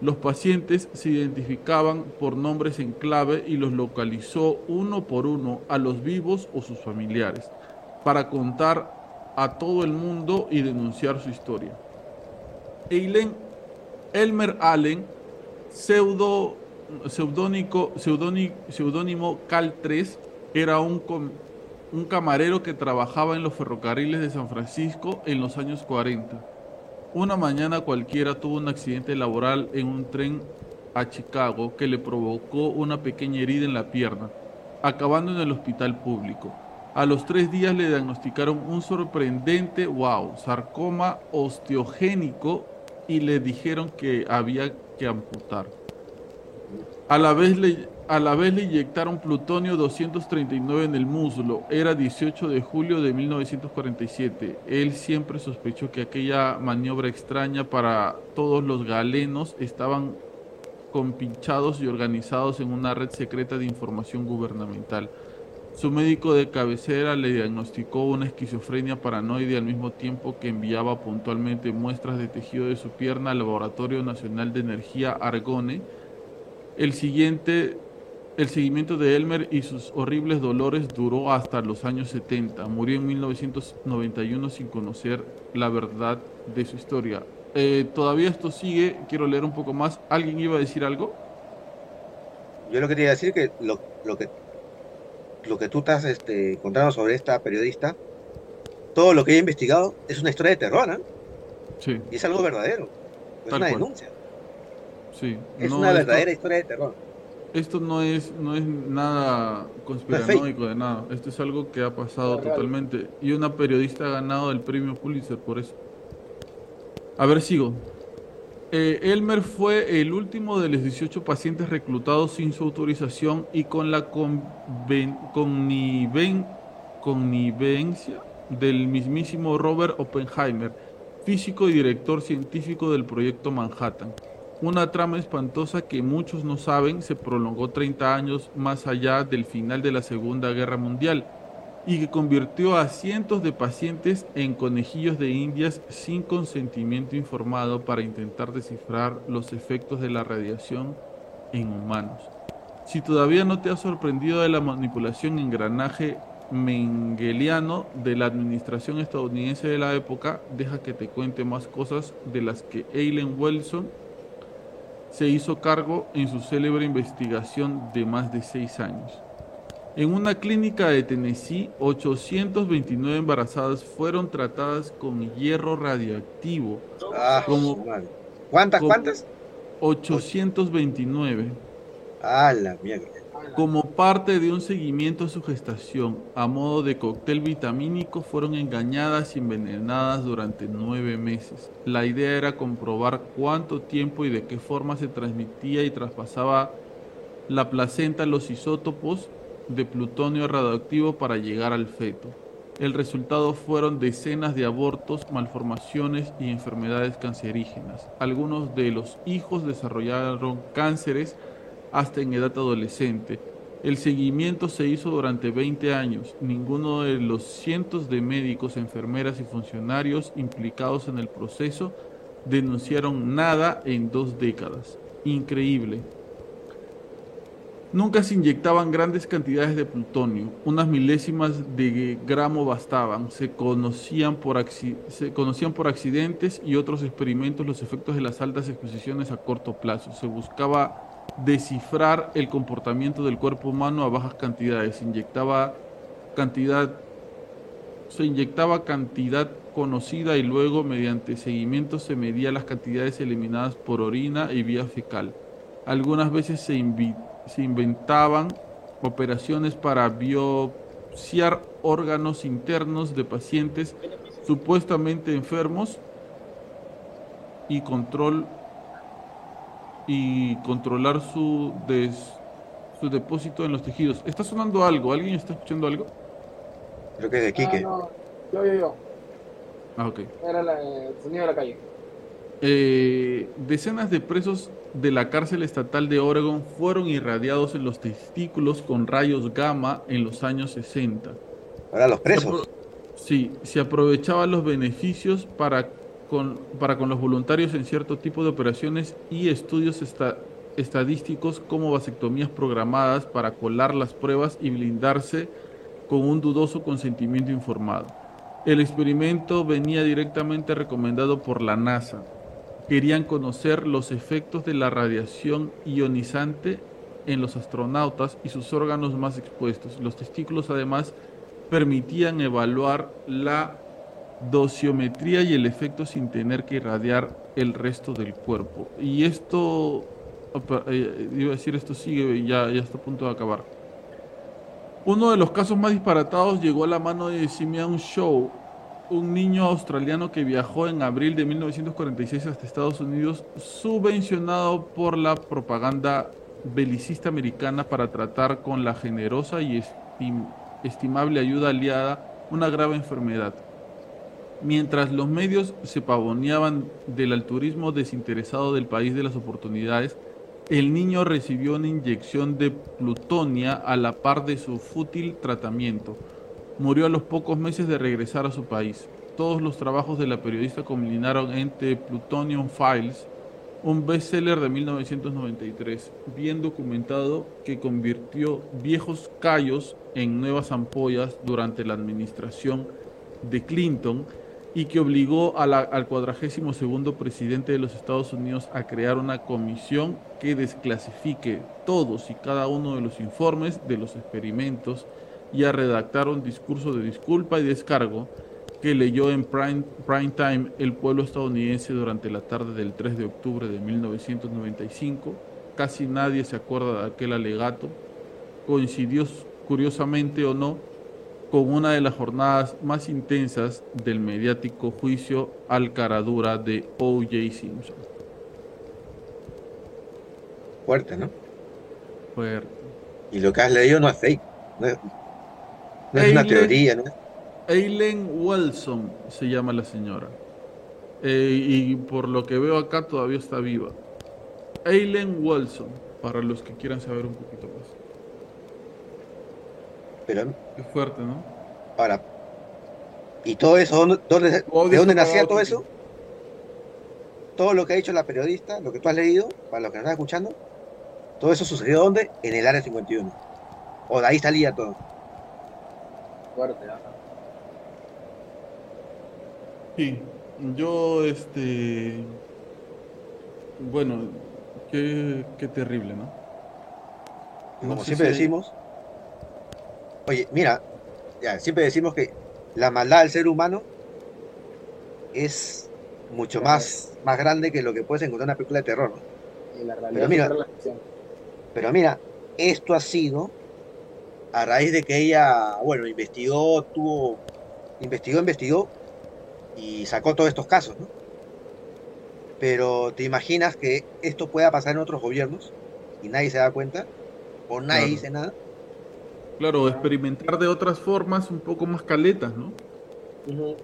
Los pacientes se identificaban por nombres en clave y los localizó uno por uno a los vivos o sus familiares para contar a todo el mundo y denunciar su historia. Eileen Elmer Allen, pseudo, pseudónico, pseudóni- seudónimo Cal 3, era un, un camarero que trabajaba en los ferrocarriles de San Francisco en los años 40. Una mañana cualquiera tuvo un accidente laboral en un tren a Chicago que le provocó una pequeña herida en la pierna, acabando en el hospital público. A los tres días le diagnosticaron un sorprendente, wow, sarcoma osteogénico y le dijeron que había que amputar. A la vez le, a la vez le inyectaron plutonio 239 en el muslo. Era 18 de julio de 1947. Él siempre sospechó que aquella maniobra extraña para todos los galenos estaban compinchados y organizados en una red secreta de información gubernamental. Su médico de cabecera le diagnosticó una esquizofrenia paranoide al mismo tiempo que enviaba puntualmente muestras de tejido de su pierna al Laboratorio Nacional de Energía Argone. El siguiente el seguimiento de Elmer y sus horribles dolores duró hasta los años 70. Murió en 1991 sin conocer la verdad de su historia. Eh, todavía esto sigue, quiero leer un poco más. ¿Alguien iba a decir algo? Yo lo que te iba a decir que lo, lo que lo que tú estás este, contando sobre esta periodista, todo lo que he investigado es una historia de terror, ¿ah? Sí, Y es algo verdadero. Es Tal una cual. denuncia. sí. Es No, una verdadera historia de terror. Esto no es, no es nada conspiranoico de nada. Esto es algo que ha pasado real. totalmente. Y una periodista ha ganado el premio Pulitzer por eso. A ver, sigo. Eh, Elmer fue el último de los 18 pacientes reclutados sin su autorización y con la conven- conniven- connivencia del mismísimo Robert Oppenheimer, físico y director científico del proyecto Manhattan. Una trama espantosa que muchos no saben se prolongó 30 años más allá del final de la Segunda Guerra Mundial y que convirtió a cientos de pacientes en conejillos de indias sin consentimiento informado para intentar descifrar los efectos de la radiación en humanos. Si todavía no te has sorprendido de la manipulación engranaje mengeliano de la administración estadounidense de la época, deja que te cuente más cosas de las que Eileen Wilson se hizo cargo en su célebre investigación de más de seis años. En una clínica de Tennessee, 829 embarazadas fueron tratadas con hierro radioactivo. Ah, Como-. ¿Cuántas, como- cuántas? 829. Ah, la mierda. Como parte de un seguimiento a su gestación, a modo de cóctel vitamínico, fueron engañadas y envenenadas durante nueve meses. La idea era comprobar cuánto tiempo y de qué forma se transmitía y traspasaba la placenta los isótopos de plutonio radioactivo para llegar al feto. El resultado fueron decenas de abortos, malformaciones y enfermedades cancerígenas. Algunos de los hijos desarrollaron cánceres hasta en edad adolescente. El seguimiento se hizo durante 20 años. Ninguno de los cientos de médicos, enfermeras y funcionarios implicados en el proceso denunciaron nada en dos décadas. Increíble. Nunca se inyectaban grandes cantidades de plutonio, unas milésimas de gramo bastaban. Se conocían, por se conocían por accidentes y otros experimentos los efectos de las altas exposiciones a corto plazo. Se buscaba descifrar el comportamiento del cuerpo humano a bajas cantidades. Se inyectaba cantidad, se inyectaba cantidad conocida y luego mediante seguimiento se medía las cantidades eliminadas por orina y vía fecal. Algunas veces se, se inventaban operaciones para biopsiar órganos internos de pacientes supuestamente enfermos y control y controlar su des- su depósito en los tejidos. Está sonando algo, ¿alguien está escuchando algo? Creo que es de Quique. Ah, no. Yo, yo, yo. Ah, ok. Era la- el sonido de la calle. Eh, decenas de presos de la cárcel estatal de Oregon fueron irradiados en los testículos con rayos gamma en los años 60. Ahora los presos. Sí, se aprovechaban los beneficios para para con los voluntarios en cierto tipo de operaciones y estudios esta- estadísticos como vasectomías programadas para colar las pruebas y blindarse con un dudoso consentimiento informado. El experimento venía directamente recomendado por la NASA. Querían conocer los efectos de la radiación ionizante en los astronautas y sus órganos más expuestos. Los testículos además permitían evaluar la dosiometría y el efecto sin tener que irradiar el resto del cuerpo. Y esto, eh, iba a decir, esto sigue ya, ya está a punto de acabar. Uno de los casos más disparatados llegó a la mano de Simeon Shaw, un niño australiano que viajó en abril de 1946 hasta Estados Unidos, subvencionado por la propaganda belicista americana para tratar con la generosa y estim- estimable ayuda aliada una grave enfermedad. Mientras los medios se pavoneaban del altruismo desinteresado del país de las oportunidades, el niño recibió una inyección de plutonia a la par de su fútil tratamiento. Murió a los pocos meses de regresar a su país. Todos los trabajos de la periodista culminaron en The Plutonium Files, un bestseller de 1993, bien documentado que convirtió viejos callos en nuevas ampollas durante la administración de Clinton y que obligó al cuadragésimo segundo presidente de los Estados Unidos a crear una comisión que desclasifique todos y cada uno de los informes de los experimentos y a redactar un discurso de disculpa y descargo que leyó en prime, prime time el pueblo estadounidense durante la tarde del 3 de octubre de 1995. Casi nadie se acuerda de aquel alegato. Coincidió curiosamente o no con una de las jornadas más intensas del mediático juicio al caradura de O.J. Simpson. Fuerte, ¿no? Fuerte. Y lo que has leído no es fake. No es, no es una teoría, ¿no? Eileen Wilson se llama la señora. Eh, y por lo que veo acá todavía está viva. Eileen Wilson, para los que quieran saber un poquito más. Pero Qué fuerte, ¿no? ahora, ¿y todo eso? ¿dónde, dónde- ¿De dónde nacía todo eso? Todo lo que ha dicho la periodista, lo que tú has leído, para los que nos están escuchando, todo eso sucedió ¿dónde? En el área 51. O de ahí salía todo. Fuerte, ¿ah? Sí, yo, este. Bueno, qué, qué terrible, ¿no? No como sé siempre si- decimos, oye, mira, ya, siempre decimos que la maldad del ser humano es mucho más, más grande que lo que puedes encontrar en una película de terror. ¿no? Y la Pero mira- la. Pero mira, esto ha sido a raíz de que ella, bueno, investigó, tuvo, investigó, investigó y sacó todos estos casos, ¿no? Pero ¿te imaginas que esto pueda pasar en otros gobiernos y nadie se da cuenta? ¿O nadie dice nada? Claro, experimentar de otras formas un poco más caletas, ¿no?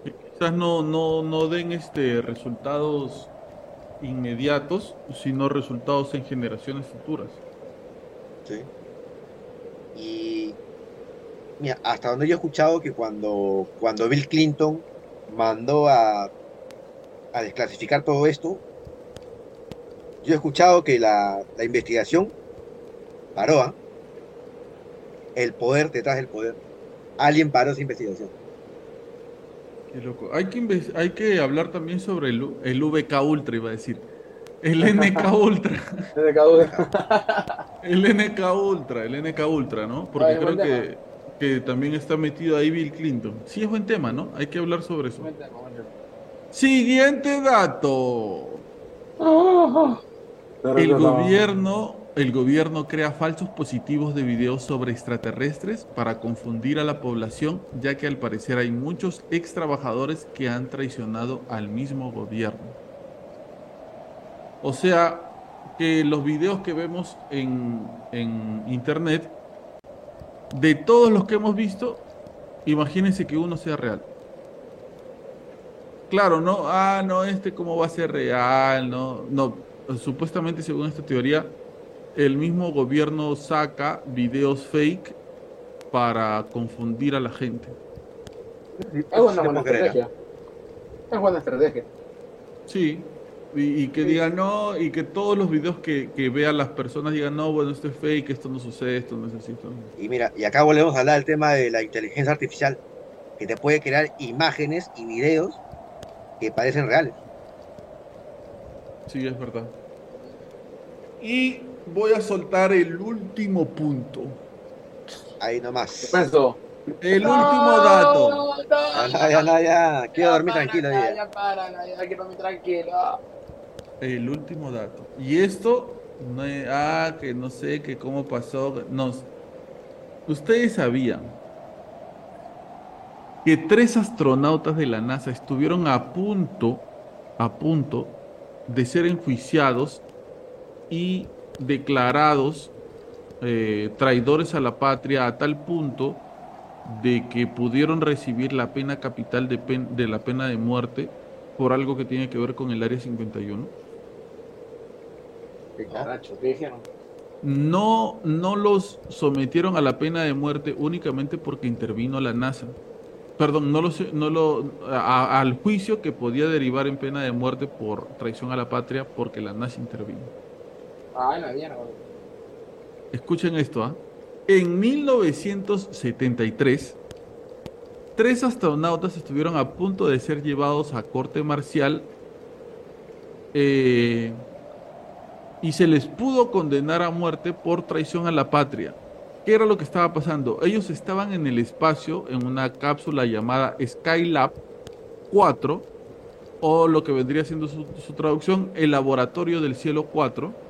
Que quizás no, no, no den este resultados inmediatos, sino resultados en generaciones futuras. Sí. Y mira, hasta donde yo he escuchado que cuando, cuando Bill Clinton mandó a, a desclasificar todo esto, yo he escuchado que la, la investigación paró, ¿ah? El poder detrás del poder. Alguien paró esa investigación. Qué loco. Hay que, inves- hay que hablar también sobre el, el VK Ultra, iba a decir. El NK Ultra. [LAUGHS] Cada uno. [LAUGHS] El NK Ultra, el NK Ultra, ¿no? Porque Ah, creo que, que también está metido ahí Bill Clinton. Sí, es buen tema, ¿no? Hay que hablar sobre eso. Siguiente dato. El gobierno, el gobierno crea falsos positivos de videos sobre extraterrestres para confundir a la población, ya que al parecer hay muchos ex trabajadores que han traicionado al mismo gobierno. O sea, que los videos que vemos en, en internet, de todos los que hemos visto, imagínense que uno sea real. Claro, no, ah, no, este cómo va a ser real, no, no, supuestamente según esta teoría, el mismo gobierno saca videos fake para confundir a la gente. Es una buena estrategia. Es buena estrategia. Sí, y, y que Sí. digan no, y que todos los videos que, que vean las personas digan no, bueno, esto es fake, esto no sucede, esto no es así. esto no es así". Y mira, y acá volvemos a hablar del tema de la inteligencia artificial, que te puede crear imágenes y videos que parecen reales. Sí, es verdad. Y voy a soltar el último punto. Ahí ¿Qué nomás. pensó? El último dato. No, no, Ya, ya, ya, ya. Quiero dormir para, tranquilo ya, ya. ya para, ya, quiero dormir tranquilo. El último dato. Y esto, no es- ah, que no sé, que cómo pasó. No. Ustedes sabían que tres astronautas de la NASA estuvieron a punto, a punto de ser enjuiciados y declarados eh, traidores a la patria a tal punto de que pudieron recibir la pena capital de, pen- de la pena de muerte por algo que tiene que ver con el Área 51. ¿Qué caracho? ¿Qué dijeron? No, no los sometieron a la pena de muerte únicamente porque intervino la NASA. Perdón, no lo, se- no lo, a- al juicio que podía derivar en pena de muerte por traición a la patria porque la NASA intervino. Escuchen esto, ¿ah? En 1973, tres astronautas estuvieron a punto de ser llevados a corte marcial eh, y se les pudo condenar a muerte por traición a la patria. ¿Qué era lo que estaba pasando? Ellos estaban en el espacio en una cápsula llamada Skylab 4, o lo que vendría siendo su, su traducción, el Laboratorio del Cielo 4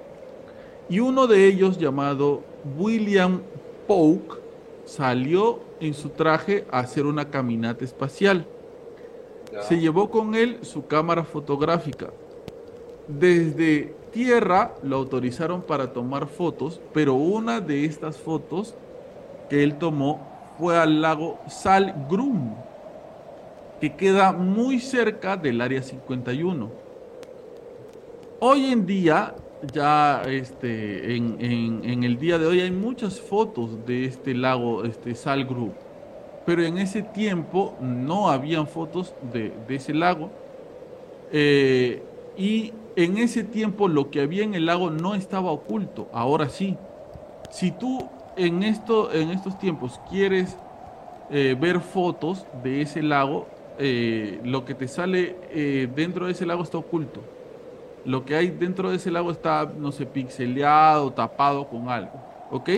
y uno de ellos, llamado William Polk, salió en su traje a hacer una caminata espacial. Se llevó con él su cámara fotográfica. Desde tierra lo autorizaron para tomar fotos, pero una de estas fotos que él tomó fue al lago Salgrum, que queda muy cerca del área 51. Hoy en día, ya este, en, el día de hoy hay muchas fotos de este lago, este Salgrum, pero en ese tiempo no habían fotos de, ese lago. Eh, y en ese tiempo lo que había en el lago no estaba oculto, ahora sí. Si tú en, esto, en estos tiempos quieres eh, ver fotos de ese lago, eh, lo que te sale dentro de ese lago está oculto. Lo que hay dentro de ese lago está, no sé, pixeleado, tapado con algo. ¿Ok?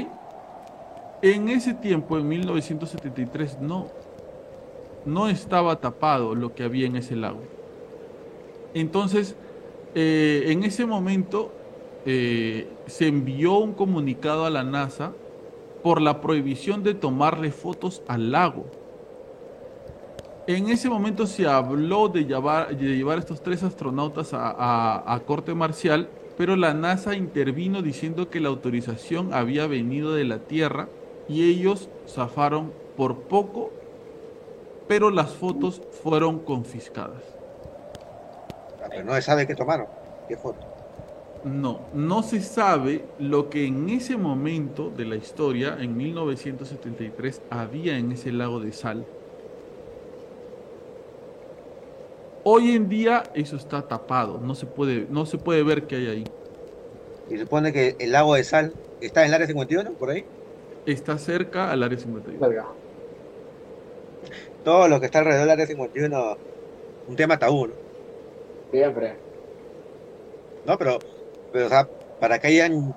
En ese tiempo, en 1973, no. No estaba tapado lo que había en ese lago. Entonces, eh, en ese momento eh, se envió un comunicado a la NASA por la prohibición de tomarle fotos al lago. En ese momento se habló de llevar, de llevar a estos tres astronautas a, a- a corte marcial, pero la NASA intervino diciendo que la autorización había venido de la Tierra y ellos zafaron por poco, pero las fotos fueron confiscadas. Ah, Pero no se sabe qué tomaron. ¿Qué foto? No, no se sabe lo que en ese momento de la historia, en 1973, había en ese lago de sal. Hoy en día eso está tapado, no se puede, no se puede ver qué hay ahí. Y se supone que el lago de sal está en el área 51, por ahí. Está cerca al área 51. Verga. Todo lo que está alrededor del área 51, un tema tabú, ¿no? Siempre. No, pero, pero o sea, para que hayan,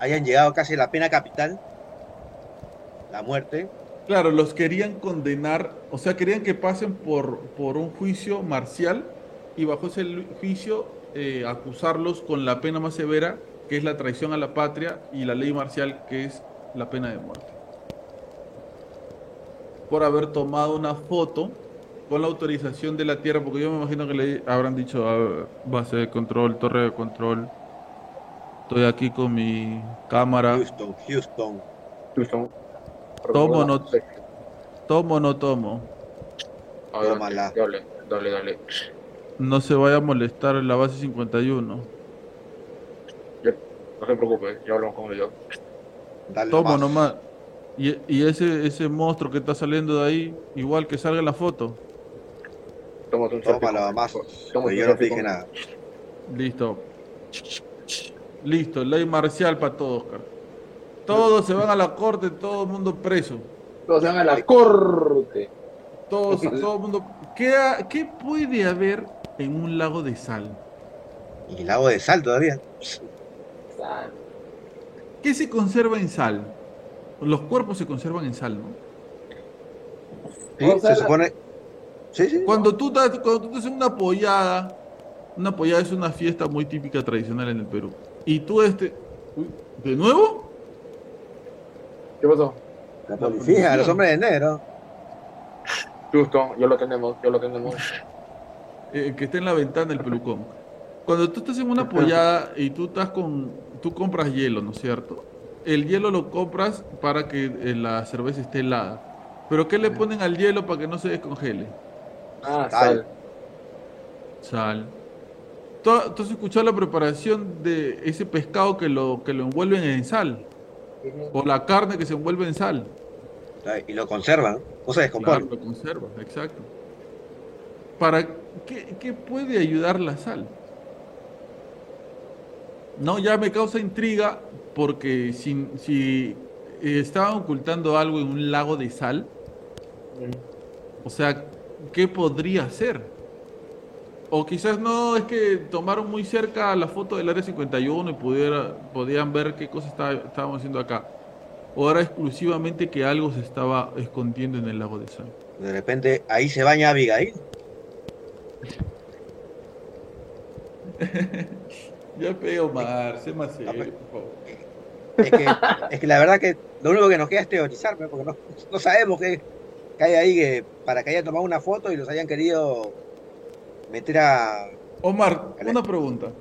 hayan llegado casi a la pena capital, la muerte, Claro, los querían condenar, o sea, querían que pasen por, por un juicio marcial y bajo ese juicio eh, acusarlos con la pena más severa, que es la traición a la patria, y la ley marcial, que es la pena de muerte. Por haber tomado una foto con la autorización de la Tierra, porque yo me imagino que le habrán dicho a base de control, torre de control. Estoy aquí con mi cámara. Houston, Houston. Tomo no- Tomo o no tomo. Hable. Dale, dale. No se vaya a molestar en la base 51. Ya, no se preocupe, ya hablamos con ellos. Dale Toma nomás. nomás. Y, y ese, ese monstruo que está saliendo de ahí, igual que salga en la foto. Tómate un Tómalo más. tómate Yo un no te dije nada. Listo. Listo, ley marcial para todos, Oscar. Todos se van a la corte, todo el mundo preso. Todos se van a la corte. Todos, [LAUGHS] todo el mundo. ¿Qué, ¿Qué puede haber en un lago de sal? Y lago de sal todavía. Sal. ¿Qué se conserva en sal? Los cuerpos se conservan en sal, ¿no? Sí, se supone. Sí, sí. Cuando tú estás, cuando tú estás en una pollada, una pollada es una fiesta muy típica tradicional en el Perú. Y tú este, uy, ¿de nuevo? ¿Qué pasó? La la policía, los hombres de negro. Justo, ya lo tenemos, ya lo tenemos. [LAUGHS] Eh, que está en la ventana del pelucón. Cuando tú estás en una pollada y tú estás con, tú compras hielo, ¿no es cierto? El hielo lo compras para que eh, la cerveza esté helada. Pero ¿qué le ponen al hielo para que no se descongele? Ah, Sal. sal. Sal. ¿Tú, tú has escuchado la preparación de ese pescado que lo, que lo envuelven en sal? O la carne que se envuelve en sal. Y lo conservan. No se Claro, descompone. lo conserva, exacto. ¿Para qué, qué puede ayudar la sal? No, ya me causa intriga porque si, si eh, estaban ocultando algo en un lago de sal, o sea, ¿qué podría ser? O quizás no, es que tomaron muy cerca la foto del área 51 y pudiera, podían ver qué cosa está- estábamos haciendo acá. O era exclusivamente que algo se estaba escondiendo en el lago de sal. De repente ahí se baña Abigail. [LAUGHS] Ya pego Omar, sé más serio, por favor. Es que, es que la verdad que lo único que nos queda es teorizar, porque no, no sabemos qué, hay ahí que, para que hayan tomado una foto y los hayan querido meter a. Omar, Dale. una pregunta.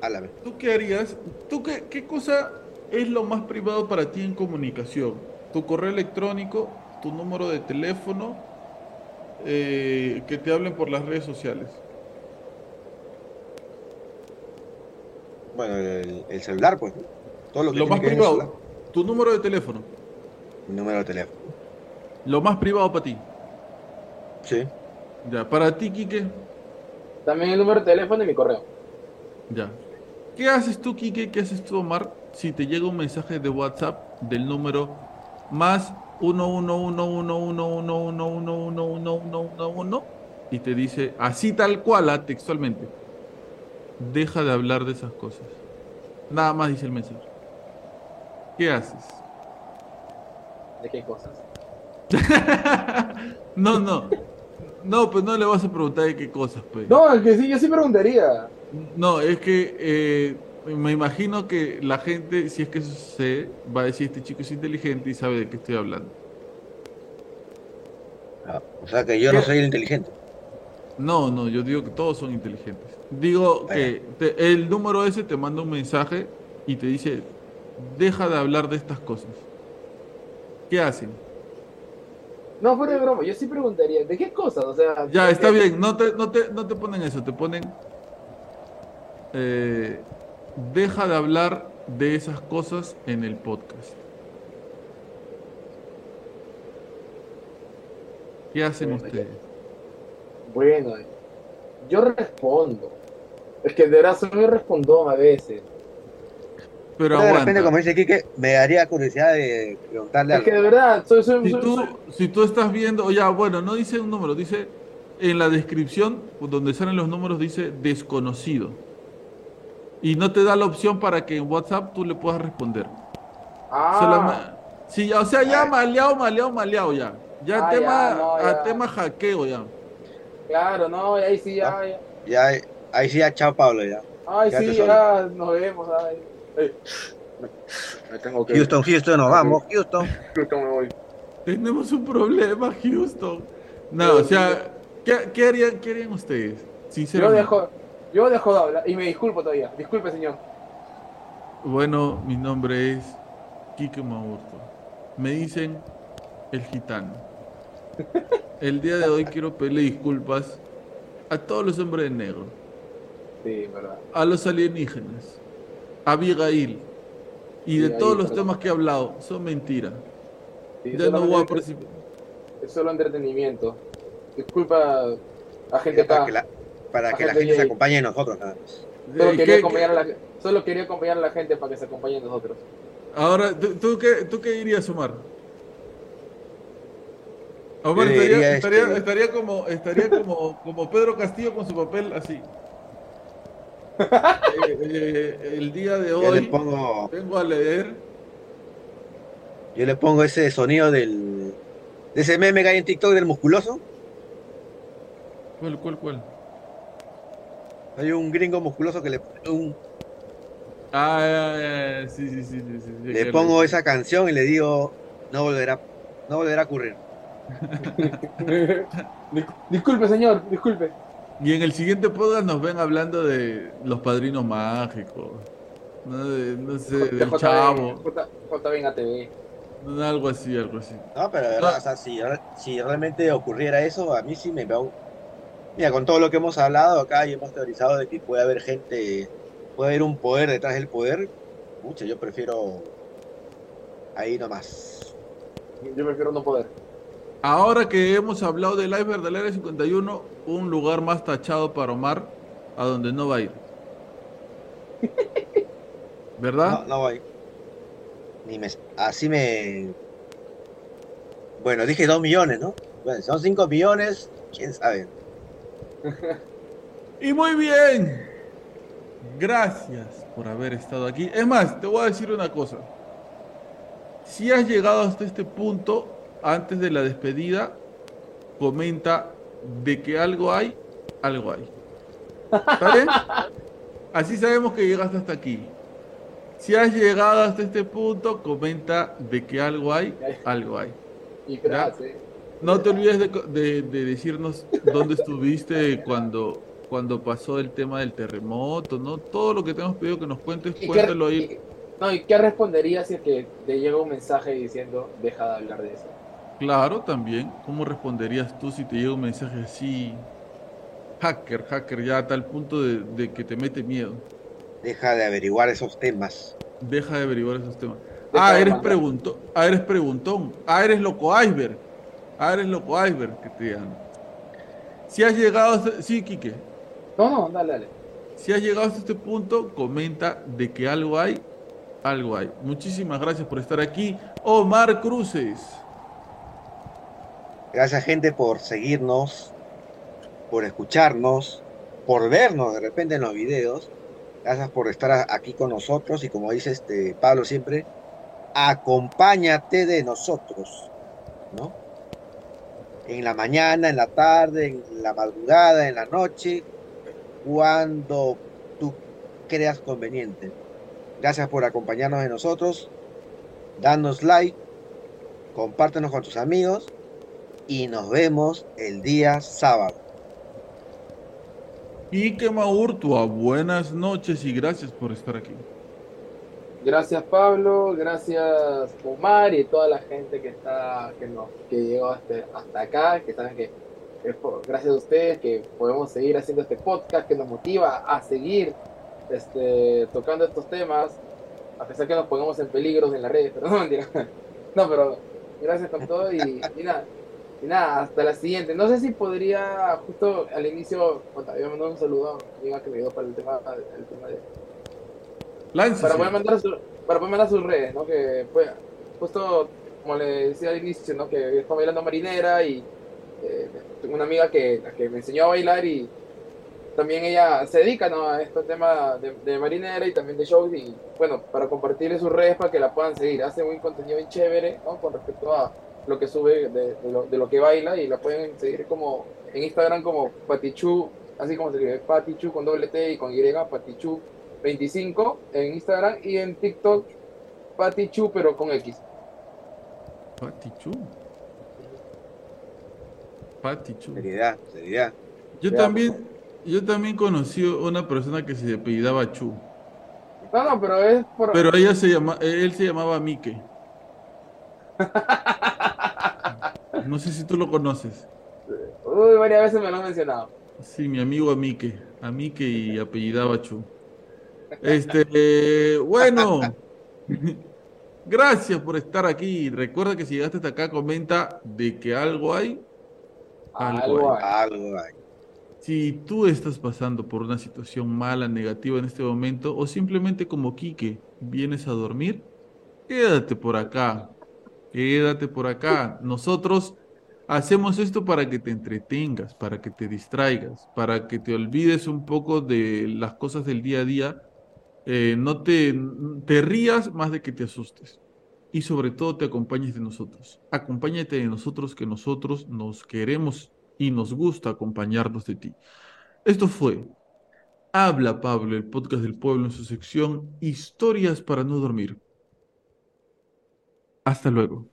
a la ¿Tú qué harías? ¿Tú qué, qué cosa es lo más privado para ti en comunicación? ¿Tu correo electrónico, tu número de teléfono, eh, que te hablen por las redes sociales? Bueno, el, el celular, pues. Todo lo que Lo más que privado, tu número de teléfono. Mi número de teléfono. Lo más privado para ti. Sí. Ya, para ti, Quique. También el número de teléfono y mi correo. Ya. ¿Qué haces tú, Quique? ¿Qué haces tú, Omar? Si te llega un mensaje de WhatsApp del número más 1111111111111 y te dice así tal cual, ah, textualmente. Deja de hablar de esas cosas. Nada más dice el mensaje. ¿Qué haces? ¿De qué cosas? no, no. No, pues no le vas a preguntar de qué cosas, pues. No, es que sí, yo sí preguntaría. No, es que eh, me imagino que la gente, si es que eso sucede, va a decir este chico es inteligente y sabe de qué estoy hablando. Ah, O sea que yo no soy el inteligente. No, no, yo digo que todos son inteligentes. Digo que te- el número ese te manda un mensaje y te dice, deja de hablar de estas cosas. ¿Qué hacen? No, fuera de broma, yo sí preguntaría, ¿de qué cosas? O sea, Ya, ¿de está qué- bien, no te, no te, no te ponen eso, te ponen, eh, deja de hablar de esas cosas en el podcast. ¿Qué hacen Bueno, ustedes? Bueno, yo respondo. Es que de verdad soy respondón a veces. Pero de repente, aguanta. como dice Quique, me daría curiosidad de preguntarle Es que de verdad, soy, soy, Si soy- tú, soy- si tú estás viendo, o ya, bueno, no dice un número, dice en la descripción, donde salen los números, dice desconocido. Y no te da la opción para que en WhatsApp tú le puedas responder. Ah, sí, o sea, ya maleado, maleado, maleado ya. Ya Ah, tema, ya, no, a tema hackeo ya. claro, no, ahí sí, ya, ya. Ya, ahí sí, ya, chao Pablo, ya. Ay, Ya sí, ya, nos vemos. Ay. Ay. Me tengo que Houston, Houston, nos vamos, Houston. Houston, me voy. Tenemos un problema, Houston. No, o sea, ¿qué, qué harían, qué harían ustedes? Yo Sinceramente. dejo, yo dejo de hablar y me disculpo todavía. Disculpe, señor. Bueno, mi nombre es Quique Maurto. Me dicen el gitano. El día de hoy quiero pedirle disculpas a todos los hombres de negro, Sí, verdad. a los alienígenas, Abigail y de Abigail, todos los perdón. temas que he hablado son mentiras. Sí, Ya no voy a participar. Es solo entretenimiento. Disculpa a gente para que la, para que la Gente gente se acompañe de nosotros, nada más. Solo, Eh, quería ¿qué- acompañar a la, solo quería acompañar a la gente para que se acompañe a nosotros. Ahora, ¿tú, tú qué, ¿tú qué dirías, Omar? Omar Yo estaría, estaría, este- estaría como, estaría como, como Pedro Castillo con su papel así. Eh, eh, el día de hoy pongo, vengo a leer. yo le pongo ese sonido del, de ese meme que hay en TikTok del musculoso. ¿Cuál, cuál, cuál? Hay un gringo musculoso que le pone un- Ah, ya, ya, ya, sí, sí, sí, sí, le pongo esa canción y le digo, no volverá, no volverá a ocurrir. Dis- [LAUGHS] disculpe, señor, disculpe. Y en el siguiente podcast nos ven hablando de los padrinos mágicos. No, de- no sé, De del chavo. J- JB en ATV. Algo así, algo así. No, pero de verdad, o sea, si, si realmente ocurriera eso, a mí sí me veo. Mira, con todo lo que hemos hablado acá y hemos teorizado de que puede haber gente, puede haber un poder detrás del poder, mucho, yo prefiero ahí nomás. Yo prefiero no poder. Ahora que hemos hablado del iceberg del Área 51, un lugar más tachado para Omar, a donde no va a ir. [LAUGHS] ¿Verdad? No, no voy. Ni me, así me. Bueno, dije dos millones, ¿no? Bueno, son cinco millones, quién sabe. [LAUGHS] Y muy bien. Gracias por haber estado aquí. Es más, te voy a decir una cosa. Si has llegado hasta este punto, antes de la despedida, comenta de que algo hay, algo hay. ¿Está bien? Así sabemos que llegaste hasta aquí. Si has llegado hasta este punto, comenta de que algo hay, algo hay. Y gracias. No te olvides de, de- de decirnos dónde estuviste cuando, cuando pasó el tema del terremoto, ¿no? Todo lo que te hemos pedido que nos cuentes, ¿Y qué, cuéntalo ahí. y- no, ¿y qué responderías si es que te llega un mensaje diciendo deja de hablar de eso? Claro, también. ¿Cómo responderías tú si te llega un mensaje así? Hacker, hacker, ya a tal punto de, de que te mete miedo. Deja de averiguar esos temas. Deja de averiguar esos temas. Deja Ah, de eres preguntón. Ah, eres preguntón. Ah, eres loco iceberg. Ah, eres loco iceberg, que te llaman. Si has llegado hasta... Sí, Quique. No, no, dale, dale. Si has llegado hasta este punto, comenta de que algo hay, algo hay. Muchísimas gracias por estar aquí. Omar Cruces. Gracias, gente, por seguirnos, por escucharnos, por vernos de repente en los videos. Gracias por estar aquí con nosotros y como dice este Pablo siempre, acompáñate de nosotros, ¿no? En la mañana, en la tarde, en la madrugada, en la noche, cuando tú creas conveniente. Gracias por acompañarnos de nosotros. Danos like, compártenos con tus amigos y nos vemos el día sábado. Quique Maurtua, buenas noches y gracias por estar aquí. Gracias Pablo, gracias Omar y toda la gente que está, que nos, que llegó hasta, hasta acá, que saben que es por- gracias a ustedes que podemos seguir haciendo este podcast que nos motiva a seguir este, tocando estos temas, a pesar que nos pongamos en peligros en las redes, [LAUGHS] pero no mentira. No, pero gracias con todo y, y nada. Y nada, hasta la siguiente. No sé si podría, justo al inicio, había mandado un saludo a que me dio para el tema, el tema de, Láncese. para poder mandar su- para poder mandar sus redes, ¿no? Que pues, justo como le decía al inicio, ¿no? Que está bailando marinera y eh, tengo una amiga que, que me enseñó a bailar y también ella se dedica, ¿no? A este tema de, de marinera y también de shows y bueno, para compartirle sus redes para que la puedan seguir. Hace un contenido bien chévere, ¿no? Con respecto a lo que sube de, de lo, de lo que baila y la pueden seguir como en Instagram como Patichu, así como se escribe, Patichu con doble T y con Y, Patichu 25 en Instagram y en TikTok Patichu pero con X. Patichu. Patichu. Seriedad, seriedad. Yo también, yo también conocí una persona que se apellidaba Chu. No, no, pero es por... Pero ella se llama, él se llamaba Mike. [LAUGHS] No sé si tú lo conoces. Uy, varias veces me lo han mencionado. Sí, mi amigo Amique, Amique y apellidaba Chu. Este, eh, bueno, [LAUGHS] gracias por estar aquí. Recuerda que si llegaste hasta acá, comenta de que algo hay. Algo Algo hay. hay. Algo hay. Si tú estás pasando por una situación mala, negativa en este momento, o simplemente como Quique, vienes a dormir, quédate por acá. Quédate por acá. Nosotros hacemos esto para que te entretengas, para que te distraigas, para que te olvides un poco de las cosas del día a día. eh, no te, te rías más de que te asustes. Y sobre todo te acompañes de nosotros. Acompáñate de nosotros que nosotros nos queremos y nos gusta acompañarnos de ti. Esto fue Habla Pablo, el podcast del pueblo en su sección Historias para no dormir. Hasta luego.